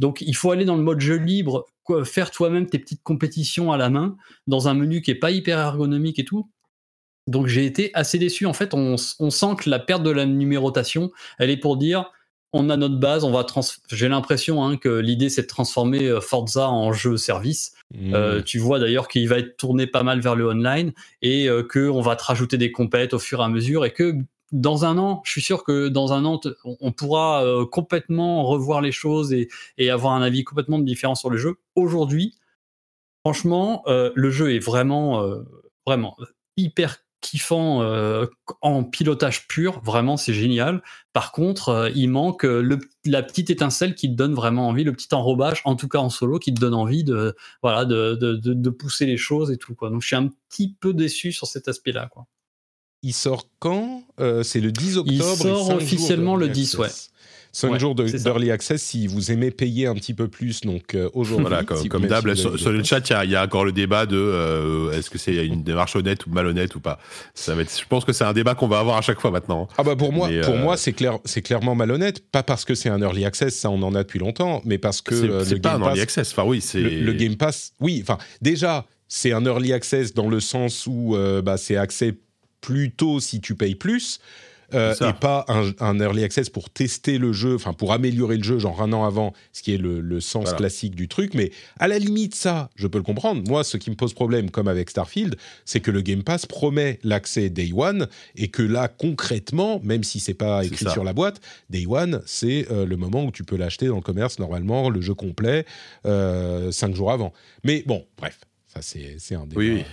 Donc il faut aller dans le mode jeu libre, faire toi-même tes petites compétitions à la main dans un menu qui est pas hyper ergonomique et tout. Donc j'ai été assez déçu. En fait, on, on, sent que la perte de la numérotation, elle est pour dire on a notre base, on va j'ai l'impression hein, que l'idée c'est de transformer euh, Forza en jeu service. Mmh. Euh, tu vois d'ailleurs qu'il va être tourné pas mal vers le online et euh, que on va te rajouter des compètes au fur et à mesure et que dans un an, je suis sûr que dans un an, on pourra complètement revoir les choses et, et, avoir un avis complètement différent sur le jeu. Aujourd'hui, franchement, le jeu est vraiment, vraiment hyper kiffant euh, en pilotage pur, vraiment c'est génial. Par contre, euh, il manque euh, le, la petite étincelle qui te donne vraiment envie, le petit enrobage, en tout cas en solo, qui te donne envie de voilà de, de, de, pousser les choses et tout quoi. Donc je suis un petit peu déçu sur cet aspect-là quoi. Il sort quand? C'est le 10 octobre. Il sort officiellement le 10, ouais. 5 jours d'early access si vous aimez payer un petit peu plus. Donc euh, aujourd'hui, voilà, comme, (laughs) d'hab, sur, le chat, il y, a encore le débat de euh, est-ce que c'est une démarche honnête ou malhonnête ou pas. Ça va être, je pense que c'est un débat qu'on va avoir à chaque fois maintenant. Ah bah pour moi, pour euh, moi, c'est clair, c'est clairement malhonnête. Pas parce que c'est un early access, ça on en a depuis longtemps, mais parce que c'est pas un early access. Enfin oui, c'est le, Game Pass. Oui, enfin déjà c'est un early access dans le sens où bah, c'est accès plus tôt si tu payes plus. Euh, et pas un, early access pour tester le jeu, enfin pour améliorer le jeu, genre un an avant, ce qui est le, sens classique du truc. Mais à la limite, ça, je peux le comprendre. Moi, ce qui me pose problème, comme avec Starfield, c'est que le Game Pass promet l'accès Day One et que là, concrètement, même si c'est pas écrit sur la boîte, Day One, c'est euh, le moment où tu peux l'acheter dans le commerce normalement, le jeu complet, euh, cinq jours avant. Mais bon, bref, ça c'est un débat. Oui.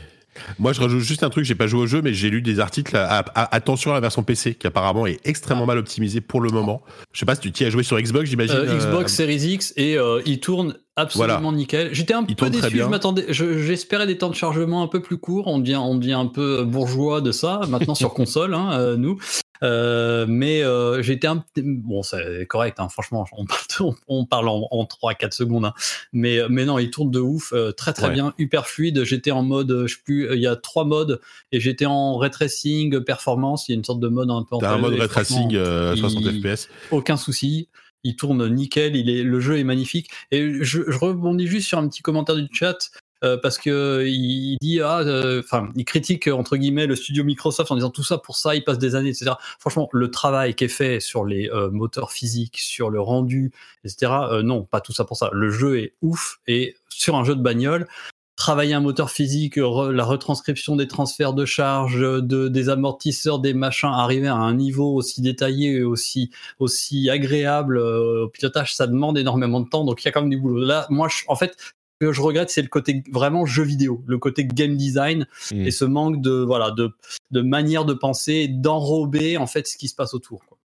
Moi, je rajoute juste un truc, j'ai pas joué au jeu, mais j'ai lu des articles. attention à la version PC, qui apparemment est extrêmement mal optimisée pour le moment. Je sais pas si tu t'y as joué sur Xbox, j'imagine. Euh, Xbox euh, Series X et euh, il tourne absolument nickel. J'étais un peu déçu, je m'attendais, j'espérais des temps de chargement un peu plus courts. On devient, on devient un peu bourgeois de ça maintenant sur (laughs) console, hein, nous. Euh, mais euh, j'étais un bon c'est correct hein, franchement on parle on, parle en, en 3 4 secondes hein. mais mais non il tourne de ouf euh, très très bien hyper fluide j'étais en mode je sais plus il y a trois modes et j'étais en ray tracing performance il y a une sorte de mode un peu T'as un mode ray tracing 60 fps aucun souci il tourne nickel, il est, le jeu est magnifique. Et je, je rebondis juste sur un petit commentaire du chat. Euh, parce que il dit ah, euh, enfin, il critique entre guillemets le studio Microsoft en disant tout ça pour ça, il passe des années, etc. Franchement, le travail qui est fait sur les euh, moteurs physiques, sur le rendu, etc. non, pas tout ça pour ça. Le jeu est ouf et sur un jeu de bagnole, travailler un moteur physique, la retranscription des transferts de charge, de, des amortisseurs, des machins, arriver à un niveau aussi détaillé et aussi, aussi agréable au pilotage, ça demande énormément de temps. Donc il y a quand même du boulot. Là, moi, en fait, que je regrette, c'est le côté vraiment jeu vidéo, le côté game design Mm. et ce manque de voilà de, de manière de penser, d'enrober en fait ce qui se passe autour. quoi.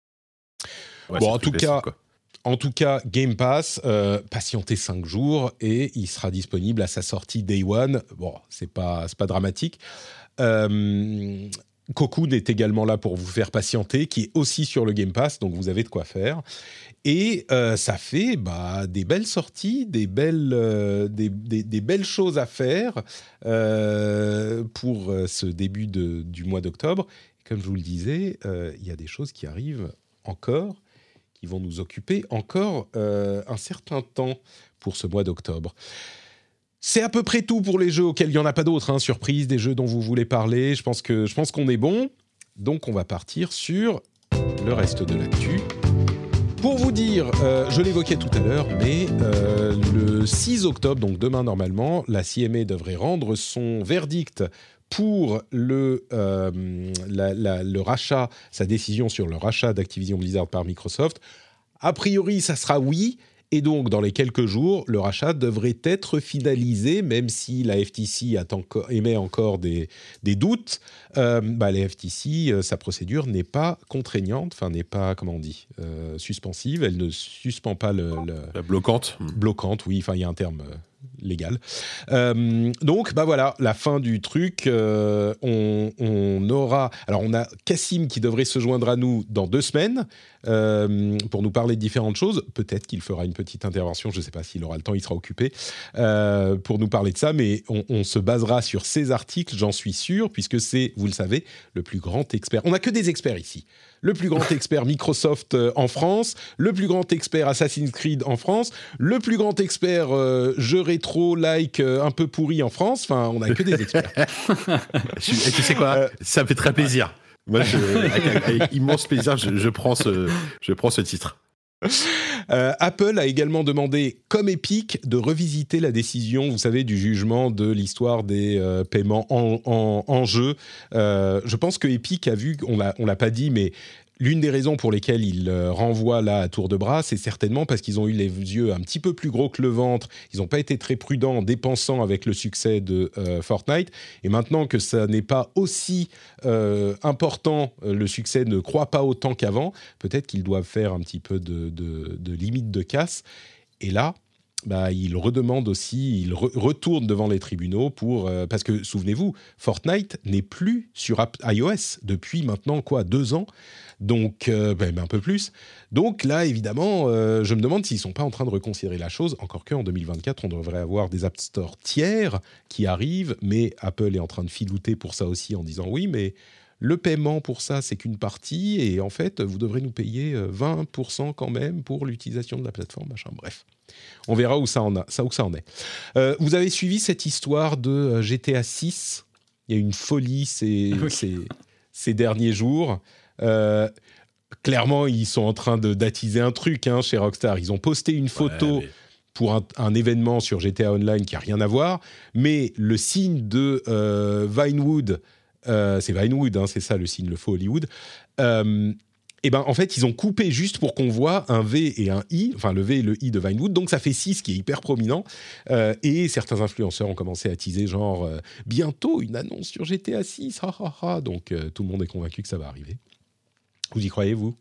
Ouais, Bon, en tout cas, quoi. En tout cas, Game Pass, euh, patientez 5 jours et il sera disponible à sa sortie Day One. Bon, c'est pas, c'est pas dramatique. Euh, Cocoon est également là pour vous faire patienter, qui est aussi sur le Game Pass, donc vous avez de quoi faire. Et euh, ça fait bah, des belles sorties, des belles, euh, des, belles choses à faire euh, pour ce début de- du mois d'octobre. Comme je vous le disais, il y a des choses qui arrivent encore, qui vont nous occuper encore un certain temps pour ce mois d'octobre. C'est à peu près tout pour les jeux auxquels il n'y en a pas d'autres, hein, surprise, des jeux dont vous voulez parler. Je pense qu'on est bon. Donc on va partir sur le reste de l'actu. Pour vous dire, euh, je l'évoquais tout à l'heure, mais euh, le 6 octobre, donc demain normalement, la CMA devrait rendre son verdict pour le, euh, le rachat, sa décision sur le rachat d'Activision Blizzard par Microsoft. A priori, ça sera oui. Et donc, dans les quelques jours, le rachat devrait être finalisé, même si la FTC enco- émet encore des, des doutes. Euh, bah, la FTC, euh, sa procédure n'est pas contraignante, enfin n'est pas, comment on dit, euh, suspensive. Elle ne suspend pas le- le, La bloquante. bloquante, oui, enfin il y a un terme légal. Euh, donc, bah voilà, la fin du truc. euh, on, aura. Alors, on a Cassim qui devrait se joindre à nous dans deux semaines euh, pour nous parler de différentes choses. Peut-être qu'il fera une petite intervention, je ne sais pas s'il aura le temps, il sera occupé, pour nous parler de ça, mais on, on se basera sur ces articles, j'en suis sûr, puisque c'est, vous le savez, le plus grand expert. On n'a que des experts ici. Le plus grand expert Microsoft euh, en France, le plus grand expert Assassin's Creed en France, le plus grand expert euh, jeu rétro like euh, un peu pourri en France. Enfin, on n'a que des experts. (laughs) Et tu sais quoi? Euh, Ça me fait très plaisir. Moi, je- (laughs) avec, avec immense plaisir, je, je prends ce, je prends ce titre. (laughs) Euh, Apple a également demandé, comme Epic, de revisiter la décision, vous savez, du jugement de l'histoire des euh, paiements en, jeu. Euh, je pense que Epic a vu, on l'a, on l'a pas dit, mais l'une des raisons pour lesquelles ils euh, renvoient là à tour de bras, c'est certainement parce qu'ils ont eu les yeux un petit peu plus gros que le ventre. Ils n'ont pas été très prudents en dépensant avec le succès de euh, Fortnite. Et maintenant que ça n'est pas aussi euh, important, le succès ne croît pas autant qu'avant, peut-être qu'ils doivent faire un petit peu de, de- de limite de casse. Et là, bah, ils redemandent aussi, ils re- retournent devant les tribunaux pour euh, parce que souvenez-vous, Fortnite n'est plus sur iOS depuis maintenant quoi deux ans, donc euh, même un peu plus. Donc là, évidemment, euh, je me demande s'ils sont pas en train de reconsidérer la chose. Encore que en 2024, on devrait avoir des App Store tiers qui arrivent, mais Apple est en train de filouter pour ça aussi en disant oui, mais le paiement pour ça, c'est qu'une partie, et en fait, vous devrez nous payer euh, 20% quand même pour l'utilisation de la plateforme. Bref, on verra où ça en, a, ça, où ça en est. Euh, vous avez suivi cette histoire de euh, GTA 6 Il y a une folie ces, Oui. ces, ces derniers jours. Euh, clairement, ils sont en train de d'attiser un truc hein, chez Rockstar. Ils ont posté une photo Ouais, mais- pour un, un événement sur GTA Online qui a rien à voir, mais le signe de euh, Vinewood, euh, c'est Vinewood, hein, c'est ça le signe, le faux Hollywood. Et ben en fait, ils ont coupé juste pour qu'on voit un V et un I, enfin le V et le I de Vinewood, donc ça fait 6 qui est hyper prominent. Euh, et certains influenceurs ont commencé à teaser genre euh, bientôt une annonce sur GTA 6, ha ha ha. Donc euh, tout le monde est convaincu que ça va arriver. Vous y croyez vous?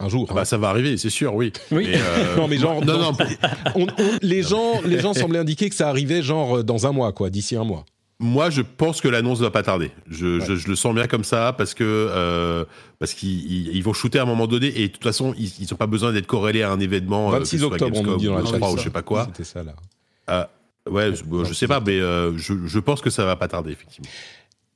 Un jour. Ah hein. bah, ça va arriver, c'est sûr, oui. Oui. Mais, euh, (laughs) Non, mais genre, non, non, pour- On- on- les (laughs) gens, les gens semblaient indiquer que ça arrivait genre dans un mois, quoi, d'ici un mois. Moi, je pense que l'annonce ne va pas tarder. Je, Ouais. je, je le sens bien comme ça parce que euh, parce qu'ils ils- ils vont shooter à un moment donné et de toute façon, ils n'ont pas besoin d'être corrélés à un événement. euh, 26 que ce soit octobre, on Gamescom dit dans la ou chat. E3 ou je sais pas quoi. C'était ça là. Ah, ouais, je, je sais pas, mais euh, je, pense que ça va pas tarder effectivement.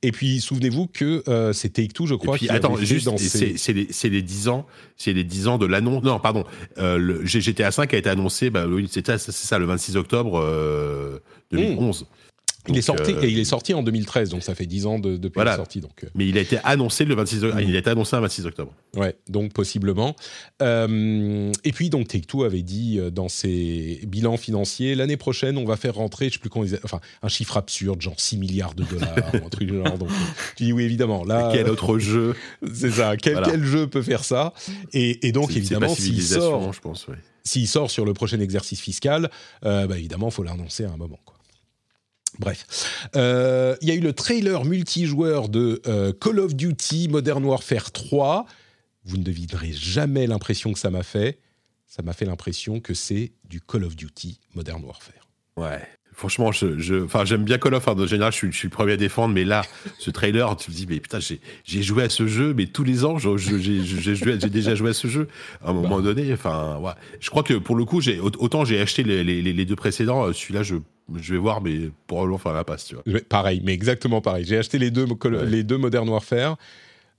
Et puis, souvenez-vous que euh, c'est Take-Two, je crois. Et puis, qui attends, juste, c'est les, les 10 ans, c'est les 10 ans de l'annonce. Non, pardon, euh, le GTA 5 a été annoncé, bah, c'est ça, le 26 octobre euh, 2011. Il est sorti euh, et il est sorti en 2013, donc ça fait 10 ans de- depuis Voilà. la sortie. Donc, euh, Mais il a été annoncé le 26 octobre. Mm. Il a été annoncé le 26 octobre. ouais, donc possiblement. Euh, et puis donc Take-Two avait dit dans ses bilans financiers l'année prochaine on va faire rentrer, je sais plus comment ils, enfin un chiffre absurde, genre 6 milliards de dollars, (laughs) ou un truc du genre. Donc tu dis oui évidemment. Là, Quel autre jeu (laughs) c'est ça. Quel, Voilà. quel jeu peut faire ça? Et, et donc évidemment s'il sort, je pense. ouais. s'il sort sur le prochain exercice fiscal, euh, bah, évidemment, il faut l'annoncer à un moment. Quoi. Bref, Euh, il y a eu le trailer multijoueur de euh, Call of Duty Modern Warfare 3. Vous ne devinerez jamais l'impression que ça m'a fait. Ça m'a fait l'impression que c'est du Call of Duty Modern Warfare. Ouais. Franchement, je, je, enfin, j'aime bien Call of. En général, je suis, je suis le premier à défendre, mais là, ce trailer, tu te dis, mais putain, j'ai, joué à ce jeu, mais tous les ans, j'ai, déjà joué à ce jeu. À un moment donné, enfin, ouais. Je crois que pour le coup, autant j'ai acheté les, les, les deux précédents, euh, celui-là, je, je vais voir, mais probablement faire la passe, tu vois. Pareil, mais exactement pareil. J'ai acheté les deux, les deux Modern Warfare.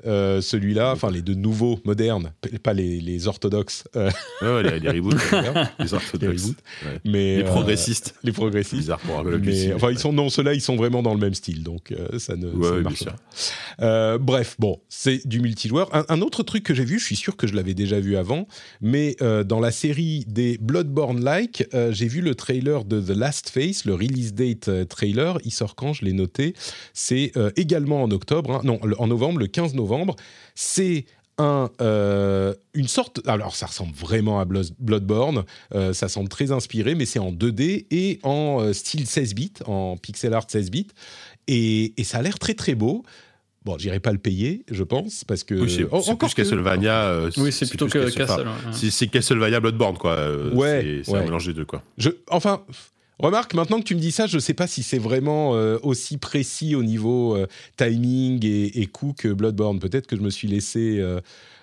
Euh, celui-là, enfin les deux nouveaux modernes, pas les, les orthodoxes, euh, Ouais, les, les reboots, (laughs) les les orthodoxes, reboots, ouais. mais les euh, progressistes. les progressistes. Bizarre pour un Mais, enfin, ils sont non, ceux-là, ils sont vraiment dans le même style, donc euh, ça ne, Ouais, ça ne ouais, marche pas. Euh, bref, bon, c'est du multijoueur. Un, un autre truc que j'ai vu, je suis sûr que je l'avais déjà vu avant, mais euh, dans la série des Bloodborne-like, euh, j'ai vu le trailer de The Last Face, le release date trailer. Il sort quand Je l'ai noté? C'est euh, également en octobre, hein, non, en novembre, le 15 novembre. C'est un, euh, une sorte. Alors, ça ressemble vraiment à Blo- Bloodborne. euh, ça semble très inspiré, mais c'est en 2D et en euh, style 16 bits, en pixel art 16 bits. Et, et ça a l'air très très beau. Bon, j'irai pas le payer, je pense, parce que. Oui, c'est, Oh, plus que- Castlevania. euh, Oui, c'est plutôt que Castle- enfin, Castle. ouais. C'est, c'est Castlevania Bloodborne, quoi. euh, Ouais, c'est, c'est ouais. un mélange des deux, quoi. Je, enfin, remarque, maintenant que tu me dis ça, je ne sais pas si c'est vraiment euh, aussi précis au niveau euh, timing et, et coup que Bloodborne. Peut-être que je me suis laissé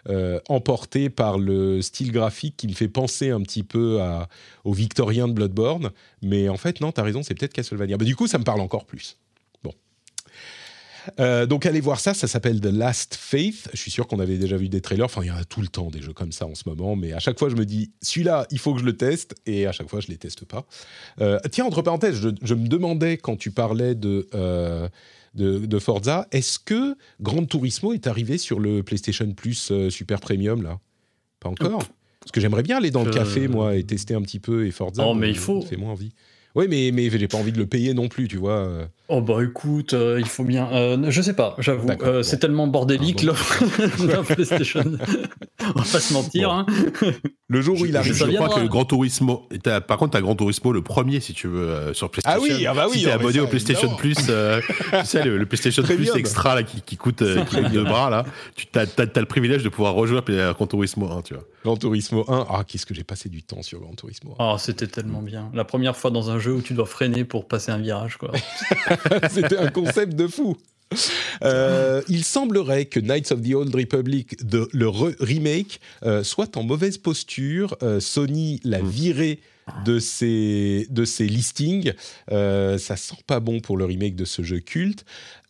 euh, emporter par le style graphique qui me fait penser un petit peu à, au victorien de Bloodborne. Mais en fait, non, tu as raison, c'est peut-être Castlevania. Mais du coup, ça me parle encore plus. Euh, donc allez voir ça, ça s'appelle The Last Faith. Je suis sûr qu'on avait déjà vu des trailers. Enfin, il y en a tout le temps des jeux comme ça en ce moment, mais à chaque fois je me dis celui-là, il faut que je le teste, et à chaque fois je les teste pas. Euh, tiens, entre parenthèses, je, je me demandais quand tu parlais de euh, de, de Forza, est-ce que Gran Turismo est arrivé sur le PlayStation Plus Super Premium là? Pas encore? Parce que j'aimerais bien aller dans le café moi et tester un petit peu et Forza. Oh, mais il faut. me fait moins envie. Oui, mais mais j'ai pas envie de le payer non plus, tu vois. euh. Oh bah écoute, euh, il faut bien. euh, je sais pas, j'avoue. Euh, bon. C'est tellement bordélique Ah, bon. l'offre (laughs) de la PlayStation. (laughs) On va pas se mentir. Bon. hein. Le jour où Je, il je- arrive. je ça crois que le Grand Turismo. par contre, t'as Grand Turismo le premier, si tu veux, euh, sur PlayStation. Ah oui, ah bah oui, Si t'es mais abonné ça, au PlayStation évidemment. Plus, euh, (laughs) tu sais, le, le PlayStation Plus extra là, qui, qui coûte euh, qui deux bras, là, tu as, le privilège de pouvoir rejouer à Grand Turismo 1, tu vois. Gran Turismo 1. Ah, qu'est-ce que j'ai passé du temps sur Gran Turismo 1. Oh, c'était tellement bien. La première fois dans un jeu où tu dois freiner pour passer un virage, quoi. (laughs) C'était un concept de fou. Euh, il semblerait que Knights of the Old Republic, de- le re- remake, euh, soit en mauvaise posture. Euh, Sony l'a viré de ses, de ses listings. Ça sent pas bon pour le remake de ce jeu culte.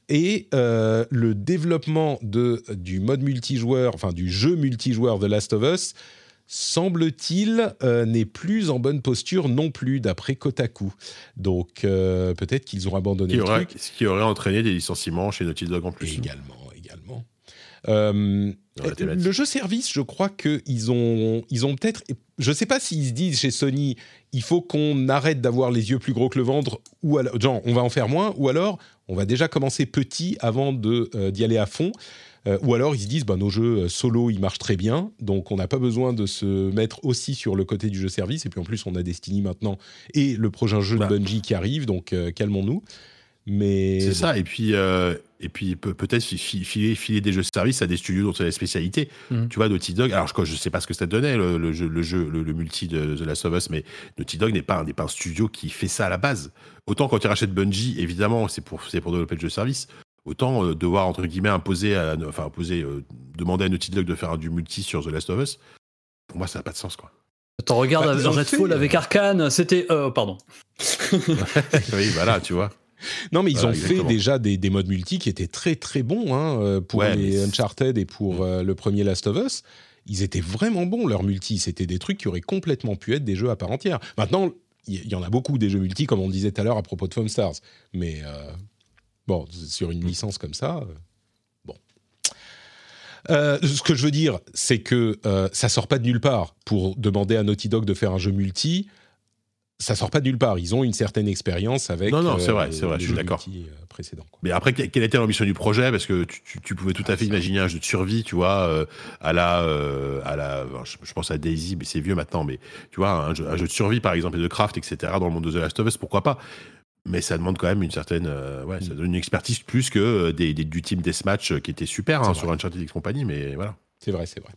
Et le développement de, du mode multijoueur, enfin du jeu multijoueur The Last of Us, semble-t-il, euh, n'est plus en bonne posture non plus, d'après Kotaku. Donc euh, peut-être qu'ils ont abandonné le truc. ce qui aurait entraîné des licenciements chez Naughty Dog en plus. Également, également. Euh, le jeu service, je crois qu'ils ont, ils ont peut-être. Je ne sais pas s'ils se disent chez Sony, il faut qu'on arrête d'avoir les yeux plus gros que le ventre, ou alors, genre, on va en faire moins, ou alors, on va déjà commencer petit avant d'y aller à fond. Euh, ou alors ils se disent, bah, nos jeux euh, solo, ils marchent très bien, donc on n'a pas besoin de se mettre aussi sur le côté du jeu service. Et puis en plus, on a Destiny maintenant et le prochain jeu Bah. de Bungie qui arrive, donc euh, calmons-nous. Mais C'est ça, et puis, euh, et puis peut- peut-être fi- fi- filer, filer des jeux service à des studios dont c'est la spécialité. Mhm. Tu vois, Naughty Dog, alors je, je sais pas ce que ça donnait, le, le jeu, le, jeu le, le multi de The Last of Us, mais Naughty Dog n'est pas, un- n'est pas un studio qui fait ça à la base. Autant quand ils rachètent Bungie, évidemment, c'est pour, c'est pour développer le jeu service. Autant euh, devoir, entre guillemets, imposer, à, enfin, imposer euh, demander à Naughty Dog de faire du multi sur The Last of Us, pour moi, ça n'a pas de sens, quoi. T'en regardes Bah, ont Redfall fait, avec Arkane, c'était. euh, pardon. (laughs) oui, voilà, tu vois. (laughs) Non, mais ils ont fait déjà des, des, modes multi qui étaient très très bons hein, pour les Uncharted et pour mm. le premier Last of Us ils étaient vraiment bons, leurs multi. C'était des trucs qui auraient complètement pu être des jeux à part entière. Maintenant, il y, en a beaucoup des jeux multi, comme on disait tout à l'heure à propos de Foam Stars. Mais euh, bon, sur une licence comme ça, euh, bon. Euh, ce que je veux dire, c'est que ça sort pas de nulle part pour demander à Naughty Dog de faire un jeu multi ça sort pas de nulle part. Ils ont une certaine expérience avec. Non, non, c'est vrai, c'est vrai, je suis d'accord. Mais après, quelle était l'ambition du projet? Parce que tu, pouvais tout à fait imaginer un jeu de survie, tu vois, à la, à la, je, pense à Daisy, mais c'est vieux maintenant, mais tu vois, un jeu, de survie par exemple et de craft, etc. Dans le monde de The Last of Us, pourquoi pas? Mais ça demande quand même une certaine, ouais, ça donne une expertise plus que des, du team Deathmatch qui était super hein, sur Uncharted X Company, mais voilà. C'est vrai, c'est vrai.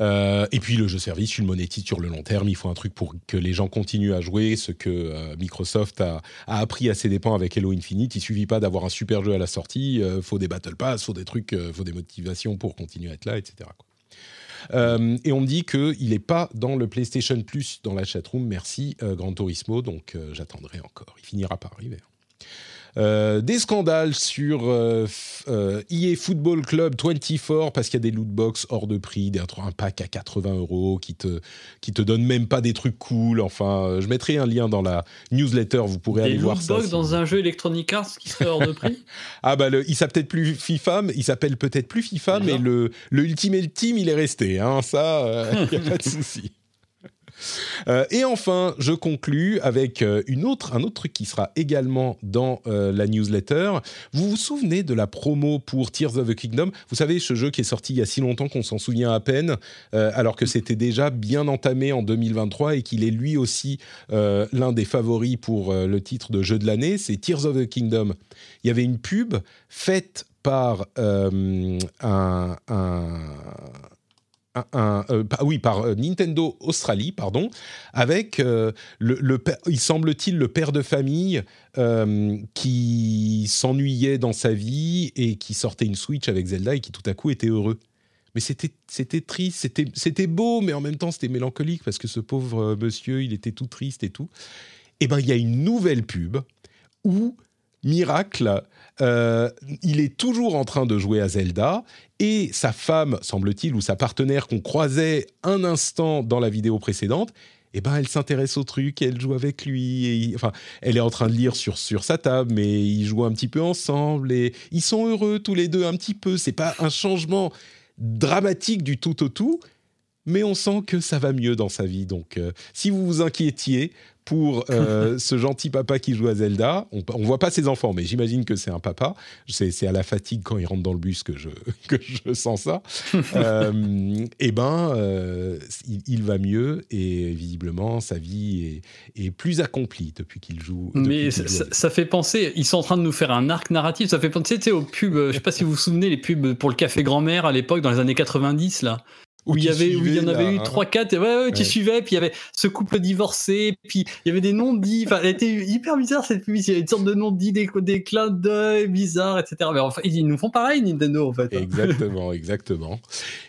Euh, et puis le jeu service, tu le monétises sur le long terme. Il faut un truc pour que les gens continuent à jouer. Ce que euh, Microsoft a, appris à ses dépens avec Halo Infinite. Il suffit pas d'avoir un super jeu à la sortie. Il euh, faut des battle pass, faut des trucs, faut des motivations pour continuer à être là, etc. et on me dit qu'il n'est pas dans le PlayStation Plus dans la chatroom. Merci, Grand Turismo. Donc j'attendrai encore. Il finira par arriver. Euh, des scandales sur euh, euh, EA Football Club 24 parce qu'il y a des loot box hors de prix, des, un pack à 80 euros qui te, qui te donne même pas des trucs cool. Enfin, je mettrai un lien dans la newsletter, vous pourrez aller voir ça. Des loot box dans un jeu Electronic Arts qui serait hors de (laughs) prix Ah bah, il s'appelle peut-être plus FIFA, il s'appelle peut-être plus FIFA, mais le, le Ultimate Team, il est resté. Hein, ça, (laughs) il n'y a pas de souci. Euh, et enfin, je conclus avec euh, une autre, un autre truc qui sera également dans euh, la newsletter. Vous vous souvenez de la promo pour Tears of the Kingdom? Vous savez, ce jeu qui est sorti il y a si longtemps qu'on s'en souvient à peine, alors que c'était déjà bien entamé en 2023 et qu'il est lui aussi l'un des favoris pour le titre de jeu de l'année. C'est Tears of the Kingdom. Il y avait une pub faite par un, un euh, oui, par euh, Nintendo Australie, pardon, avec euh, le, il semble-t-il le père de famille qui s'ennuyait dans sa vie et qui sortait une Switch avec Zelda et qui tout à coup était heureux. Mais c'était c'était triste, c'était c'était beau, mais en même temps c'était mélancolique parce que ce pauvre monsieur, il était tout triste et tout. Et eh ben il y a une nouvelle pub où miracle, euh, il est toujours en train de jouer à Zelda et sa femme, semble-t-il, ou sa partenaire qu'on croisait un instant dans la vidéo précédente, eh ben, elle s'intéresse au truc, elle joue avec lui. Et, enfin, elle est en train de lire sur, sur sa table, mais ils jouent un petit peu ensemble et ils sont heureux tous les deux un petit peu. C'est pas un changement dramatique du tout au tout, mais on sent que ça va mieux dans sa vie. Donc, euh, si vous vous inquiétiez, pour euh, (laughs) ce gentil papa qui joue à Zelda. On, ne voit pas ses enfants, mais j'imagine que c'est un papa. C'est à la fatigue quand il rentre dans le bus que je, (laughs) que je sens ça. (laughs) euh, eh ben, euh, il, va mieux et visiblement sa vie est, est plus accomplie depuis qu'il joue. mais ça, fait penser, ils sont en train de nous faire un arc narratif. Ça fait penser aux pubs. Je sais pas si vous vous souvenez les pubs pour le café grand-mère à l'époque dans les années 90 là où il y avait où il y en avait eu trois quatre ouais, ouais, qui suivaient puis il y avait ce couple divorcé puis il y avait des noms dits enfin elle était hyper bizarre cette publicité il y avait une sorte de noms dits des, des clins d'œil bizarres etc mais enfin ils nous font pareil Nintendo en fait. Exactement (laughs) exactement.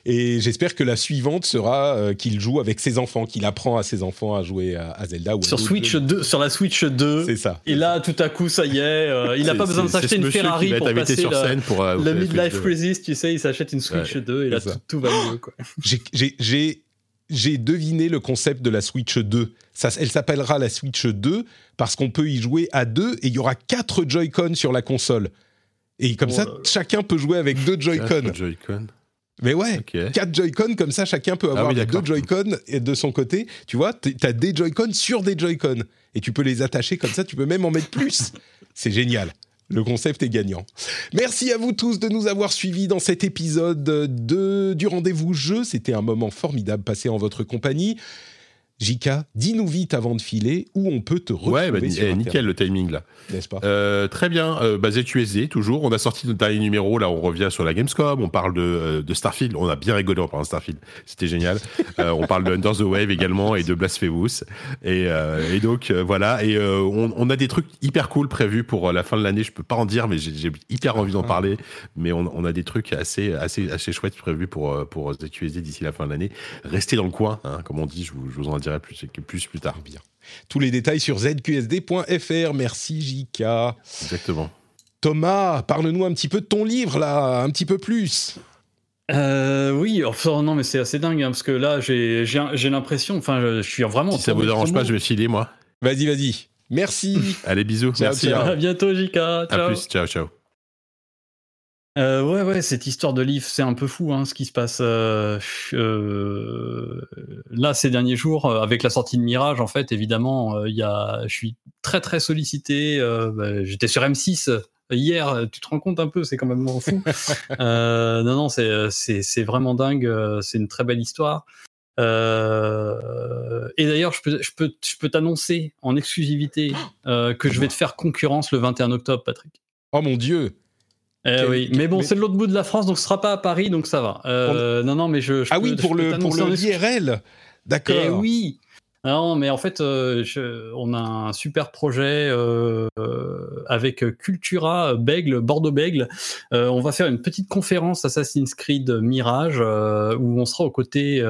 Et j'espère que la suivante sera euh, qu'il joue avec ses enfants qu'il apprend à ses enfants à jouer à, Zelda ou sur Switch 2 sur la Switch 2 c'est ça. Et là tout à coup ça y est euh, il n'a pas besoin de s'acheter une Ferrari pour passer sur scène pour, euh, le midlife crisis tu sais il s'achète une Switch 2 et là tout, tout va mieux quoi j'ai deviné le concept de la Switch 2. Ça, elle s'appellera la Switch 2 parce qu'on peut y jouer à deux et il y aura quatre Joy-Con sur la console. Et comme ça, chacun peut jouer avec deux Joy-Con. Joy mais ouais, quatre Joy-Con, comme ça, chacun peut ah avoir deux Joy-Con de son côté. Tu vois, tu as des Joy-Con sur des Joy-Con. Et tu peux les attacher comme ça, tu peux même en mettre plus. C'est génial. Le concept est gagnant. Merci à vous tous de nous avoir suivis dans cet épisode de, du rendez-vous jeu. C'était un moment formidable passé en votre compagnie. Jika, dis-nous vite avant de filer où on peut te retrouver. Ouais, bah, eh, nickel le timing là. N'est-ce pas? Euh, Très bien. Euh, bah, ZQSD, toujours. On a sorti notre dernier numéro. Là, on revient sur la Gamescom. On parle de, euh, de Starfield. On a bien rigolé en parlant de Starfield. C'était génial. (laughs) Euh, on parle de Under the Wave également et de Blasphemous. Et, et donc, voilà. Et on, on, a des trucs hyper cool prévus pour la fin de l'année. Je peux pas en dire, mais j'ai hyper envie d'en ah. parler. Mais on, on, a des trucs assez, assez, assez chouettes prévus pour, pour ZQSD d'ici la fin de l'année. Restez dans le coin, hein, comme on dit. Je vous, je vous en dirai plus, plus plus tard. Bien. Tous les détails sur zqsd.fr. Merci JK. Exactement. Thomas, parle-nous un petit peu de ton livre là, un petit peu plus. Euh, oui, enfin, non, mais c'est assez dingue hein, parce que là, j'ai l'impression, enfin, je, suis vraiment. Si ça vous dérange pas, je vais filer moi. Vas-y, vas-y. Merci. Allez, bisous. Merci. Ciao. À bientôt, Jika. Ciao. À plus. Ciao, ciao. Euh, ouais, ouais, cette histoire de livre, c'est un peu fou hein, ce qui se passe euh, euh, là ces derniers jours avec la sortie de Mirage. En fait, évidemment, il y a, je suis très très sollicité. Bah, j'étais sur M6 hier. Tu te rends compte un peu, c'est quand même fou. (laughs) non, non, c'est c'est vraiment dingue. C'est une très belle histoire. Et d'ailleurs, je peux, je peux, je peux t'annoncer en exclusivité (gasps) que je vais te faire concurrence le 21 octobre, Patrick. Oh mon dieu! Eh oui, mais bon, c'est de l'autre bout de la France, donc ce sera pas à Paris, donc ça va. Euh, non, non, mais je. ah oui, pour le pour le IRL. D'accord. Eh oui. Non, mais en fait, euh, on a un super projet euh, avec Cultura Bègle, Bordeaux Bègle. Euh, on va faire une petite conférence Assassin's Creed Mirage où on sera aux côtés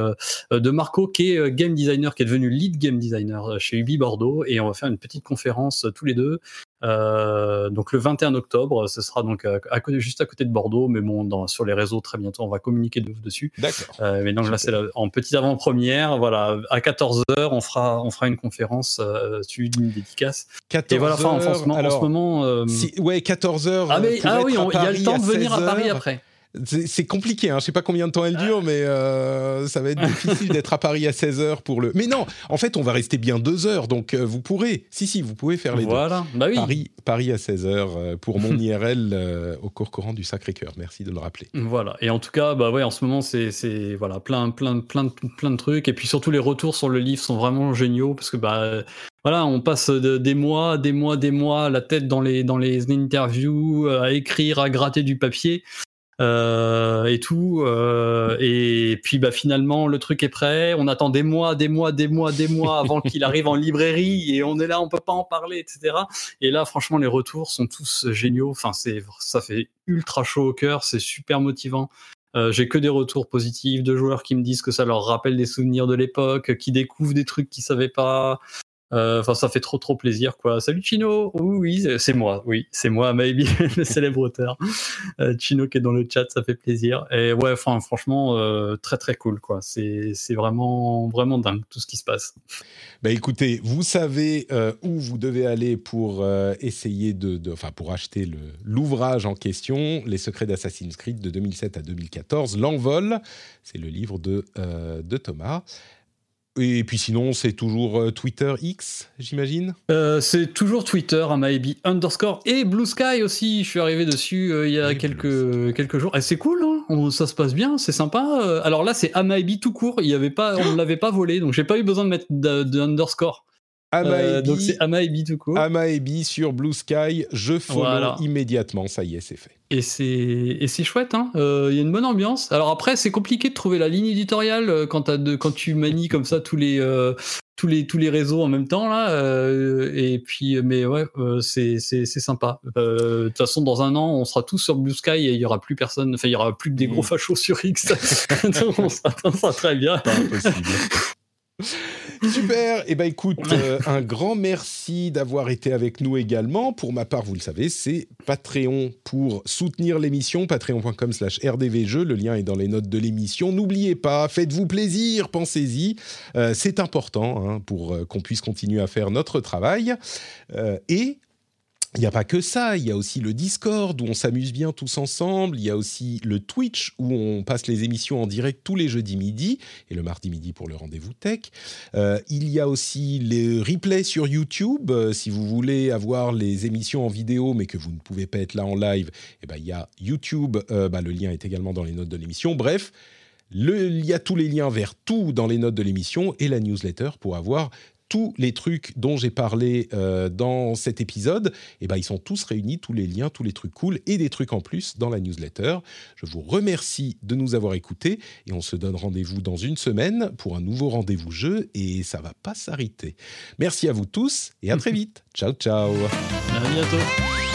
de Marco, qui est game designer, qui est devenu lead game designer chez Ubi Bordeaux, et on va faire une petite conférence tous les deux euh, donc le 21 octobre, ce sera donc à, juste à côté de Bordeaux, mais bon, dans, sur les réseaux très bientôt, on va communiquer de, dessus. D'accord. Euh, mais donc là, c'est en petite avant-première. Voilà, à 14 h on fera, on fera une conférence euh, suivie d'une dédicace. 14 Et voilà, enfin, en, ce moment, en ce moment euh, ouais, 14 h Ah, mais, ah oui, il y a le temps de venir à Paris après. C'est compliqué, hein. je sais pas combien de temps elle dure, mais euh, ça va être difficile d'être à Paris à 16h pour le... Mais non, en fait, on va rester bien deux heures, donc euh, vous pourrez, si, si, vous pouvez faire les voilà. deux. Bah oui. Paris, Paris à 16h euh, pour mon IRL au cours courant du Sacré-Cœur, merci de le rappeler. Voilà, et en tout cas, bah ouais, en ce moment, c'est voilà, plein, plein, plein, plein de trucs, et puis surtout les retours sur le livre sont vraiment géniaux, parce que bah voilà, on passe des mois, des mois, des mois, la tête dans les, dans les interviews, à écrire, à gratter du papier. Euh, et tout. Euh, et puis bah finalement le truc est prêt. On attend des mois, des mois, des mois, des mois (laughs) avant qu'il arrive en librairie et on est là, on peut pas en parler, etc. Et là franchement les retours sont tous géniaux. Enfin c'est ça fait ultra chaud au cœur, c'est super motivant. Euh, j'ai que des retours positifs de joueurs qui me disent que ça leur rappelle des souvenirs de l'époque, qui découvrent des trucs qu'ils savaient pas. Euh, enfin, ça fait trop trop plaisir, quoi. Salut Chino. Oui, c'est moi. Oui, c'est moi, maybe (laughs) le célèbre auteur. Euh, Chino qui est dans le chat, ça fait plaisir. Et ouais, enfin, franchement, euh, très très cool, quoi. C'est vraiment vraiment dingue tout ce qui se passe. Bah écoutez, vous savez où vous devez aller pour essayer de, enfin, pour acheter l'ouvrage en question, Les Secrets d'Assassin's Creed de 2007 à 2014, L'envol. C'est le livre de de Thomas. Et puis sinon, c'est toujours euh, Twitter X, j'imagine? Euh, C'est toujours Twitter, Amaebi underscore et Blue Sky aussi. Je suis arrivé dessus euh, il y a quelques, quelques jours. Et c'est cool, hein ça se passe bien, c'est sympa. Alors là, c'est Amaebi tout court. Il y avait pas, on ne l'avait pas volé, donc j'ai pas eu besoin de mettre de, donc c'est tout court. Amaebi sur Blue Sky. Je follow immédiatement. Ça y est, c'est fait. Et c'est chouette, hein. Euh, il y a une bonne ambiance. Alors après, c'est compliqué de trouver la ligne éditoriale euh, quand, as de, quand tu manies comme ça tous les, euh, tous les, tous les réseaux en même temps là. et puis, mais ouais, c'est sympa. De toute façon, dans un an, on sera tous sur Blue Sky et il y aura plus personne. Enfin, il y aura plus que des gros mmh. fachos sur X. (laughs) Donc, on sera, très bien. Pas impossible. (laughs) Super. Eh ben écoute, (laughs) euh, un grand merci d'avoir été avec nous également. Pour ma part, vous le savez, c'est Patreon pour soutenir l'émission, patreon.com/slash rdvjeux. Le lien est dans les notes de l'émission. N'oubliez pas, faites-vous plaisir, pensez-y. Euh, c'est important hein, pour euh, qu'on puisse continuer à faire notre travail. et il n'y a pas que ça, il y a aussi le Discord où on s'amuse bien tous ensemble, il y a aussi le Twitch où on passe les émissions en direct tous les jeudis midi et le mardi midi pour le rendez-vous tech. Euh, il y a aussi les replays sur YouTube, euh, si vous voulez avoir les émissions en vidéo mais que vous ne pouvez pas être là en live, eh ben, il y a YouTube, euh, bah, le lien est également dans les notes de l'émission. Bref, il y a tous les liens vers tout dans les notes de l'émission et la newsletter pour avoir tous les trucs dont j'ai parlé euh, dans cet épisode, eh ben, ils sont tous réunis, tous les liens, tous les trucs cool et des trucs en plus dans la newsletter. Je vous remercie de nous avoir écoutés et on se donne rendez-vous dans une semaine pour un nouveau rendez-vous jeu et ça va pas s'arrêter. Merci à vous tous et à très (laughs) vite. ciao, ciao. À bientôt.